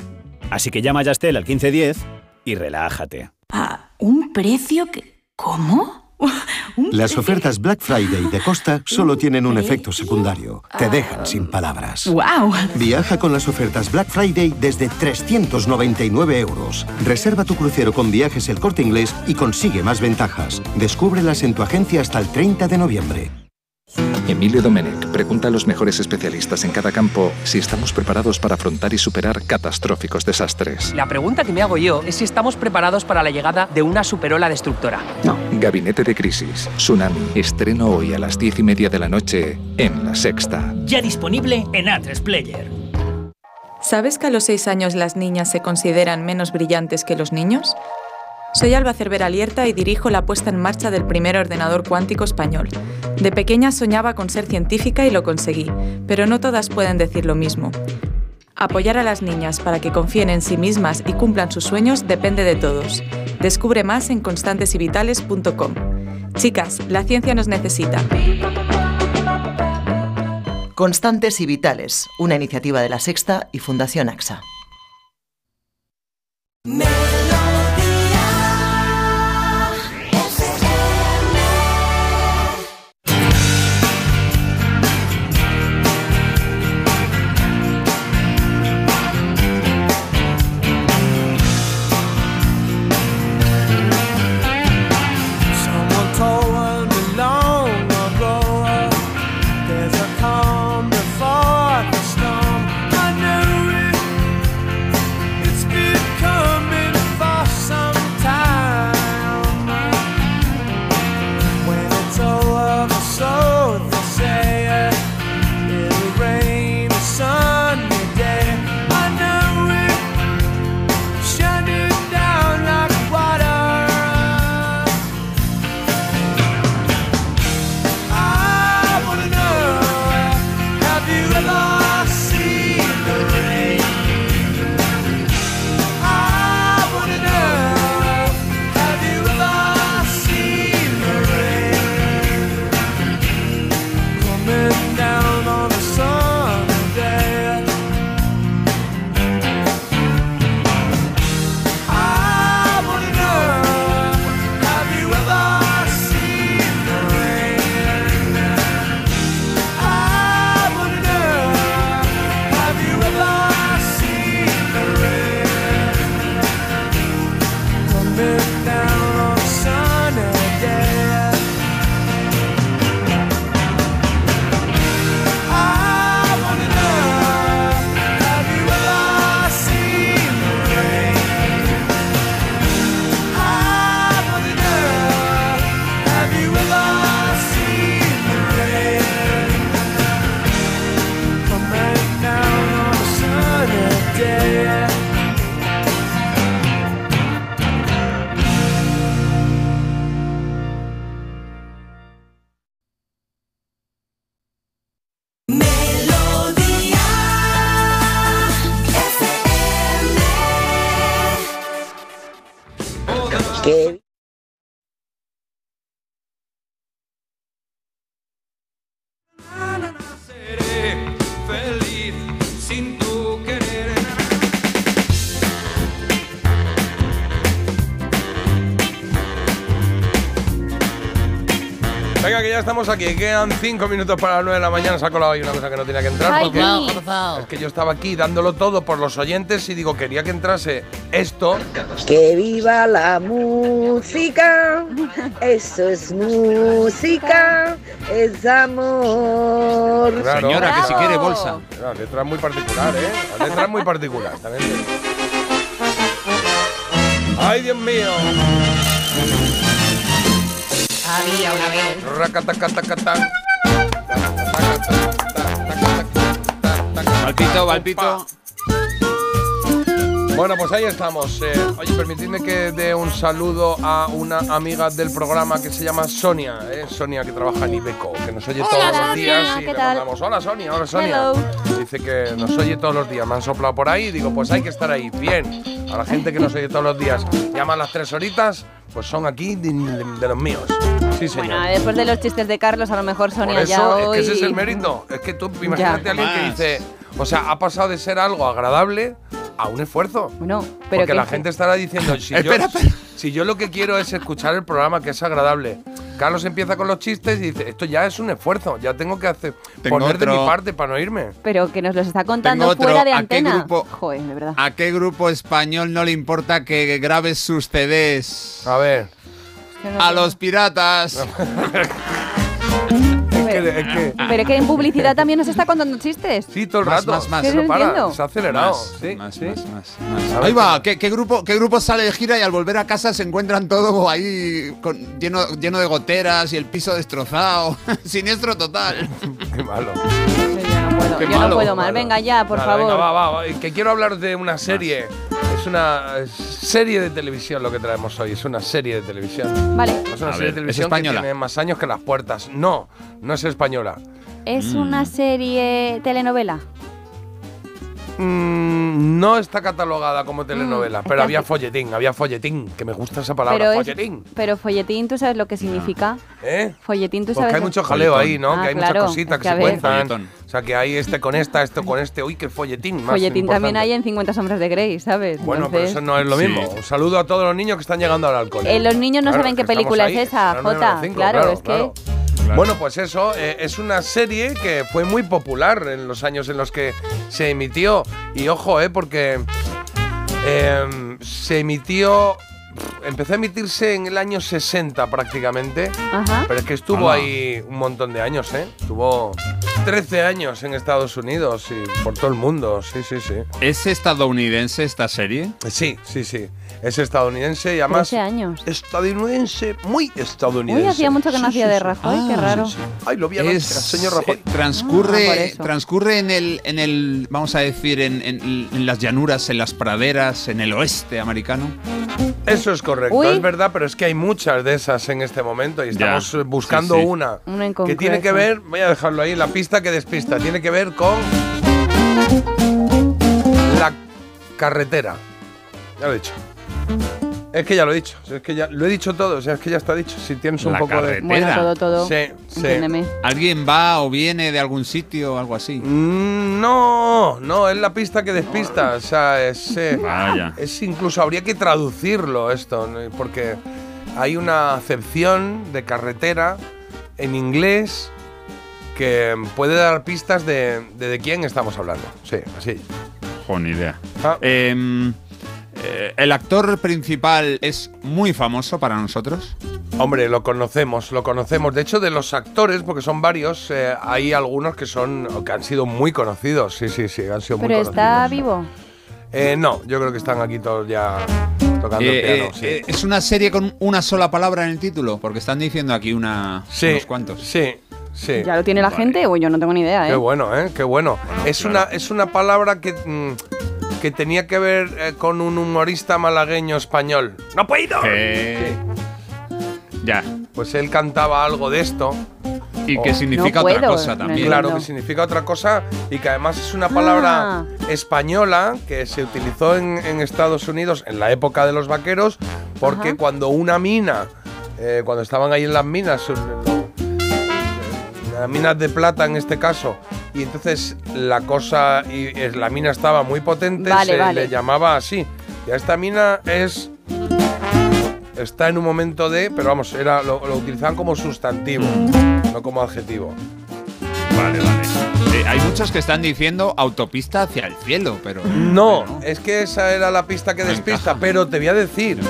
Así que llama a Justel al 1510 y relájate. ¿A un precio que... ¿Cómo? Las ofertas Black Friday de Costa solo tienen un efecto secundario. Te dejan sin palabras. ¡Wow! Viaja con las ofertas Black Friday desde 399 euros. Reserva tu crucero con viajes el corte inglés y consigue más ventajas. Descúbrelas en tu agencia hasta el 30 de noviembre. Emilio Domenech pregunta a los mejores especialistas en cada campo si estamos preparados para afrontar y superar catastróficos desastres. La pregunta que me hago yo es si estamos preparados para la llegada de una superola destructora. Gabinete de Crisis, Tsunami, estreno hoy a las diez y media de la noche en La Sexta. Ya disponible en A3 Player. ¿Sabes que a los 6 años las niñas se consideran menos brillantes que los niños? Soy Alba Cervera Lierta y dirijo la puesta en marcha del primer ordenador cuántico español. De pequeña soñaba con ser científica y lo conseguí, pero no todas pueden decir lo mismo. Apoyar a las niñas para que confíen en sí mismas y cumplan sus sueños depende de todos. Descubre más en constantesyvitales.com. Chicas, la ciencia nos necesita. Constantes y Vitales, una iniciativa de La Sexta y Fundación AXA. Ya estamos aquí. Quedan cinco minutos para las 9 de la mañana. Se ha colado ahí una cosa que no tenía que entrar. Ay, porque favor. es que yo estaba aquí dándolo todo por los oyentes y digo, quería que entrase esto. Que viva la música, eso es música, es amor. Claro. Señora, que si quiere bolsa. La letra es muy particular, ¿eh? La letra muy particular. También. ¡Ay, Dios mío! Había una vez. Racatacatacatán. Valpito, Valpito. Bueno, pues ahí estamos. Eh, oye, permitidme que dé un saludo a una amiga del programa que se llama Sonia, eh, Sonia que trabaja en Ibeco, que nos oye Hola, todos los Sonia, días y ¿qué le tal? mandamos, hola Sonia, hola Sonia. Hello. Dice que nos oye todos los días, me han soplado por ahí y digo, pues hay que estar ahí, bien. A la gente que nos oye todos los días, llama a las tres horitas, pues son aquí de, de- de los míos. Sí, señor. Bueno, después de los chistes de Carlos, a lo mejor Por Sonia eso, ya es hoy... que ese es el mérito. Es que tú imagínate a alguien que dice, o sea, ha pasado de ser algo agradable a un esfuerzo. Bueno, pero Porque que- la gente estará diciendo, si, yo, Espera, si yo lo que quiero es escuchar el programa, que es agradable. Carlos empieza con los chistes y dice, esto ya es un esfuerzo, ya tengo que hacer Tengo poner de mi parte para no irme. Pero que nos los está contando Tengo otro. fuera de ¿A qué antena. grupo? Joder, de verdad. ¿A qué grupo español no le importa que grabes sus CDs? A ver. A los piratas. Pero, es que- pero que en publicidad también nos está contando chistes. Sí, todo el Más, rato. más, más. Que no ¿Qué para, se ha acelerado. Más, sí, más, sí. más, Ahí va, ¿qué, qué grupo, ¿qué grupo sale de gira y al volver a casa se encuentran todo ahí con- lleno, lleno de goteras y el piso destrozado? Siniestro total. Qué malo. Yo no puedo, Qué yo no malo. puedo más. Venga ya, por Vale, favor. venga, va, va, va, que quiero hablar de una serie. Es una serie de televisión lo que traemos hoy. Es una serie de televisión. Vale. Es una A serie ver, de ¿es televisión española? que tiene más años que las puertas. No, no es española. ¿Es una serie telenovela? Mm, no está catalogada como telenovela, Mm, pero había folletín, había folletín, que me gusta esa palabra, Pero, es- folletín. pero folletín, ¿tú sabes lo que significa? ¿Eh? Folletín, ¿tú Porque sabes hay lo- mucho jaleo Folletón. ahí, ¿no? Ah, que hay claro, muchas cositas es que, se cuentan. Folletón. O sea, que hay este con esta, esto con este. Uy, qué folletín más Folletín también hay en 50 sombras de Grey, ¿sabes? Bueno, pero Entonces- eso no es lo Sí. mismo. Un saludo a todos los niños que están llegando al cole. Eh, los niños no Claro, saben qué película ahí, es esa, Jota. 995, Claro, es que- claro. Bueno, pues eso, eh, es una serie que fue muy popular en los años en los que se emitió. Y ojo, eh, porque eh, se emitió. Empezó a emitirse en el año 60 prácticamente. Ajá. Pero es que estuvo ahí un montón de años, ¿eh? Estuvo 13 años en Estados Unidos y por todo el mundo. Sí, sí, sí. ¿Es estadounidense esta serie? Sí, sí, sí. Es estadounidense y además. 13 años. Estadounidense, muy estadounidense. Uy, hacía mucho que no Sí, sí, de sí. Rajoy, qué raro. Ay, lo vi anoche, Es, señor Rajoy. eh, Ah, transcurre, eso. transcurre en el, en el, vamos a decir, en, en- en las llanuras, en las praderas, en el oeste americano. Eso es correcto, Uy. es verdad, pero es que hay muchas de esas en este momento y estamos eh, buscando sí, sí. una Una en que tiene que ver, voy a dejarlo ahí, la pista que despista, tiene que ver con la carretera. Ya lo he dicho. Es que ya lo he dicho, es que ya lo he dicho todo, o sea, es que ya está dicho. Si tienes un La poco carretera. Bueno, todo, todo. de. Sí, sí. Entiéndeme. ¿Alguien va o viene de algún sitio o algo así? Mm, No, no, es la pista que despista. O sea, es, eh, Vaya. es incluso habría que traducirlo esto, ¿no? porque hay una acepción de carretera en inglés que puede dar pistas de, de, de quién estamos hablando. Sí, así. Jo, ni idea. Ah. Em, eh, ¿El actor principal es muy famoso para nosotros? Hombre, lo conocemos, lo conocemos. De hecho, de los actores, porque son varios, eh, hay algunos que son que han sido muy conocidos. Sí, sí, sí, han sido muy ¿Pero conocidos. está vivo? Eh, no, yo creo que están aquí todos ya tocando Eh, el piano. eh, sí. eh, ¿Es una serie con una sola palabra en el título? Porque están diciendo aquí una, Sí, unos cuantos. Sí, sí. ¿Ya lo tiene la gente o yo no tengo ni idea, eh? Qué bueno, ¿eh? Qué bueno. es, una, es una palabra que, mm, que tenía que ver eh, con un humorista malagueño español. ¡No puedo! Eh, Ya. Pues él cantaba algo de esto. Y Oh. que significa No otra puedo, cosa no también. Claro, que significa otra cosa y que además es una palabra Ah. española que se utilizó en, en Estados Unidos en la época de los vaqueros Porque Ajá. cuando una mina, eh, cuando estaban ahí en las minas, las minas de plata en este caso, y entonces la cosa, y eh, la mina estaba muy potente, Vale, se vale. le llamaba así. Y a esta mina es está en un momento de, pero vamos, era lo, lo utilizaban como sustantivo, no como adjetivo. Vale, vale. Eh, hay muchos que están diciendo autopista hacia el cielo, pero. No, es que esa era la pista que despista, pero te voy a decir,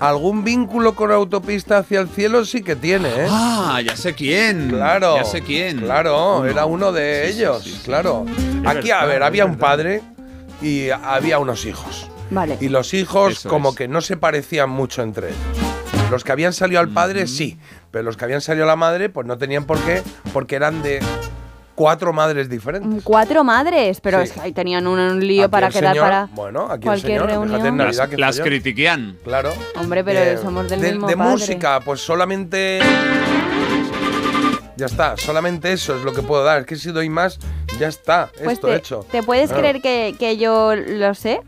algún vínculo con autopista hacia el cielo sí que tiene, ¿eh? Ah, ya sé quién. Claro. Ya sé quién. Claro, Uno. era uno de Sí, ellos, sí, sí. claro. Aquí, a ver, había un padre y había unos hijos. Vale. Y los hijos Eso como es. que no se parecían mucho entre ellos. Los que habían salido al padre sí, pero los que habían salido a la madre pues no tenían por qué, porque eran de cuatro madres diferentes. Mm, Cuatro madres, pero Sí. es que ahí tenían un, un lío Aquí para el quedar señor- para bueno, aquí el cualquier señor, en reunión. Navidad Las, que las critiquían. Claro. Hombre, pero Eh, somos del de, mismo de padre. música, pues solamente. Ya está, solamente eso es lo que puedo dar. Es que si doy más, ya está, Pues esto te, hecho. ¿te puedes creer que, que yo lo sé?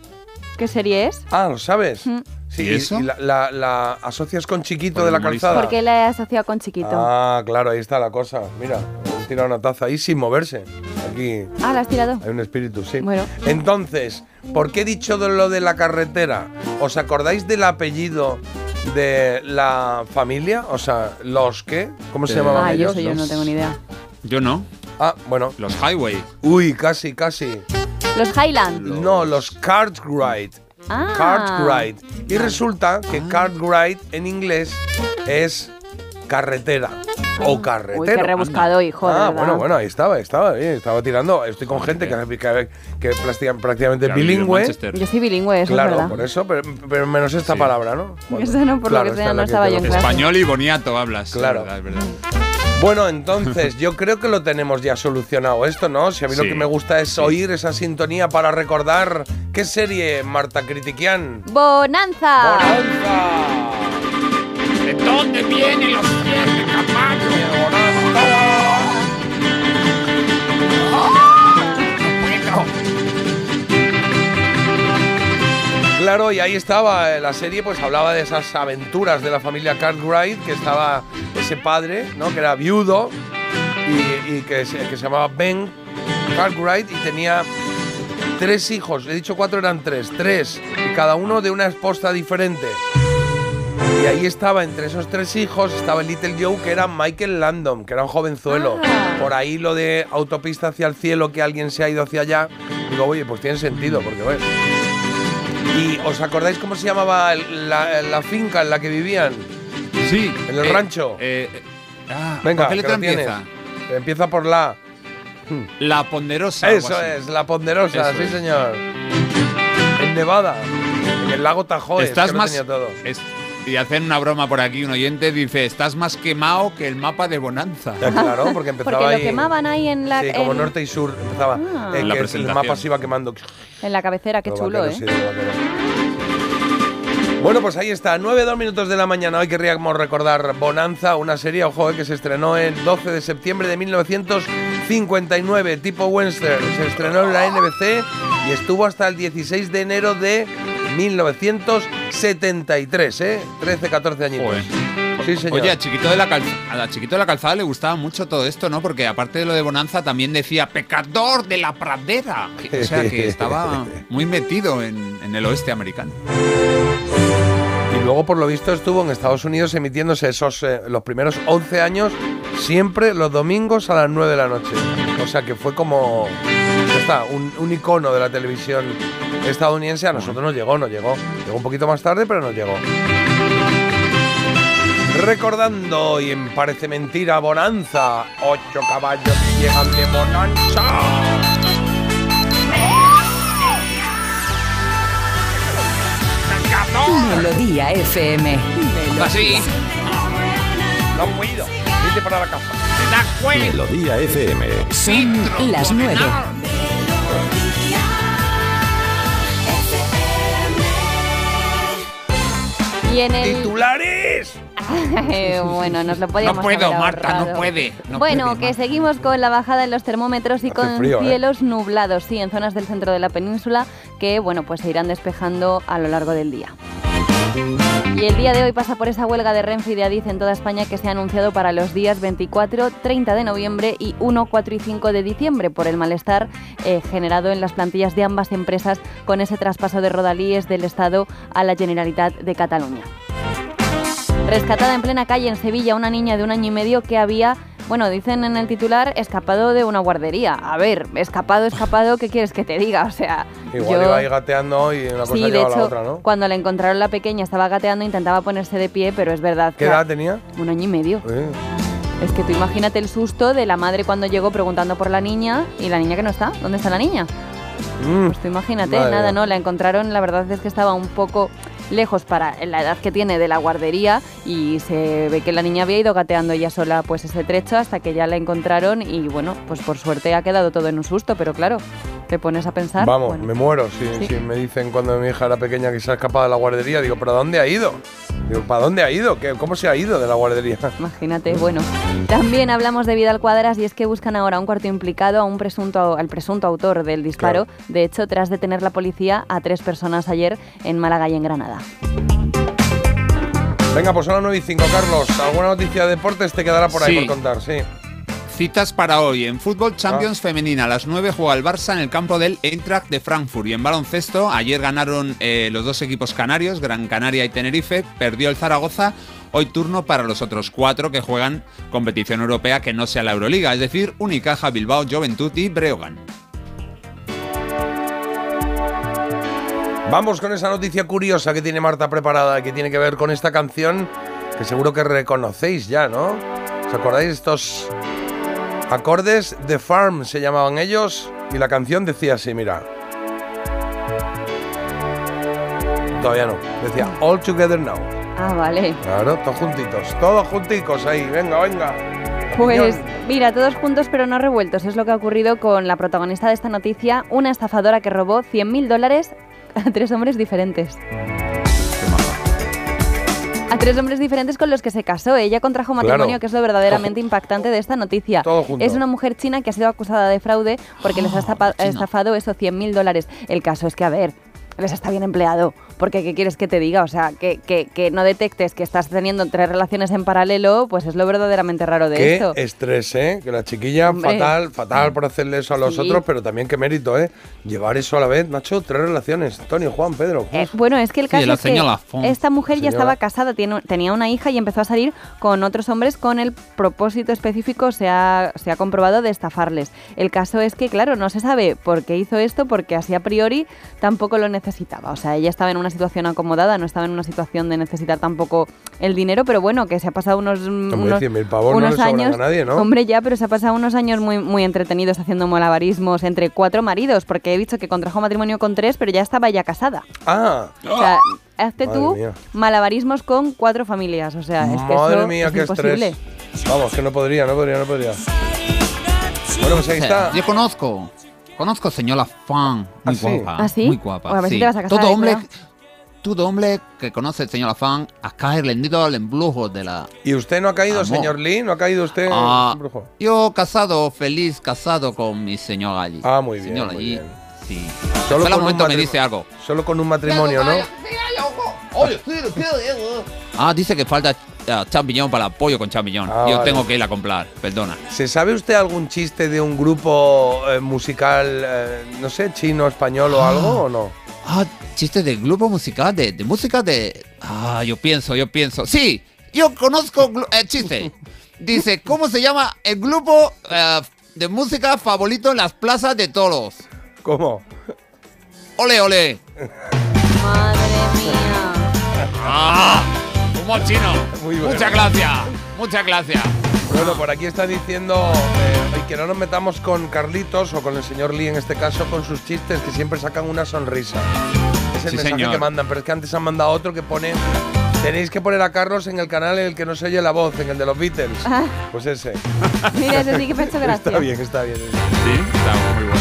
¿Qué serie es? Ah, ¿lo sabes? Mm. Sí, ¿Y eso? la, la- la asocias con Chiquito Con de la calzada. Porque la he asociado con chiquito. Ah, claro, ahí está la cosa. Mira, he tirado una taza ahí sin moverse. Aquí Ah, la has tirado. hay un espíritu, sí. Bueno. Entonces, ¿por qué he dicho de lo de la carretera? ¿Os acordáis del apellido de la familia? O sea, ¿los qué? ¿Cómo se Eh, llamaban Ah, yo ellos? soy yo, no tengo ni idea. Yo no. Ah, bueno. Los Highway. Uy, casi, casi. Los Highland. No, los Cartwright. Ah. Cartwright. Y resulta que Cartwright en inglés es carretera o carretero. Uy, qué rebuscado, hijo, Ah, verdad. bueno, bueno, ahí estaba, estaba, bien, estaba tirando. Estoy con gente que, que, que práctica- prácticamente bilingüe. Yo soy bilingüe, eso Claro, es verdad. por eso, pero, pero menos esta Sí. palabra, ¿no? Bueno, Eso no, por lo que sea, no estaba yo en clase. Español y boniato hablas. Claro. Es verdad, es verdad. Bueno, entonces, yo creo que lo tenemos ya solucionado esto, ¿no? Si a mí lo que me gusta es oír esa sintonía para recordar qué serie, Marta Critiquian. ¡Bonanza! ¡Bonanza! ¿De dónde vienen los pies de Claro, y ahí estaba la serie, pues hablaba de esas aventuras de la familia Cartwright, que estaba ese padre, ¿no? Que era viudo y, y que, se, que se llamaba Ben Cartwright y tenía tres hijos. He dicho cuatro, eran tres. Tres. Y cada uno de una esposa diferente. Y ahí estaba, entre esos tres hijos, estaba el Little Joe, que era Michael Landon, que era un jovenzuelo. Ah. Por ahí lo de autopista hacia el cielo, que alguien se ha ido hacia allá. Digo, oye, pues tiene sentido, porque bueno. ¿Y os acordáis cómo se llamaba la, la finca en la que vivían? Sí. En el eh, rancho. eh, eh, ah, Venga, ¿por qué que letra lo tienes. empieza? Empieza por la. La ponderosa. Eso es, la ponderosa, Eso sí es. señor. En Nevada, en el lago Tahoe, Estás que lo más. tenía todo. es- y hacen una broma por aquí, un oyente dice, estás más quemado que el mapa de Bonanza. Ya, claro, porque empezaba Porque lo ahí. quemaban ahí en la, Sí, como en, norte y sur empezaba. Ah. eh, La que el mapa se iba quemando. en la cabecera, qué chulo, ¿eh? sí. Bueno, pues ahí está, 9, 2 minutos de la mañana. Hoy querríamos recordar Bonanza, una serie, ojo, eh, que se estrenó el 12 de septiembre de 1959, tipo Western. Se estrenó en la NBC y estuvo hasta el 16 de enero de 1973, ¿eh? 13, 14 añitos. Joder. Sí, señor. Oye, a Chiquito, de la Chiquito de la Calzada le gustaba mucho todo esto, ¿no? Porque aparte de lo de Bonanza también decía pecador de la pradera. O sea, que estaba muy metido en, en el oeste americano. Y luego, por lo visto, estuvo en Estados Unidos emitiéndose esos eh, los primeros 11 años, siempre los domingos a las 9 de la noche. O sea que fue como. Está, un, un icono de la televisión estadounidense. A nosotros nos llegó, nos llegó. Llegó un poquito más tarde, pero nos llegó. Recordando, y en Parece Mentira, Bonanza. Ocho caballos llegan de Bonanza. Melodía FM. Así. No puedo. Vete para la casa. Melodía FM. Son las nueve. Y en el... ¡Titulares! bueno, nos lo podíamos No puedo, haber Marta, no puede. no bueno, puede, que Marta. seguimos con la bajada en los termómetros y Hace con frío, ¿eh? cielos nublados, sí, en zonas del centro de la península que, bueno, pues se irán despejando a lo largo del día. Y el día de hoy pasa por esa huelga de Renfe y de Adif en toda España que se ha anunciado para los días 24, 30 de noviembre y 1, 4 y 5 de diciembre por el malestar eh, generado en las plantillas de ambas empresas con ese traspaso de rodalíes del Estado a la Generalitat de Cataluña. Rescatada en plena calle en Sevilla una niña de un año y medio que había, bueno, dicen en el titular, escapado de una guardería. A ver, escapado, escapado, ¿qué quieres que te diga? O sea, Igual yo- iba ahí gateando y una cosa Sí, de lleva a hecho, la otra, ¿no? cuando la encontraron la pequeña estaba gateando, intentaba ponerse de pie, pero es verdad ¿Qué que edad tenía? un año y medio. Eh, Es que tú imagínate el susto de la madre cuando llegó preguntando por la niña y la niña que no está. ¿Dónde está la niña? mm, Pues tú imagínate, Madre nada, mía. no, la encontraron, la verdad es que estaba un poco lejos para la edad que tiene de la guardería y se ve que la niña había ido gateando ella sola pues ese trecho hasta que ya la encontraron y bueno, pues por suerte ha quedado todo en un susto, pero claro, te pones a pensar. Vamos, bueno, me muero. Si, Sí. si me dicen cuando mi hija era pequeña que se ha escapado de la guardería, digo, ¿pero dónde ha ido? Digo, ¿para dónde ha ido? ¿Qué- ¿Cómo se ha ido de la guardería? Imagínate, bueno. También hablamos de Vidal Cuadras y es que buscan ahora un cuarto implicado a un presunto, al presunto autor del disparo. De hecho, tras detener la policía a tres personas ayer en Málaga y en Granada. Venga, pues son las 9 y 5, Carlos. ¿Alguna noticia de deportes te quedará por ahí Sí. por contar? Sí. Citas para hoy. En Fútbol Champions Ah. Femenina, a las 9 juega el Barça en el campo del Eintracht de Frankfurt. Y en baloncesto, ayer ganaron eh, los dos equipos canarios, Gran Canaria y Tenerife. Perdió el Zaragoza. Hoy turno para los otros cuatro que juegan competición europea que no sea la Euroliga, es decir, Unicaja, Bilbao, Juventud y Breogán. Vamos con esa noticia curiosa que tiene Marta preparada, que tiene que ver con esta canción que seguro que reconocéis ya, ¿no? ¿Os acordáis estos acordes? The Farm se llamaban ellos y la canción decía así, mira. Todavía no, decía All Together Now. Ah, vale. Claro, todos juntitos, todos junticos ahí, venga, venga. Pues mira, todos juntos pero no revueltos. Es lo que ha ocurrido con la protagonista de esta noticia, una estafadora que robó 100.000 dólares a tres hombres diferentes. A tres hombres diferentes con los que se casó. Ella contrajo matrimonio, Claro. que es lo verdaderamente impactante de esta noticia. Todo junto. Es una mujer china que ha sido acusada de fraude porque les ha estapa- estafado esos 100.000 dólares. El caso es que, a ver, les está bien empleado. Porque, ¿qué quieres que te diga? O sea, que, que, que no detectes que estás teniendo tres relaciones en paralelo, pues es lo verdaderamente raro de Qué esto. estrés, ¿eh? Que la chiquilla, Hombre. fatal, fatal por hacerle eso a los Sí. otros, pero también qué mérito, ¿eh? Llevar eso a la vez, macho, tres relaciones. Antonio, Juan, Pedro. Eh, bueno, es que el Sí, caso la es que esta mujer ya estaba casada, tiene- tenía una hija y empezó a salir con otros hombres con el propósito específico, se ha, se ha comprobado, de estafarles. El caso es que, claro, no se sabe por qué hizo esto, porque así a priori tampoco lo necesitaba. O sea, ella estaba en una situación acomodada, no estaba en una situación de necesitar tampoco el dinero, pero bueno, que se ha pasado unos, unos, 100.000 pavos no unos le sobran años. a nadie, ¿no? Hombre, ya, pero se ha pasado unos años muy, muy entretenidos haciendo malabarismos entre cuatro maridos, porque he dicho que contrajo matrimonio con tres, pero ya estaba ya casada. Ah, O sea, hazte Madre tú mía. malabarismos con cuatro familias. O sea, es que Madre eso mía, es qué imposible. estrés. Vamos, que no podría, no podría, no podría. Bueno, pues ahí está. Yo conozco, conozco señora Fan, muy ¿Ah, sí? guapa, ¿Ah, sí? muy guapa. A ver si sí. te vas a casar, todo hombre. Todo hombre que conoce al señor Fan ha caído al embrujo de la. ¿Y usted no ha caído, Amor. señor Lee? ¿No ha caído usted, Ah, brujo? yo casado, feliz, casado con mi señora allí. Ah, muy bien, Señora muy allí, bien. sí. Solo con momento me dice algo. Solo con un matrimonio, ¿no? Ah, dice que falta eh, champiñón para pollo con champiñón. Ah, yo vale. tengo que ir a comprar, perdona. ¿Se sabe usted algún chiste de un grupo eh, musical, eh, no sé, chino, español o algo o no? Ah, chiste de grupo musical, de, de música de... Ah, yo pienso, yo pienso. Sí, yo conozco glu- eh, chiste. Dice, ¿cómo se llama el grupo eh, de música favorito en las plazas de toros? ¿Cómo? Ole, ole. Madre mía. Ah, humor chino. Muy bueno. Muchas gracias, muchas gracias. Bueno, por aquí está diciendo eh, que no nos metamos con Carlitos o con el señor Lee en este caso con sus chistes que siempre sacan una sonrisa. Es el Sí, mensaje señor. que mandan, pero es que antes han mandado otro que pone tenéis que poner a Carlos en el canal en el que no se oye la voz, en el de los Beatles. Ah. Pues ese. Mira, ese sí que me ha hecho gracia. Está bien, está bien. Sí, está muy bueno.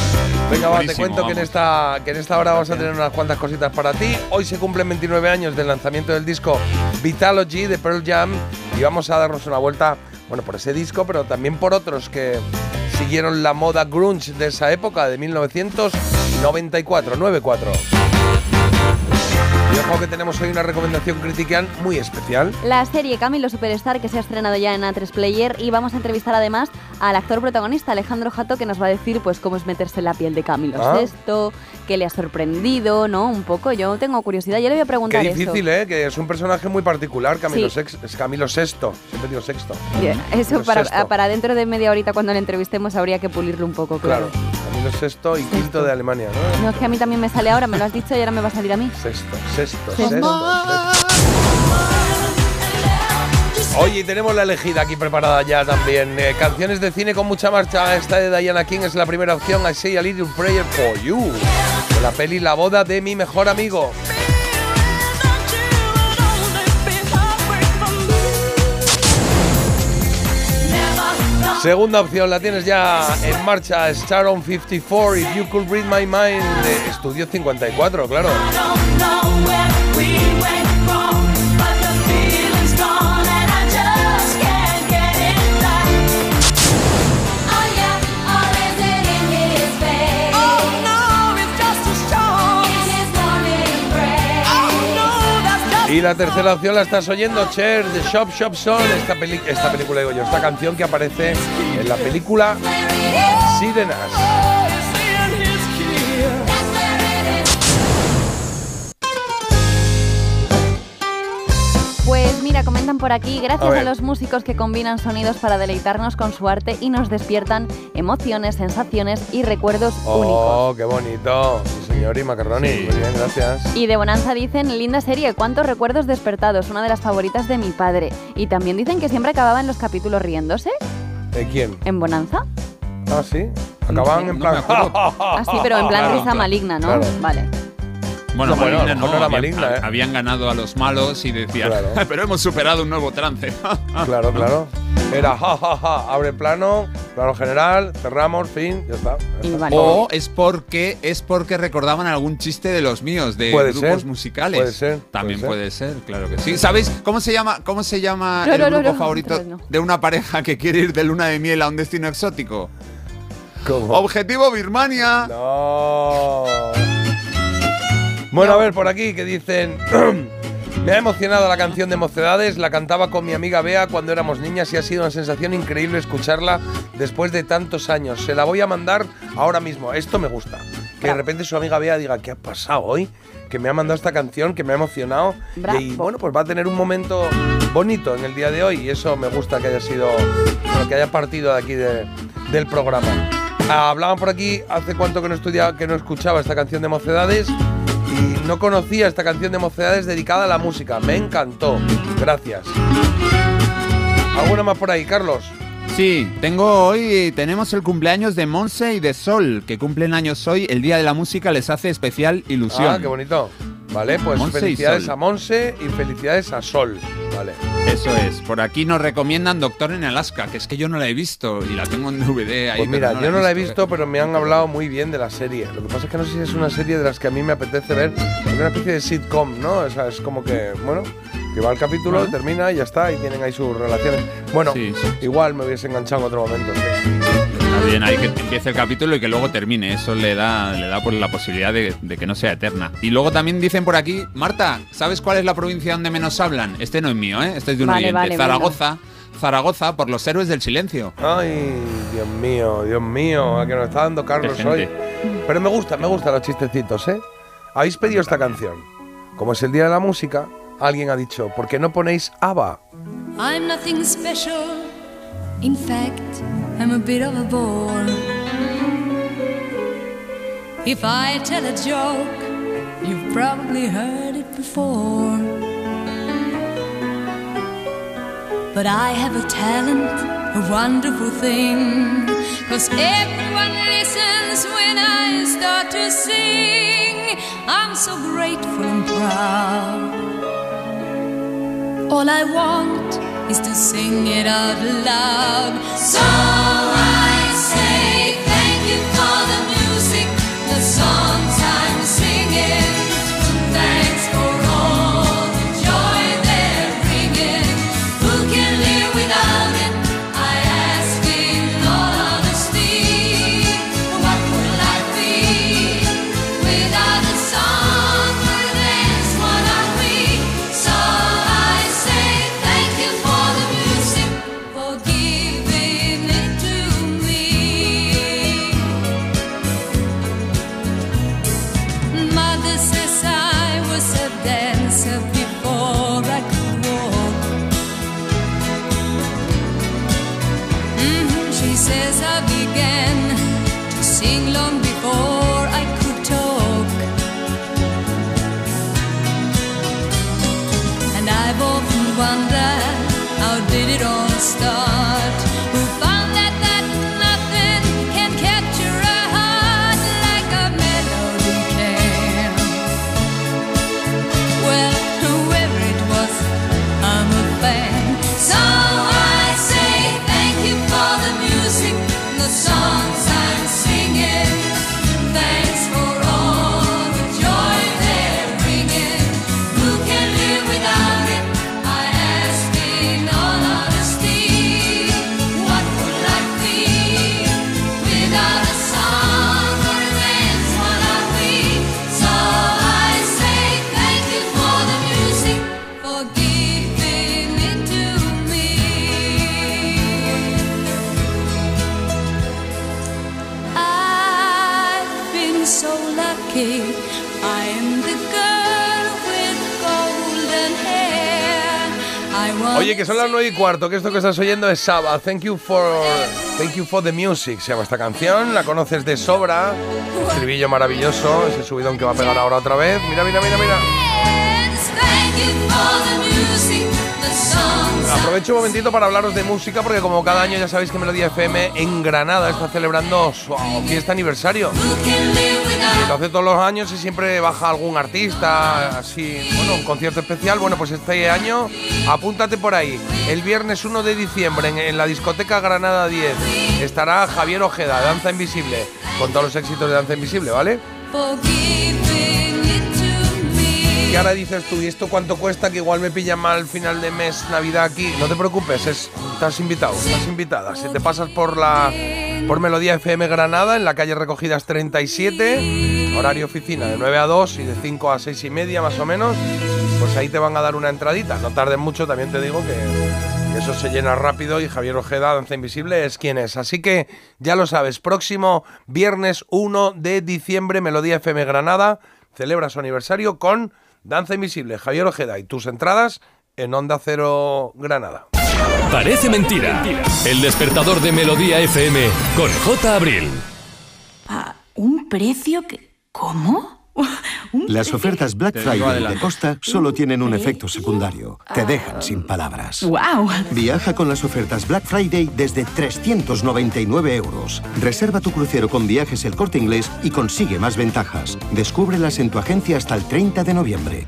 Venga, va, te cuento que en, esta, que en esta hora vamos a tener unas cuantas cositas para ti. Hoy se cumplen 29 años del lanzamiento del disco Vitalogy de Pearl Jam y vamos a darnos una vuelta, bueno, por ese disco, pero también por otros que siguieron la moda grunge de esa época, de 1994, 94. Y ojo que tenemos hoy una recomendación critican muy especial. La serie Camilo Superstar que se ha estrenado ya en A3 Player y vamos a entrevistar además al actor protagonista Alejandro Jato que nos va a decir pues cómo es meterse en la piel de Camilo Ah. Sesto, qué le ha sorprendido, ¿no? Un poco, yo tengo curiosidad, yo le voy a Qué preguntar difícil, eso. ¿eh? Que es un personaje muy particular, Camilo, Sí. Sex- es Camilo Sexto. Siempre digo sexto. Bien, Eso Camilo para, dentro de media horita cuando le entrevistemos habría que pulirlo un poco, claro. Claro. Camilo Sexto y quinto de Alemania, ¿no? No, es que a mí también me sale ahora, me lo has dicho y ahora me va a salir a mí. Sexto, sexto, Sexto. sexto, sexto. Oye, tenemos la elegida aquí preparada ya también. Eh, canciones de cine con mucha marcha. Esta de Diana King es la primera opción. I say a little prayer for you. De la peli La boda de mi mejor amigo. Segunda opción la tienes ya en marcha, Star on 54, If You Could Read My Mind, de Estudio 54, claro. Y la tercera opción la estás oyendo, Cher, de Shop Shop Son, esta, esta película, digo yo, esta canción que aparece en la película Sirenas. Mira, comentan por aquí, gracias A los músicos que combinan sonidos para deleitarnos con su arte y nos despiertan emociones, sensaciones y recuerdos únicos. Oh, qué bonito. Sí, señor, y macaroni. Muy bien, gracias. Y de Bonanza dicen, linda serie, cuántos recuerdos despertados, una de las favoritas de mi padre. Y también dicen que siempre acababan los capítulos riéndose ¿De quién? en Bonanza. Ah, sí. Acababan en plan. Así, pero en plan Claro, risa claro. maligna, ¿no? Claro. Vale. Bueno, No, bueno, a lo maligna mejor no, no era habían, maligna, ¿eh? habían ganado a los malos y decían, pero hemos superado un nuevo trance. Claro, claro. Era ja, ja, ja, abre plano, plano general, cerramos, fin, ya está. ya está. O es porque es porque recordaban algún chiste de los míos, de Puede grupos ser, musicales. puede ser, También puede puede ser. claro que sí. ¿Sabéis cómo se llama, cómo se llama No, el no, grupo no, favorito de una pareja que quiere ir de luna de miel a un destino exótico? ¿Cómo? Objetivo Birmania. No. Bueno, a ver, por aquí que dicen. Me ha emocionado la canción de Mocedades, la cantaba con mi amiga Bea cuando éramos niñas y ha sido una sensación increíble escucharla después de tantos años. Se la voy a mandar ahora mismo. Esto me gusta. Que de repente su amiga Bea diga, ¿qué ha pasado hoy? Que me ha mandado esta canción, que me ha emocionado. Bravo. Y bueno, pues va a tener un momento bonito en el día de hoy y eso me gusta que haya sido, bueno, que haya partido de aquí de- del programa. Ah, Hablaban por aquí hace cuánto que no estudiaba, que no escuchaba esta canción de Mocedades y no conocía esta canción de Mocedades dedicada a la música. Me encantó. Gracias. ¿Alguna más por ahí, Carlos? Sí, tengo hoy, tenemos el cumpleaños de Monse y de Sol, que cumplen años hoy. El Día de la Música les hace especial ilusión. Ah, qué bonito. Vale, pues Monse felicidades a Monse y felicidades a Sol. Vale. Eso es. Por aquí nos recomiendan Doctor en Alaska, que es que yo no la he visto y la tengo en DVD ahí. Pues mira, yo no la he visto, pero me han hablado muy bien de la serie. Lo que pasa es que no sé si es una serie de las que a mí me apetece ver. Es una especie de sitcom, ¿no? O sea, es como que, bueno, que va el capítulo, termina y ya está, y tienen ahí sus relaciones. Bueno, Sí, sí. igual me hubiese enganchado en otro momento. Bien, hay que empiece el capítulo y que luego termine. Eso le da, le da por la posibilidad de, de que no sea eterna. Y luego también dicen por aquí, Marta, ¿sabes cuál es la provincia donde menos hablan? Este no es mío, ¿eh? Este es de un Vale, oyente. vale, Zaragoza. Zaragoza por los héroes del silencio. Ay, Dios mío, Dios mío, a que nos está dando Carlos hoy. Pero me gusta, me gustan los chistecitos, ¿eh? Habéis pedido esta canción. Como es el día de la música, alguien ha dicho, ¿por qué no ponéis ABBA? I'm nothing special. In fact, I'm a bit of a bore. If I tell a joke, you've probably heard it before. But I have a talent, a wonderful thing. Cause everyone listens when I start to sing. I'm so grateful and proud. All I want is to sing it out loud. So I lucky. I am the girl with golden hair. I want Oye, que son las 9 y cuarto, que esto que estás oyendo es Saba. Thank you for Thank you for the music. Se llama esta canción, la conoces de sobra. Estribillo maravilloso, ese subidón que va a pegar ahora otra vez. Mira, mira, mira, mira. Aprovecho un momentito para hablaros de música porque como cada año ya sabéis que Melodía FM en Granada está celebrando su fiesta aniversario. Y lo hace todos los años y siempre baja algún artista, así, bueno, un concierto especial. Bueno, pues este año apúntate por ahí. El viernes 1 de diciembre en la discoteca Granada 10 estará Javier Ojeda, Danza Invisible, con todos los éxitos de Danza Invisible, ¿vale? Y ahora dices tú, ¿y esto cuánto cuesta? Que igual me pilla mal final de mes, Navidad aquí. No te preocupes, es, estás invitado, estás invitada. Si te pasas por la por Melodía FM Granada, en la calle Recogidas 37, horario oficina de 9 a 2 y de 5 a 6 y media más o menos, pues ahí te van a dar una entradita. No tardes mucho, también te digo que, que eso se llena rápido y Javier Ojeda, Danza Invisible, es quien es. Así que ya lo sabes, próximo viernes 1 de diciembre, Melodía FM Granada celebra su aniversario con Danza Invisible, Javier Ojeda y tus entradas en Onda Cero Granada. Parece mentira. El despertador de Melodía FM con J. Abril. ¿A un precio que... ¿Cómo? Las ofertas Black Friday de Costa solo tienen un efecto secundario. Te dejan sin palabras. ¡Wow! Viaja con las ofertas Black Friday desde 399 euros. Reserva tu crucero con viajes el corte inglés y consigue más ventajas. Descúbrelas en tu agencia hasta el 30 de noviembre.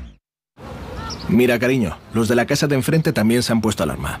Mira, cariño, los de la casa de enfrente también se han puesto alarma.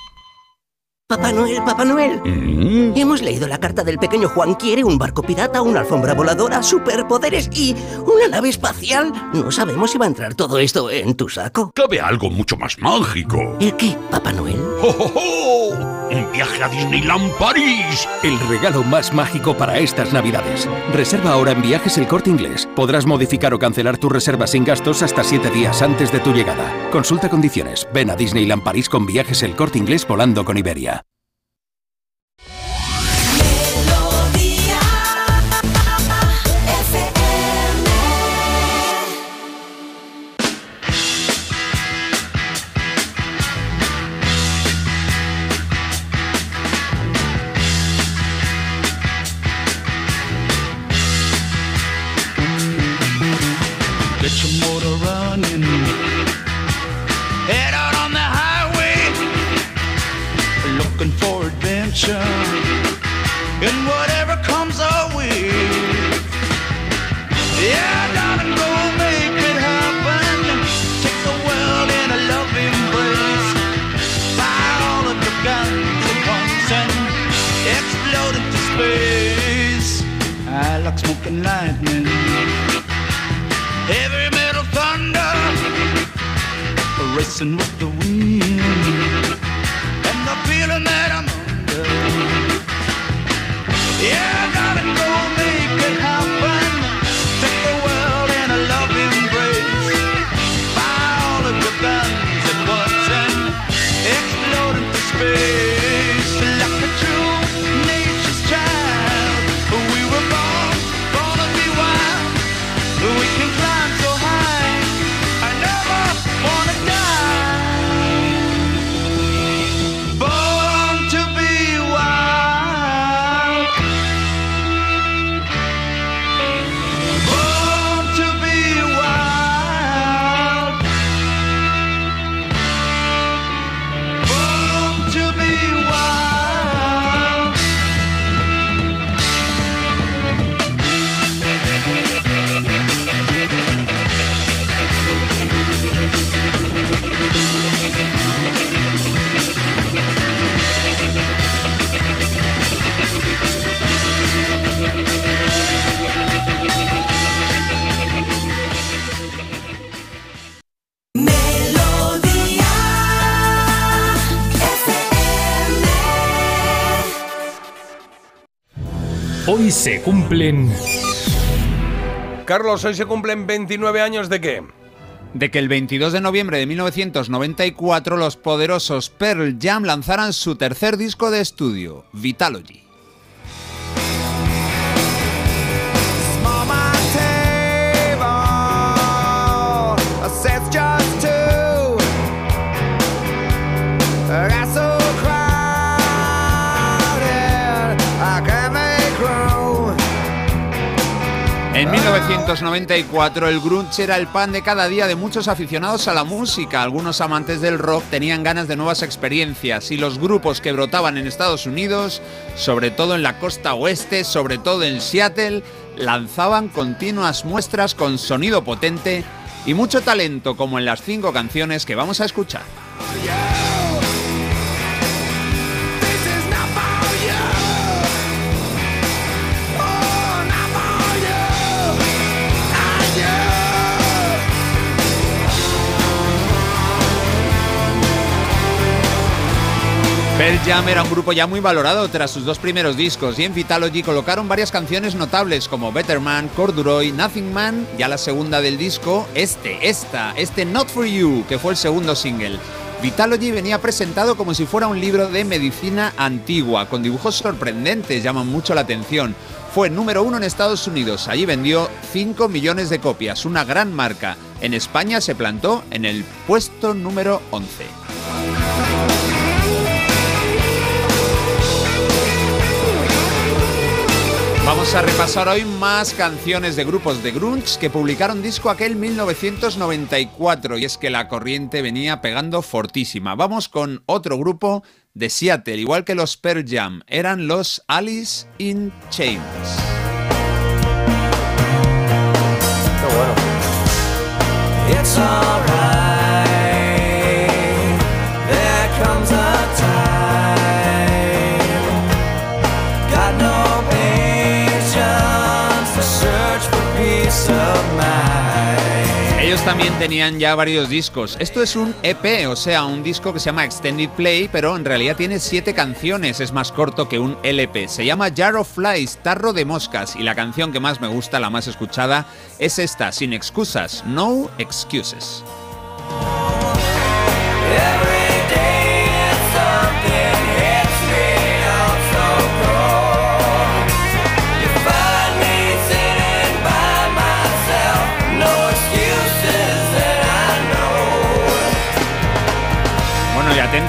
Papá Noel, Papá Noel. Hemos leído la carta del pequeño Juan. Quiere un barco pirata, una alfombra voladora, superpoderes y una nave espacial. No sabemos si va a entrar todo esto en tu saco. Cabe algo mucho más mágico. ¿El qué, Papá Noel? ¡Oh, oh, oh! ¡Un viaje a Disneyland París! El regalo más mágico para estas navidades. Reserva ahora en Viajes El Corte Inglés. Podrás modificar o cancelar tu reserva sin gastos hasta 7 días antes de tu llegada. Consulta condiciones. Ven a Disneyland París con Viajes El Corte Inglés volando con Iberia. Motor running. Head out on the highway. Looking for adventure. And whatever comes our way. Yeah, darling, go make it happen. Take the world in a loving embrace. Fire all of your guns at once and explode into space. I like smoking lightning. Racing with the wind, Hoy se cumplen... Carlos, hoy se cumplen 29 años de qué? de que el 22 de noviembre de 1994 los poderosos Pearl Jam lanzaran su tercer disco de estudio, Vitalogy. En 1994 el grunge era el pan de cada día de muchos aficionados a la música. Algunos amantes del rock tenían ganas de nuevas experiencias y los grupos que brotaban en Estados Unidos, sobre todo en la costa oeste, sobre todo en Seattle, lanzaban continuas muestras con sonido potente y mucho talento como en las cinco canciones que vamos a escuchar. Pearl Jam era un grupo ya muy valorado tras sus dos primeros discos y en Vitalogy colocaron varias canciones notables como Better Man, Corduroy, Nothing Man y a la segunda del disco, este, esta, este Not For You, que fue el segundo single. Vitalogy venía presentado como si fuera un libro de medicina antigua, con dibujos sorprendentes, llaman mucho la atención. Fue número uno en Estados Unidos, allí vendió 5 millones de copias, una gran marca. En España se plantó en el puesto número 11. Vamos a repasar hoy más canciones de grupos de grunge que publicaron disco aquel 1994 y es que la corriente venía pegando fortísima. Vamos con otro grupo de Seattle, igual que los Pearl Jam, eran los Alice in Chains. It's alright. There También tenían ya varios discos. Esto es un EP, o sea, un disco que se llama Extended Play, pero en realidad tiene siete canciones, es más corto que un LP. Se llama Jar of Flies, Tarro de Moscas, y la canción que más me gusta, la más escuchada, es esta, Sin Excusas, No Excuses.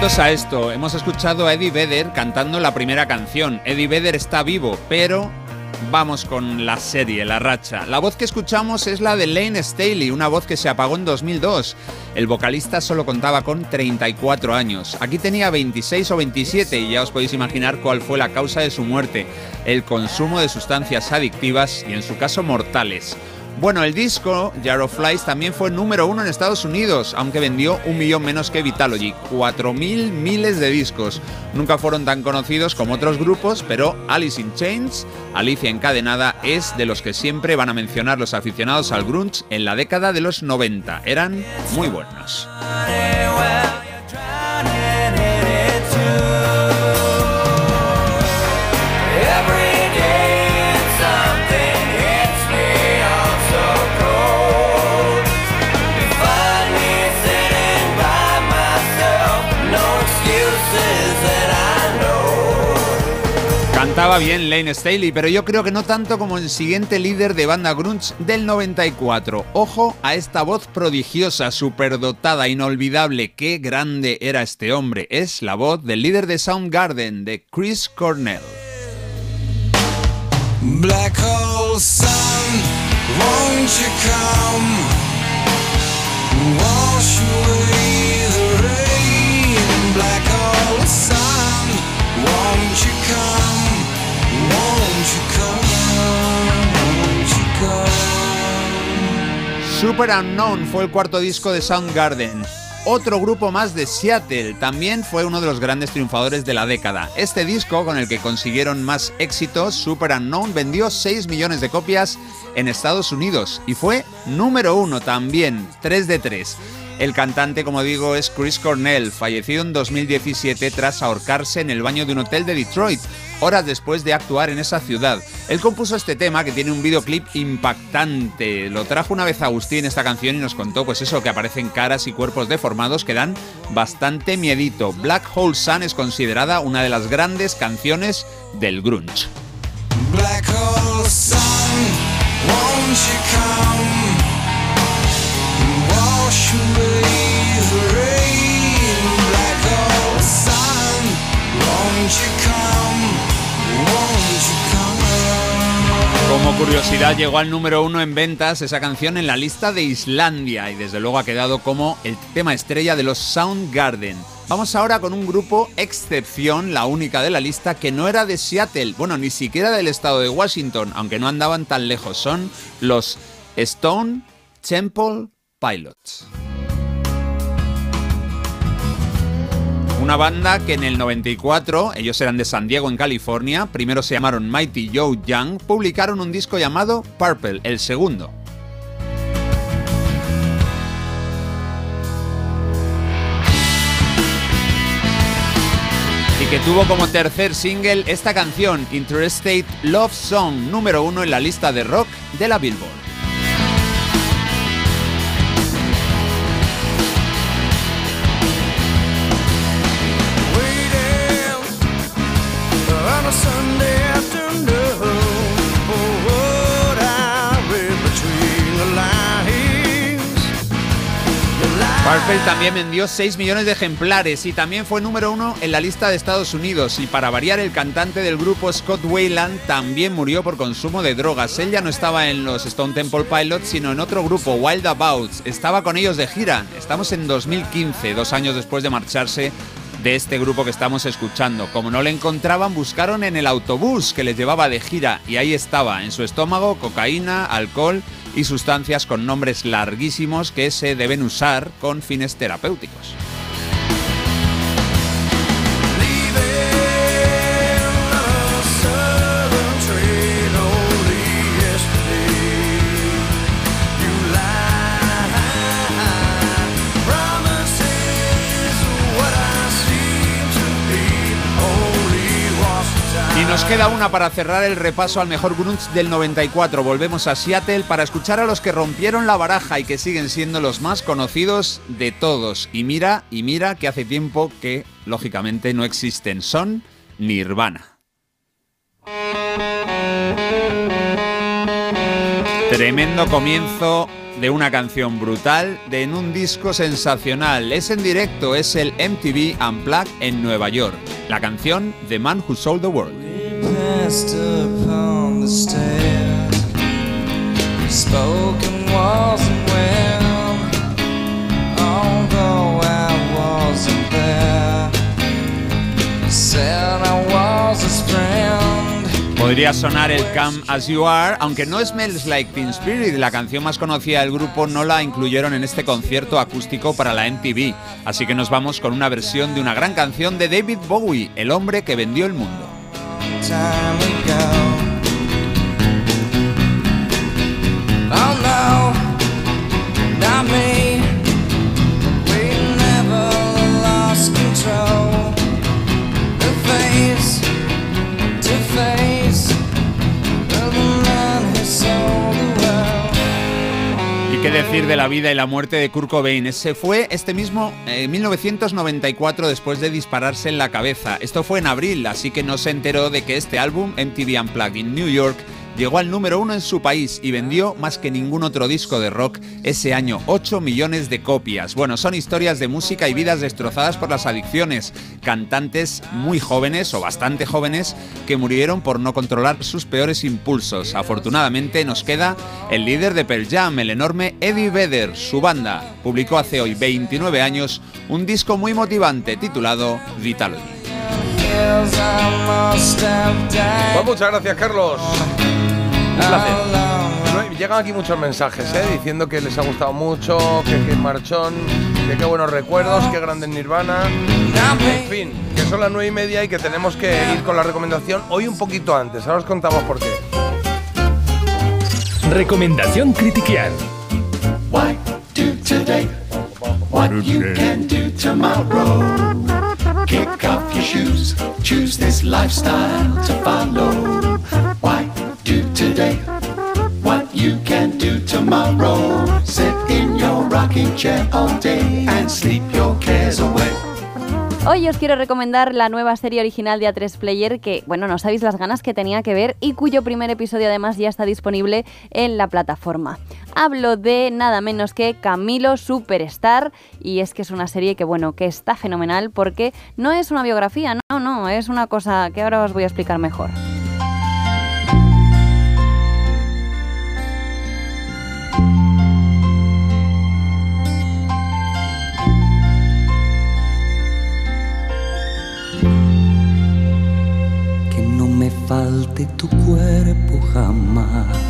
Atentos a esto, hemos escuchado a Eddie Vedder cantando la primera canción. Eddie Vedder está vivo, pero vamos con la serie, la racha. La voz que escuchamos es la de Lane Staley, una voz que se apagó en 2002. El vocalista solo contaba con 34 años. Aquí tenía 26 o 27 y ya os podéis imaginar cuál fue la causa de su muerte. El consumo de sustancias adictivas y en su caso mortales. Bueno, el disco Jar of Flies también fue número uno en Estados Unidos, aunque vendió un millón menos que Vitalogy, 4.000 miles de discos. Nunca fueron tan conocidos como otros grupos, pero Alice in Chains, Alicia Encadenada, es de los que siempre van a mencionar los aficionados al grunge en la década de los 90. Eran muy buenos. Cantaba bien Lane Staley, pero yo creo que no tanto como el siguiente líder de banda grunge del 94. Ojo a esta voz prodigiosa, superdotada, inolvidable. Qué grande era este hombre. Es la voz del líder de Soundgarden, de Chris Cornell. Black hole sun, won't you come? Wash away the rain. Black hole sun, won't you come? Super Unknown fue el cuarto disco de Soundgarden. Otro grupo más de Seattle también fue uno de los grandes triunfadores de la década. Este disco, con el que consiguieron más éxitos, Super Unknown, vendió 6 millones de copias en Estados Unidos y fue número uno también, 3 de 3. El cantante, como digo, es Chris Cornell, fallecido en 2017 tras ahorcarse en el baño de un hotel de Detroit, horas después de actuar en esa ciudad. Él compuso este tema que tiene un videoclip impactante. Lo trajo una vez Agustín en esta canción y nos contó pues eso, que aparecen caras y cuerpos deformados que dan bastante miedito. Black Hole Sun es considerada una de las grandes canciones del grunge. Black hole sun, won't you come? Como curiosidad, llegó al número uno en ventas esa canción en la lista de Islandia y desde luego ha quedado como el tema estrella de los Soundgarden. Vamos ahora con un grupo excepción, la única de la lista, que no era de Seattle, bueno, ni siquiera del estado de Washington, aunque no andaban tan lejos. Son los Stone Temple Pilots. Una banda que en el 94, ellos eran de San Diego en California, primero se llamaron Mighty Joe Young, publicaron un disco llamado Purple, el segundo. y que tuvo como tercer single esta canción, Interstate Love Song, número uno en la lista de rock de la Billboard. Purple también vendió 6 millones de ejemplares y también fue número uno en la lista de Estados Unidos. Y para variar, el cantante del grupo Scott Wayland también murió por consumo de drogas. Él ya no estaba en los Stone Temple Pilots, sino en otro grupo, Wild Abouts. Estaba con ellos de gira. Estamos en 2015, dos años después de marcharse de este grupo que estamos escuchando. Como no le encontraban, buscaron en el autobús que les llevaba de gira y ahí estaba, en su estómago, cocaína, alcohol y sustancias con nombres larguísimos que se deben usar con fines terapéuticos. Queda una para cerrar el repaso al mejor grunge del 94. Volvemos a Seattle para escuchar a los que rompieron la baraja y que siguen siendo los más conocidos de todos. Y mira, y mira que hace tiempo que, lógicamente, no existen. Son Nirvana. Tremendo comienzo de una canción brutal, de en un disco sensacional. Es en directo, es el MTV Unplugged en Nueva York. La canción The Man Who Sold the World. Passed upon the stairs. Spoken wasn't well, I. Said I was his friend. Podría sonar el Come As You Are, aunque no Smells Like Teen Spirit, la canción más conocida del grupo, no la incluyeron en este concierto acústico para la MTV. Así que nos vamos con una versión de una gran canción de David Bowie, El hombre que vendió el mundo. Time we decir de la vida y la muerte de Kurt Cobain? Se fue este mismo eh, 1994 después de dispararse en la cabeza. Esto fue en abril, así que no se enteró de que este álbum, MTV Unplugged in New York, llegó al número uno en su país y vendió más que ningún otro disco de rock ese año, 8 millones de copias. Bueno, son historias de música y vidas destrozadas por las adicciones. Cantantes muy jóvenes o bastante jóvenes que murieron por no controlar sus peores impulsos. Afortunadamente nos queda el líder de Pearl Jam, el enorme Eddie Vedder. Su banda publicó hace hoy 29 años un disco muy motivante titulado Vitality. Muchas gracias, Carlos. Un placer. No, Llegan aquí muchos mensajes, ¿eh? diciendo que les ha gustado mucho, que qué marchón, que qué buenos recuerdos, qué grande Nirvana. En fin, que son las nueve y media y que tenemos que ir con la recomendación hoy un poquito antes. Ahora os contamos por qué. Recomendación Critiquial. Why do today what you can do tomorrow? Kick off your shoes, choose this lifestyle to follow. Today what you can do tomorrow? Sit in your rocking chair all day and sleep your cares away. Hoy os quiero recomendar la nueva serie original de A3 Player que, bueno, no sabéis las ganas que tenía que ver y cuyo primer episodio además ya está disponible en la plataforma. Hablo de nada menos que Camilo Superstar y es que es una serie que, bueno, que está fenomenal porque no es una biografía, no, no, es una cosa que ahora os voy a explicar mejor. Falte tu cuerpo jamás.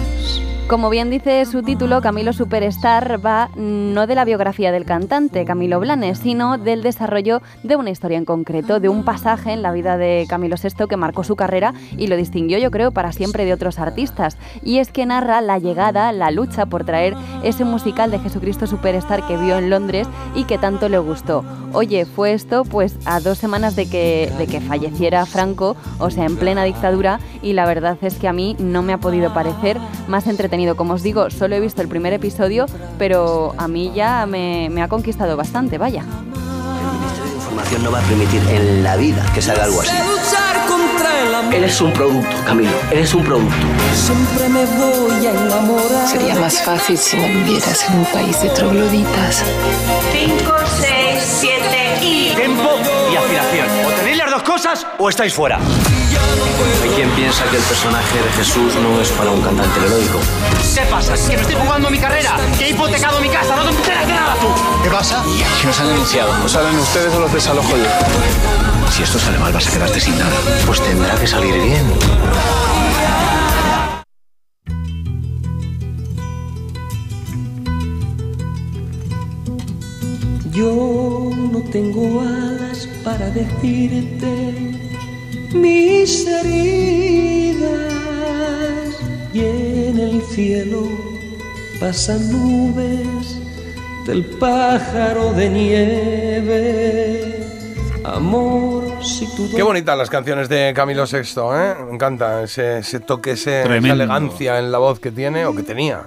Como bien dice su título, Camilo Superstar va no de la biografía del cantante Camilo Blanes, sino del desarrollo de una historia en concreto, de un pasaje en la vida de Camilo VI que marcó su carrera y lo distinguió, yo creo, para siempre de otros artistas. Y es que narra la llegada, la lucha por traer ese musical de Jesucristo Superstar que vio en Londres y que tanto le gustó. Oye, fue esto pues a dos semanas de que, de que falleciera Franco, o sea, en plena dictadura, y la verdad es que a mí no me ha podido parecer más entretenido. Como os digo, solo he visto el primer episodio, pero a mí ya me, me ha conquistado bastante, vaya. información no va a permitir en la vida que salga algo así. el. Eres un producto, Camilo. Eres un producto. Siempre me voy a enamorar. Sería más fácil si no vivieras en un país de trogloditas. 5, 6, 7 y... Tiempo cosas o estáis fuera. Hay quien piensa que el personaje de Jesús no es para un cantante heroico. ¿Qué pasa? ¿Que me estoy jugando mi carrera? ¿Que he hipotecado mi casa? ¡No te enteras de nada tú! ¿Qué pasa? Que nos han denunciado. ¿No salen ustedes o los desalojo yo? Si esto sale mal vas a quedarte sin nada. Pues tendrá que salir bien. Yo no tengo alas para decirte mis heridas y en el cielo pasan nubes del pájaro de nieve. Amor, si tú Qué bonitas las canciones de Camilo VI, ¿eh? Me encanta ese, ese toque, ese- esa elegancia en la voz que tiene o que tenía.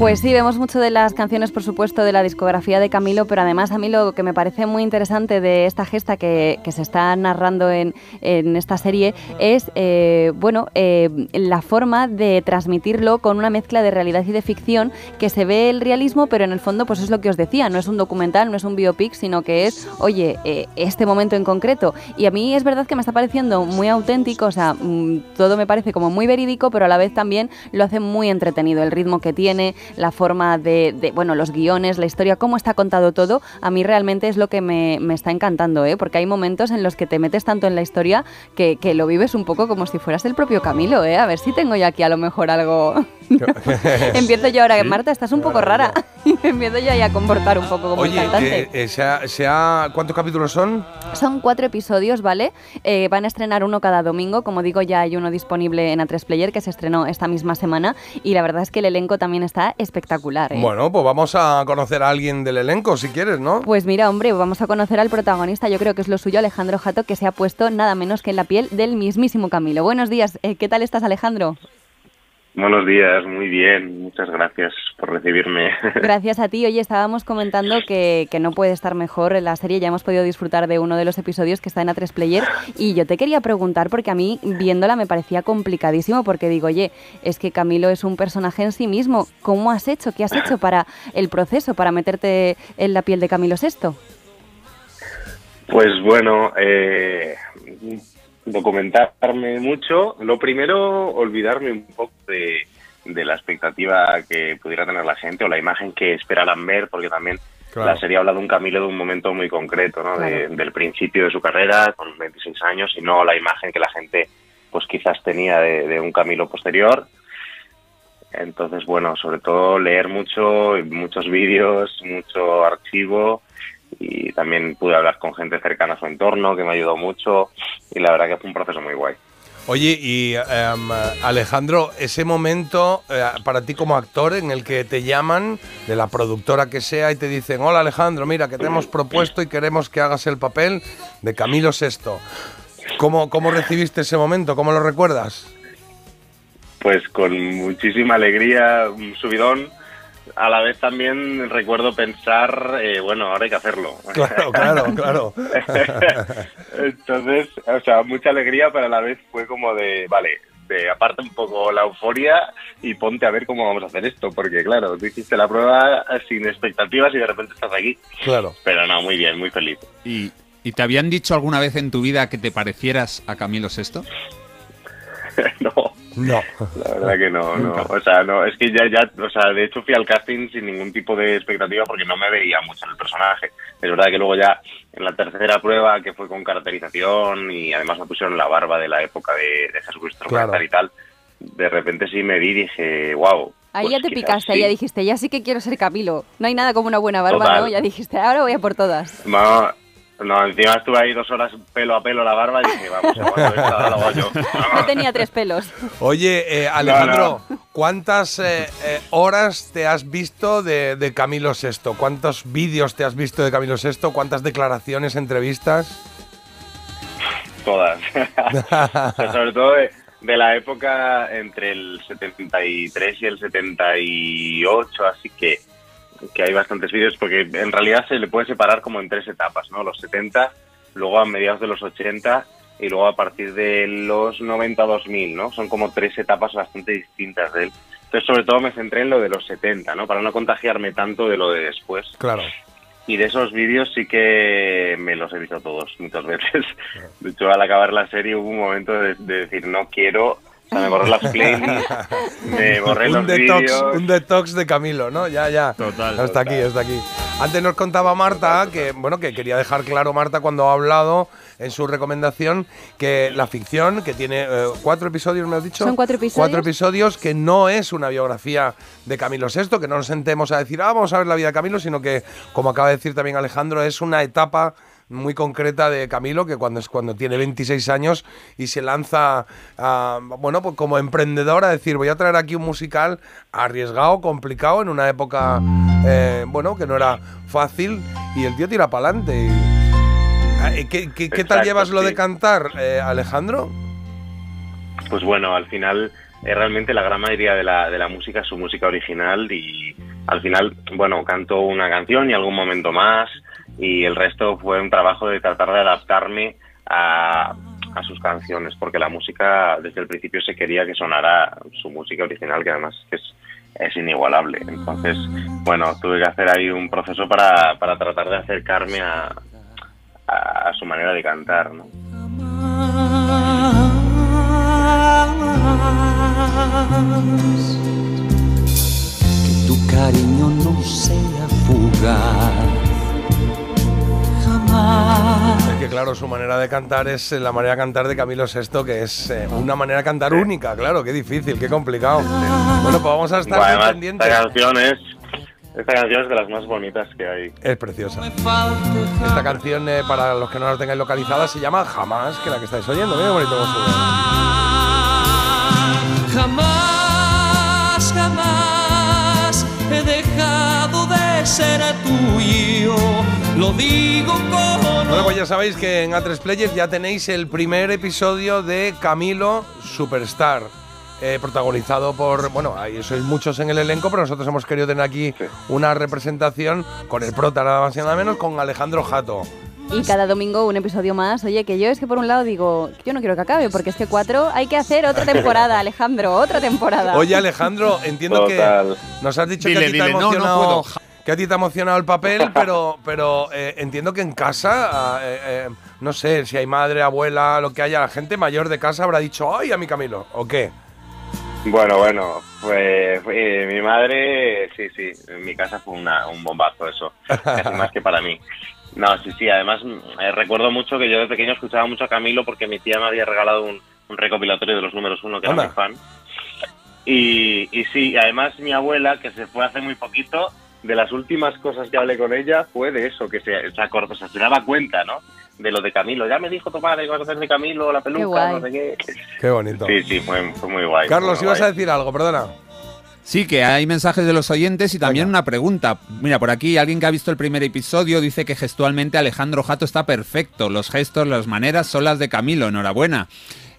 Pues sí, vemos mucho de las canciones, por supuesto, de la discografía de Camilo, pero además a mí lo que me parece muy interesante de esta gesta que, se está narrando en, en esta serie es, eh, bueno, eh, la forma de transmitirlo con una mezcla de realidad y de ficción, que se ve el realismo, pero en el fondo, pues es lo que os decía, no es un documental, no es un biopic, sino que es, oye, eh, este momento en concreto. Y a mí es verdad que me está pareciendo muy auténtico, o sea, mm, todo me parece como muy verídico, pero a la vez también lo hace muy entretenido, el ritmo que tiene, la forma de, bueno, los guiones, la historia, cómo está contado todo, a mí realmente es lo que me, me está encantando, ¿eh? porque hay momentos en los que te metes tanto en la historia que, que lo vives un poco como si fueras el propio Camilo, ¿eh? A ver si tengo yo aquí a lo mejor algo... Empiezo yo ahora, Marta, estás un poco rara. Empiezo yo ahí a comportar un poco como Oye, cantante. eh, eh, ¿cuántos capítulos son? Son cuatro episodios, ¿vale? Eh, van a estrenar uno cada domingo. Como digo, ya hay uno disponible en A3 Player que se estrenó esta misma semana. Y la verdad es que el elenco también está espectacular. ¿eh? Bueno, pues vamos a conocer a alguien del elenco, si quieres, ¿no? Pues mira, hombre, vamos a conocer al protagonista, yo creo que es lo suyo, Alejandro Jato, que se ha puesto nada menos que en la piel del mismísimo Camilo. Buenos días, ¿qué tal estás, Alejandro? Buenos días, muy bien, muchas gracias por recibirme. Gracias a ti. Oye, estábamos comentando que, que no puede estar mejor en la serie. Ya hemos podido disfrutar de uno de los episodios que está en A3 Player. Y yo te quería preguntar, porque a mí viéndola me parecía complicadísimo, porque digo, oye, es que Camilo es un personaje en sí mismo. ¿Cómo has hecho? ¿Qué has hecho para el proceso, para meterte en la piel de Camilo VI? Pues bueno, eh, documentarme mucho. Lo primero, olvidarme un poco de, de la expectativa que pudiera tener la gente o la imagen que esperaran ver, porque también Claro. la serie habla de un Camilo de un momento muy concreto, ¿no? De- del principio de su carrera, con 26 años, y no la imagen que la gente pues quizás tenía de, de un Camilo posterior. Entonces, bueno, sobre todo leer mucho, muchos vídeos, mucho archivo y también pude hablar con gente cercana a su entorno que me ayudó mucho y la verdad que fue un proceso muy guay. Oye, y em, Alejandro, ese momento eh, para ti como actor en el que te llaman de la productora que sea y te dicen, hola Alejandro, mira que te hemos propuesto y queremos que hagas el papel de Camilo VI. ¿Cómo, cómo recibiste ese momento? ¿Cómo lo recuerdas? Pues con muchísima alegría, un subidón. A la vez también recuerdo pensar, eh, bueno, ahora hay que hacerlo. Claro, claro, claro. Entonces, o sea, mucha alegría, pero a la vez fue como de, vale, de aparte un poco la euforia y ponte a ver cómo vamos a hacer esto, porque claro, tú hiciste la prueba sin expectativas y de repente estás aquí. Claro. Pero no, muy bien, muy feliz. ¿Y, y te habían dicho alguna vez en tu vida que te parecieras a Camilo VI? no. No. La verdad que no, no. O sea, no, es que ya, ya, o sea, de hecho fui al casting sin ningún tipo de expectativa porque no me veía mucho en el personaje. Es verdad que luego ya en la tercera prueba, que fue con caracterización y además me pusieron la barba de la época de, de Jesucristo Claro. y tal, de repente sí me vi y dije, wow. Ahí ya te picaste, ahí sí. ya dijiste, ya sí que quiero ser Camilo. No hay nada como una buena barba, Total. ¿no? Ya dijiste, ahora voy a por todas. No, no, encima estuve ahí dos horas pelo a pelo la barba y dije, vamos, lo hago yo. No tenía tres pelos. Oye, eh, Alejandro, ¿cuántas eh, eh, horas te has visto de, de Camilo VI? ¿Cuántos vídeos te has visto de Camilo VI? ¿Cuántas declaraciones, entrevistas? Todas. Sobre todo de, de la época entre el 73 y el 78, así que, que hay bastantes vídeos, porque en realidad se le puede separar como en tres etapas, ¿no? Los 70, luego a mediados de los 80 y luego a partir de los 90-2000, ¿no? Son como tres etapas bastante distintas de él. Entonces, sobre todo me centré en lo de los 70, ¿no? Para no contagiarme tanto de lo de después. Claro. Y de esos vídeos sí que me los he visto todos muchas veces. De hecho, al acabar la serie hubo un momento de, de decir, no quiero, o sea, me borré las playlists, me borré un los detox, un detox de Camilo, ¿no? Ya, ya. Total, Hasta total. aquí, hasta aquí. Antes nos contaba Marta que, bueno, que quería dejar claro Marta cuando ha hablado en su recomendación que la ficción, que tiene eh, cuatro episodios, me has dicho. Son cuatro episodios. Cuatro episodios, que no es una biografía de Camilo VI, que no nos sentemos a decir, ah, vamos a ver la vida de Camilo, sino que, como acaba de decir también Alejandro, es una etapa muy concreta de Camilo, que cuando es cuando tiene 26 años y se lanza a, bueno, pues como emprendedor a decir, voy a traer aquí un musical arriesgado, complicado, en una época, eh, bueno, que no era fácil, y el tío tira para adelante. ¿Qué, qué- qué tal llevas lo de cantar, eh, Alejandro? Pues bueno, al final eh, realmente la gran mayoría de la, de la música es su música original y al final, bueno, canto una canción y algún momento más y el resto fue un trabajo de tratar de adaptarme a, a sus canciones porque la música desde el principio se quería que sonara su música original que además es, es inigualable. Entonces, bueno, tuve que hacer ahí un proceso para, para tratar de acercarme a, a, su manera de cantar, ¿no? Que tu cariño no sea fugaz. Es que claro, su manera de cantar es eh, la manera de cantar de Camilo VI, que es eh, una manera de cantar única, claro, qué difícil, qué complicado. Bueno, pues vamos a estar Bueno, además, pendientes. esta canción es esta canción es de las más bonitas que hay. Es preciosa. Esta canción, eh, para los que no la tengáis localizada, se llama Jamás, que la que estáis oyendo. Mira qué bonito cómo. Jamás, dejado de ser tuyo. Lo digo con Bueno, pues ya sabéis que en A3 Players ya tenéis el primer episodio de Camilo Superstar. eh, protagonizado por, bueno, ahí sois muchos en el elenco, pero nosotros hemos querido tener aquí una representación con el prota nada más y nada menos, con Alejandro Jato. Y cada domingo un episodio más. Oye, que yo es que por un lado digo, yo no quiero que acabe, porque es que cuatro hay que hacer otra temporada, Alejandro, otra temporada. Oye Alejandro, entiendo Total. que nos has dicho Dile, que a ti te ha dile, no, no emocionado, puedo. que a ti te ha emocionado el papel, pero, pero eh, entiendo que en casa, ah, eh, eh, no sé, si hay madre, abuela, lo que haya, la gente mayor de casa habrá dicho, ay, a mi Camilo, ¿o qué? Bueno, bueno, pues eh, mi madre, sí, sí, en mi casa fue una- un bombazo eso, casi más que para mí. No, sí, sí, además mm, eh, recuerdo mucho que yo de pequeño escuchaba mucho a Camilo porque mi tía me había regalado un, un recopilatorio de los números uno, que era muy fan. Y, y sí, además mi abuela, que se fue hace muy poquito, de las últimas cosas que hablé con ella fue de eso, que se, se acordó, o sea, se daba cuenta, ¿no? De lo de Camilo. Ya me dijo tu padre que vas a hacer de Camilo, la peluca, guay. no sé qué. Qué bonito. Sí, sí, fue, fue muy guay. Carlos, muy ibas guay. a decir algo, perdona. Sí, que hay mensajes de los oyentes y también una pregunta. Mira, por aquí alguien que ha visto el primer episodio dice que gestualmente Alejandro Jato está perfecto. Los gestos, las maneras son las de Camilo. Enhorabuena.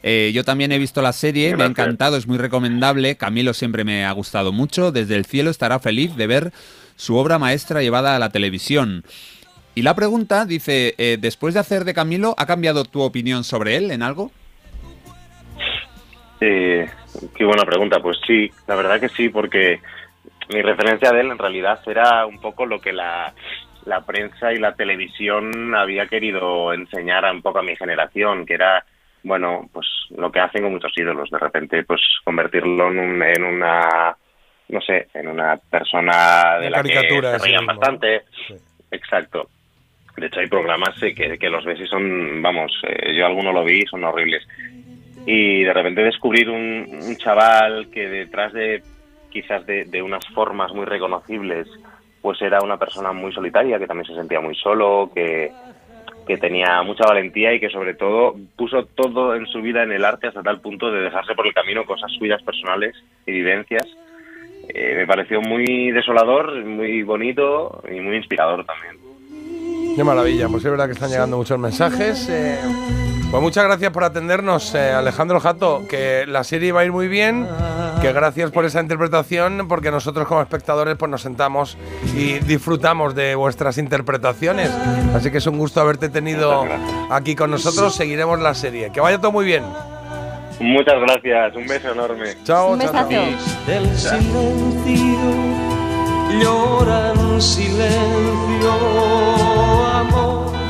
Eh, yo también he visto la serie, me ha encantado, es muy recomendable. Camilo siempre me ha gustado mucho. Desde el cielo estará feliz de ver su obra maestra llevada a la televisión. Y la pregunta dice, eh, después de hacer de Camilo, ¿ha cambiado tu opinión sobre él en algo? Eh, qué buena pregunta. Pues sí, la verdad que sí, porque mi referencia de él en realidad era un poco lo que la, la prensa y la televisión había querido enseñar a un poco a mi generación, que era, bueno, pues lo que hacen con muchos ídolos, de repente, pues convertirlo en, un- en una, no sé, en una persona de la que se reían bastante. Exacto. De hecho, hay programas que, que los ves y son, vamos, eh, yo alguno lo vi y son horribles. Y de repente descubrir un, un chaval que detrás de quizás de, de unas formas muy reconocibles, pues era una persona muy solitaria, que también se sentía muy solo, que, que tenía mucha valentía y que sobre todo puso todo en su vida en el arte hasta tal punto de dejarse por el camino cosas suyas personales y vivencias. Eh, me pareció muy desolador, muy bonito y muy inspirador también. Qué maravilla, pues es verdad que están llegando muchos mensajes. eh, pues muchas gracias por atendernos, eh, Alejandro Jato, que la serie va a ir muy bien, que gracias por esa interpretación, porque nosotros como espectadores pues nos sentamos y disfrutamos de vuestras interpretaciones. Así que es un gusto haberte tenido aquí con nosotros, seguiremos la serie. Que vaya todo muy bien. Muchas gracias, un beso enorme. Chao, Un besazo. del silencio llora en silencio amor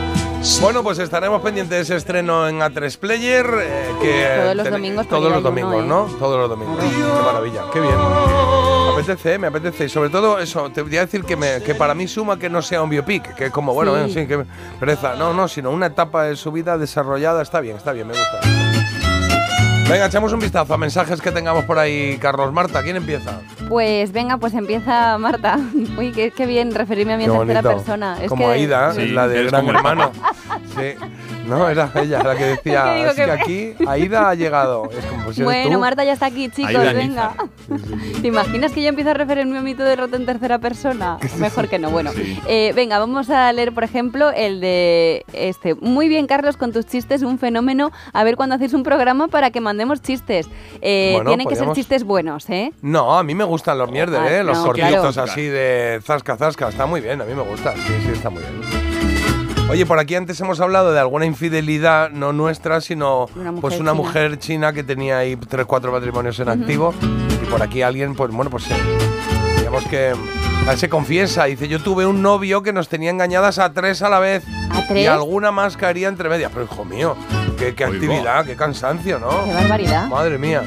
Bueno, pues estaremos pendientes de ese estreno en A3 Player. eh, que Todos los domingos Todos los uno, domingos, ¿eh? ¿no? Todos los domingos. Qué maravilla, qué bien. Me apetece, me apetece. Y sobre todo eso, te voy a decir que, me- que para mí suma que no sea un biopic, que es como, bueno, Sí. en fin, que pereza. No, no, sino una etapa de su vida desarrollada. Está bien, está bien, me gusta. Venga, echamos un vistazo a mensajes que tengamos por ahí, Carlos. Marta, ¿quién empieza? Pues venga, pues empieza Marta. Uy, qué, qué bien referirme a Qué tercera bonito. persona. Es como que, Aida, Sí, la de Gran Hermano. Sí. No, era ella la que decía, Es que es que, que- aquí Aida ha llegado. Es como, pues Bueno, tú. Marta ya está aquí, chicos, Aida venga. ¿Te imaginas que yo empiezo a referirme a mí todo el rato en tercera persona? Mejor que no. Bueno, eh, venga, vamos a leer, por ejemplo, el de este. Muy bien, Carlos, con tus chistes, un fenómeno. A ver cuándo hacéis un programa para que mandemos chistes. Eh, Bueno, tienen que ser chistes buenos, ¿eh? No, a mí me gustan los mierder, Ah, ¿eh? Los no, cortitos claro. así de zasca, zasca. Está muy bien, a mí me gusta. Sí, sí, está muy bien. Oye, por aquí antes hemos hablado de alguna infidelidad, no nuestra, sino Una mujer pues una china. mujer china que tenía ahí tres, cuatro matrimonios en activo. Y por aquí alguien, pues bueno, pues eh, digamos que eh, se confiesa, dice, yo tuve un novio que nos tenía engañadas a tres a la vez. ¿A tres? Y alguna más caería entre medias. Pero hijo mío, qué, qué actividad, qué cansancio, ¿no? Qué barbaridad. Madre mía.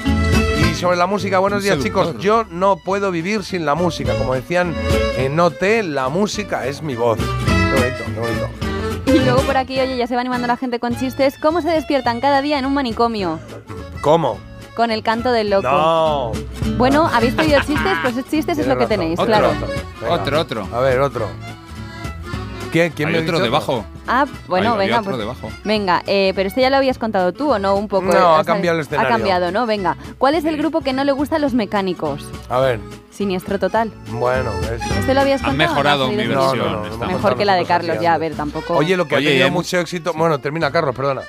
Y sobre la música, buenos días chicos. Yo no puedo vivir sin la música. Como decían en OT, la música es mi voz. Qué bonito, qué bonito. Luego por aquí, oye, ya se va animando la gente con chistes. ¿Cómo se despiertan cada día en un manicomio? ¿Cómo? Con el canto del loco. No. Bueno, ¿habéis pedido chistes? Pues chistes es lo que tenéis, Otro, claro. otro. Otro, otro. A ver, otro. ¿Quién, quién Hay me ha otro dicho debajo. Ah, bueno, venga. otro pues- debajo. Venga, eh, pero este ya lo habías contado tú o no, un poco. No, ha Has- cambiado el escenario. Ha cambiado, ¿no? Venga. ¿Cuál es el grupo que no le gusta a los mecánicos? A ver, Siniestro total. bueno, eso. ¿Este lo habías Han contado? mejorado ¿No has mi versión. No, no, no, Mejor que la de Carlos, ya, a ver, tampoco. Oye, lo que Oye, ha tenido mucho éxito. Bueno, termina, Carlos, perdona.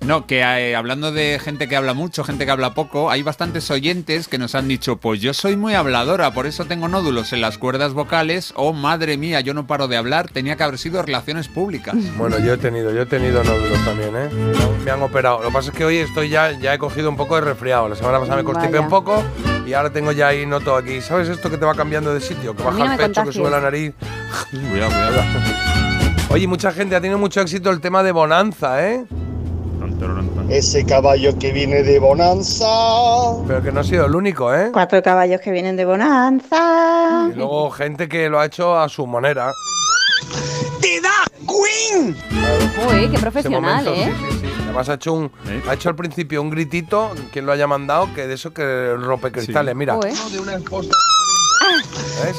No, que eh, hablando de gente que habla mucho, gente que habla poco, hay bastantes oyentes que nos han dicho, pues yo soy muy habladora, por eso tengo nódulos en las cuerdas vocales, o madre mía, yo no paro de hablar, tenía que haber sido relaciones públicas. Bueno, yo he tenido, yo he tenido nódulos también, ¿eh? Me- han operado. Lo que pasa es que hoy estoy ya, ya he cogido un poco de resfriado. La semana pasada me constipé Vaya. un poco y ahora tengo ya ahí noto aquí. ¿Sabes esto que te va cambiando de sitio? Que baja no el pecho, que sube la nariz. cuidado, cuidado. Oye, mucha gente ha tenido mucho éxito el tema de Bonanza, ¿eh? Ese caballo que viene de Bonanza. Pero que no ha sido el único, ¿eh? Cuatro caballos que vienen de Bonanza. Y luego gente que lo ha hecho a su manera. ¡Te da Queen! Uy, qué profesional, momento, ¿eh? Sí, sí, sí. Además ha hecho un, ha hecho al principio un gritito, quien lo haya mandado, que de eso que rompe cristales. Mira, Uy.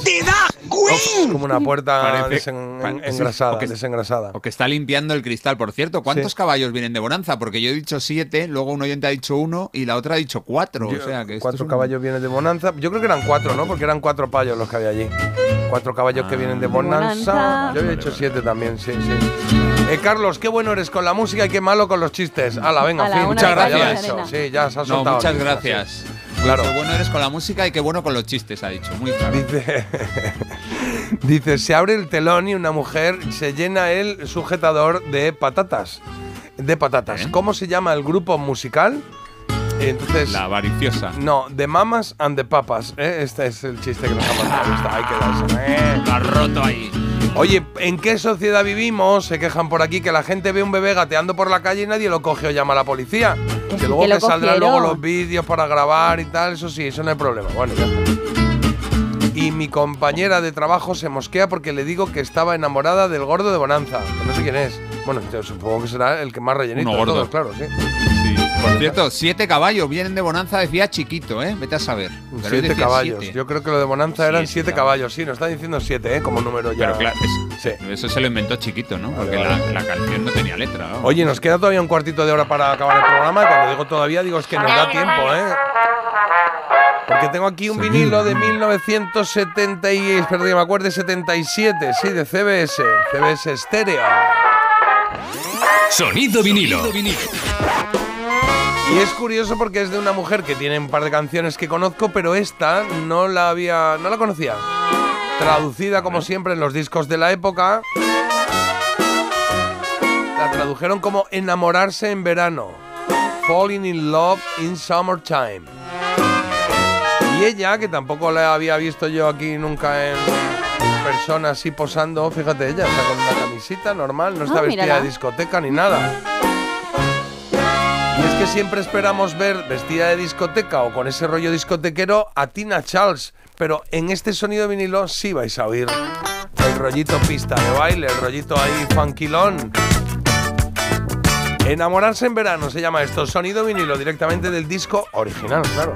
¡Te da Queen! Es como una puerta Parece- desen- en- engrasada, o que- desengrasada. O que está limpiando el cristal. Por cierto, ¿cuántos Sí. caballos vienen de Bonanza? Porque yo he dicho siete, luego un oyente ha dicho uno y la otra ha dicho cuatro. Yo- o sea que cuatro es un- caballos vienen de Bonanza. Yo creo que eran cuatro, ¿no? Porque eran cuatro payos los que había allí. Cuatro caballos que vienen de Bonanza. Bonanza. Yo había hecho siete también, sí, sí. Eh, Carlos, qué bueno eres con la música y qué malo con los chistes. Hala, venga, Hala, fin. Muchas Ya lo he gracias. Sí, ya se ha No, soltado. muchas gracias. sí. Claro. Qué bueno eres con la música y qué bueno con los chistes, ha dicho. Muy claro. Dice, dice, se abre el telón y una mujer se llena el sujetador de patatas. De patatas. ¿Eh? ¿Cómo se llama el grupo musical? Entonces, La avariciosa. no, The Mamas and the Papas. ¿eh? Este es el chiste que nos ha mandado. Está, hay que darse. Eh. Lo has roto ahí. Oye, ¿en qué sociedad vivimos? Se quejan por aquí que la gente ve un bebé gateando por la calle y nadie lo coge o llama a la policía. Que Que sí luego que lo que saldrán luego los vídeos para grabar y tal, eso sí, eso no hay problema. Bueno, ya está. Y mi compañera de trabajo se mosquea porque le digo que estaba enamorada del gordo de Bonanza. Que no sé quién es. Bueno, yo supongo que será el que más rellenito de todos, claro, sí. Por cierto, siete caballos vienen de Bonanza, decía chiquito, ¿eh? Vete a saber. Pero Siete caballos. siete. Yo creo que lo de Bonanza eran Siete siete caballos. Sí, nos está diciendo siete, ¿eh? Como número ya. Pero claro, es- Sí. eso se lo inventó chiquito, ¿no? Porque Vale, la, vale. la canción no tenía letra. ¿no? Oye, nos queda todavía un cuartito de hora para acabar el programa. Y cuando digo todavía, digo es que nos da tiempo, ¿eh? Porque tengo aquí un vinilo de 1970 y, espera que me acuerde, 77, sí, de CBS, CBS Stereo. Sonido vinilo. Y es curioso porque es de una mujer que tiene un par de canciones que conozco, pero esta no la había, no la conocía. Traducida como siempre en los discos de la época. La tradujeron como enamorarse en verano. Falling in love in summertime. Y ella, que tampoco la había visto yo aquí nunca en persona así posando, fíjate, ella está con una camisita normal, no está Ah, vestida mírala. de discoteca ni nada. Que siempre esperamos ver vestida de discoteca o con ese rollo discotequero a Tina Charles, pero en este sonido vinilo sí vais a oír el rollito pista de baile, el rollito ahí funkilón. Enamorarse en verano se llama esto, sonido vinilo directamente del disco original, claro.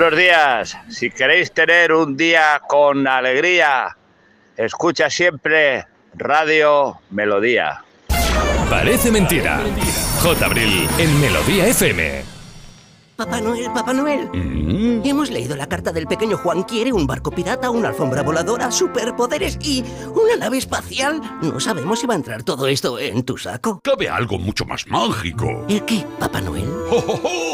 Buenos días. Si queréis tener un día con alegría, escucha siempre Radio Melodía. Parece mentira. J. Abril en Melodía FM. Papá Noel, Papá Noel. Hemos leído la carta del pequeño Juan. Quiere un barco pirata, una alfombra voladora, superpoderes y una nave espacial. No sabemos si va a entrar todo esto en tu saco. Cabe algo mucho más mágico. ¿El qué, Papá Noel? ¡Oh, oh, oh!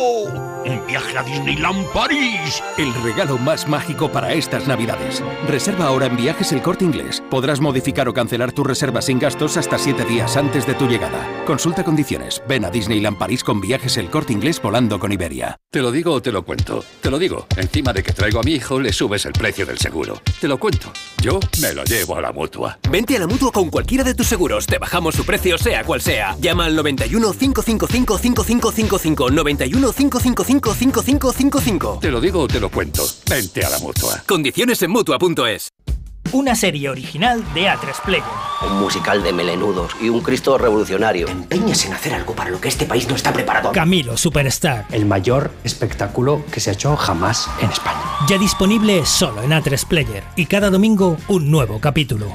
¡Un viaje a Disneyland París! El regalo más mágico para estas navidades. Reserva ahora en viajes el corte inglés. Podrás modificar o cancelar tu reserva sin gastos hasta 7 días antes de tu llegada. Consulta condiciones. Ven a Disneyland París con viajes el corte inglés volando con Iberia. ¿Te lo digo o te lo cuento? Te lo digo. Encima de que traigo a mi hijo, le subes el precio del seguro. Te lo cuento. Yo me lo llevo a la mutua. Vente a la mutua con cualquiera de tus seguros. Te bajamos su precio, sea cual sea. Llama al 91 555 5555. 91 555 5555. Te lo digo o te lo cuento. Vente a la mutua. Condiciones en mutua.es. Una serie original de A3 Player. Un musical de melenudos y un Cristo revolucionario. Empeñas en hacer algo para lo que este país no está preparado. Camilo Superstar. El mayor espectáculo que se ha hecho jamás en España. Ya disponible solo en A3 Player. Y cada domingo un nuevo capítulo.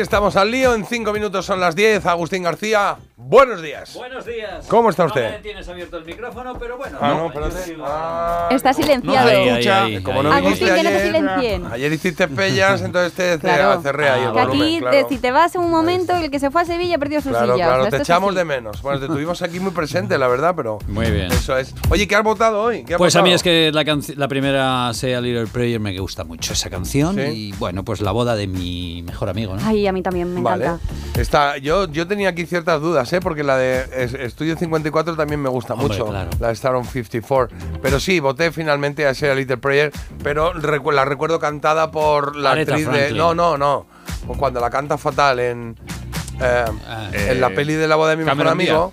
Estamos al lío, en cinco minutos son las 10. Agustín García. Buenos días. Buenos días. ¿Cómo está No usted? me tienes abierto el micrófono, pero bueno. Ah, no, espérate. sigo- Ah, Está silenciado. Escucha. ahí, Como no Agustín, viniste que no te ayer, silencien. ayer hiciste pellas, entonces te, Claro. cerré ahí el Que volumen, aquí, claro. te- si te vas en un momento, el que se fue a Sevilla perdió su Claro, silla. claro, te echamos así. de menos. Bueno, te tuvimos aquí muy presente, la verdad, pero. Muy bien. Eso es. Oye, ¿qué has votado hoy? ¿Qué has Pues a mí es que la, la primera Sea Little Prayer me gusta mucho esa canción Sí. y bueno, pues la boda de mi mejor amigo, ¿no? Ay, a mí también me Vale. encanta. Está, yo, yo tenía aquí ciertas dudas, ¿eh? porque la de Estudio 54 también me gusta Hombre, mucho, claro. la de Star on 54. Pero sí, voté finalmente a Share a Little Prayer, pero recu- la recuerdo cantada por la Aretha actriz de... Franklin. No, no, no. Pues Cuando la canta fatal en, eh, en la Eh, peli de la boda de mi mejor Cameron amigo.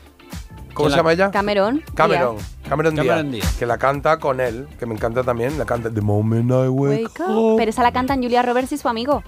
¿Cómo Que se la- llama ella? Cameron. Cameron. Cameron, Cameron Díaz, Díaz. Que la canta con él, que me encanta también. La canta The Moment I Wake, Wake up. Pero esa la cantan Julia Roberts y su amigo.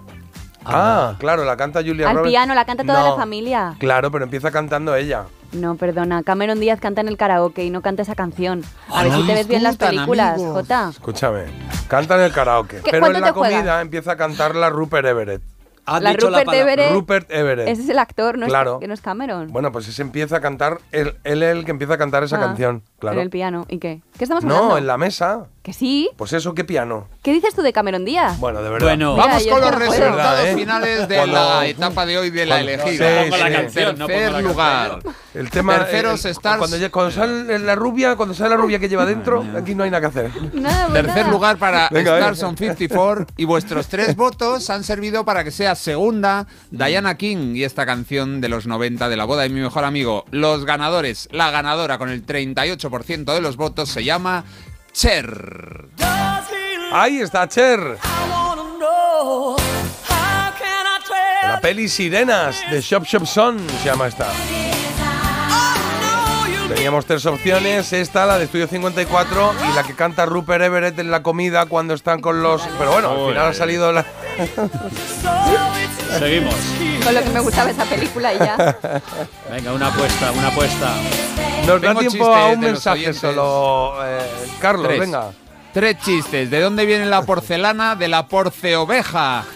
Ah, claro, la canta Julia Al Roberts. piano, la canta toda No, la familia. Claro, pero empieza cantando ella. No, perdona. Cameron Díaz canta en el karaoke y no canta esa canción. A ver Ay, si te ves bien las discutan, películas, amigos. Jota. Escúchame, canta en el karaoke. ¿Qué- Pero cuánto en la te juegas? comida empieza a cantar la Rupert Everett. Has La dicho Rupert palabra- Everett. Rupert Everett. Ese es el actor, no, Claro. es, que no es Cameron. Bueno, pues ese empieza a cantar, él, él es el que empieza a cantar esa Ah, canción. Claro. En el piano. ¿Y qué? ¿Qué estamos hablando? No, en la mesa. Que sí. Pues eso, ¿qué piano? ¿Qué dices tú de Cameron Díaz? Bueno, de verdad. Bueno, Mira, Vamos con los resultados ¿Verdad, eh? finales de Cuando- la etapa de hoy de la elegida. Sí, la canción, no Tercer la lugar. El tema. Terceros eh, stars. Cuando, cuando sale la rubia, cuando sale la rubia que lleva dentro, aquí no hay nada que hacer. Nada, pues Tercer nada. lugar para venga. Stars on 54 y vuestros tres votos han servido para que sea segunda Diana King y esta canción de los 90 de la boda de mi mejor amigo. Los ganadores, la ganadora con el 38% de los votos se llama Cher. Ahí está Cher. La peli Sirenas de Shop Shop Son se llama esta. Teníamos tres opciones, esta, la de Estudio 54 y la que canta Rupert Everett en la comida cuando están con los... Pero bueno, al final ha salido la... Seguimos. Con lo que me gustaba esa película y ya. Venga, una apuesta, una apuesta. Nos da tiempo chistes a un mensaje solo. eh, Carlos, Tres. venga. Tres chistes. ¿De dónde viene la porcelana? De la porceoveja.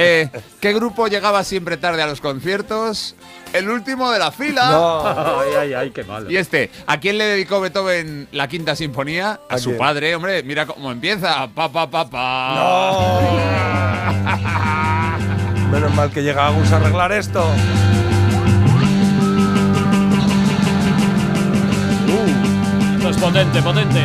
Eh, ¿Qué grupo llegaba siempre tarde a los conciertos? El último de la fila. Ay, ay, ay, qué malo. Y este, ¿a quién le dedicó Beethoven la quinta sinfonía? A, ¿A su quién? padre, hombre, mira cómo empieza. Pa, pa, pa, pa. Menos mal que llega Agus a arreglar esto. Esto es potente, potente.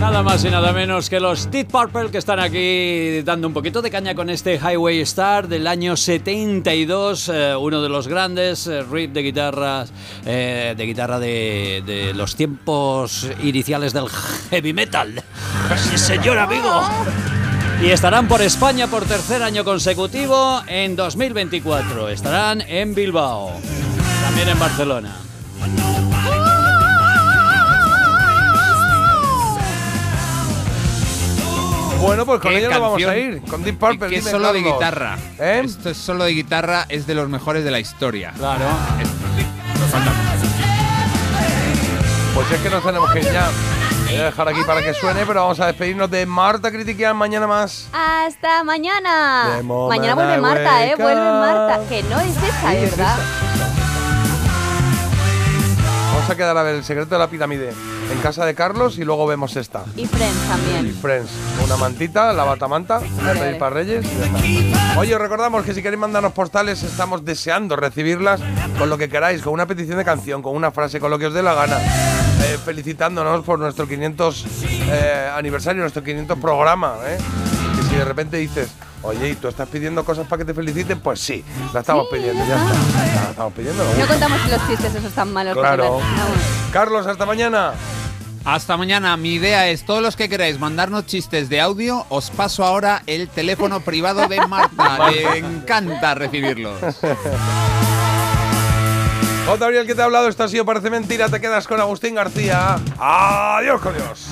Nada más y nada menos que los Deep Purple que están aquí dando un poquito de caña con este Highway Star del año 72, eh, uno de los grandes eh, de guitarras, eh, de guitarra de, de los tiempos iniciales del heavy metal. Sí, señor amigo. Y estarán por España por tercer año consecutivo en 2024. Estarán en Bilbao, también en Barcelona. Bueno, pues con ¿Qué ellos nos vamos a ir. Con Deep Purple. Que es solo de guitarra. ¿Eh? Esto es solo de guitarra, es de los mejores de la historia. Claro. Pues es que nos tenemos que ir ya. Voy a dejar aquí para que suene, pero vamos a despedirnos de Marta Critiquian mañana más. Hasta mañana. Mañana vuelve Marta, ¿eh? Vuelve. Marta. Que no es esa, Sí, es ¿verdad? Vamos a quedar a ver el secreto de la pirámide en casa de Carlos y luego vemos esta. Y Friends Y también. Friends, una mantita, la batamanta, a pedir para Reyes y ya está. Oye, os recordamos que si queréis mandarnos postales, estamos deseando recibirlas con lo que queráis, con una petición de canción, con una frase, con lo que os dé la gana. Eh, felicitándonos por nuestro 500 eh, aniversario, nuestro 500 programa. ¿eh? De repente dices, oye, ¿y tú estás pidiendo cosas para que te feliciten? Pues sí, la estamos pidiendo, ya está. La estamos pidiendo. No bueno. contamos los chistes esos tan malos. Claro. Carlos, hasta mañana. Hasta mañana. Mi idea es, todos los que queráis mandarnos chistes de audio, os paso ahora el teléfono privado de Marta. Le encanta recibirlos. J. Gabriel, que te ha hablado, esto ha sido Parece Mentira, te quedas con Agustín García. Adiós, con Dios.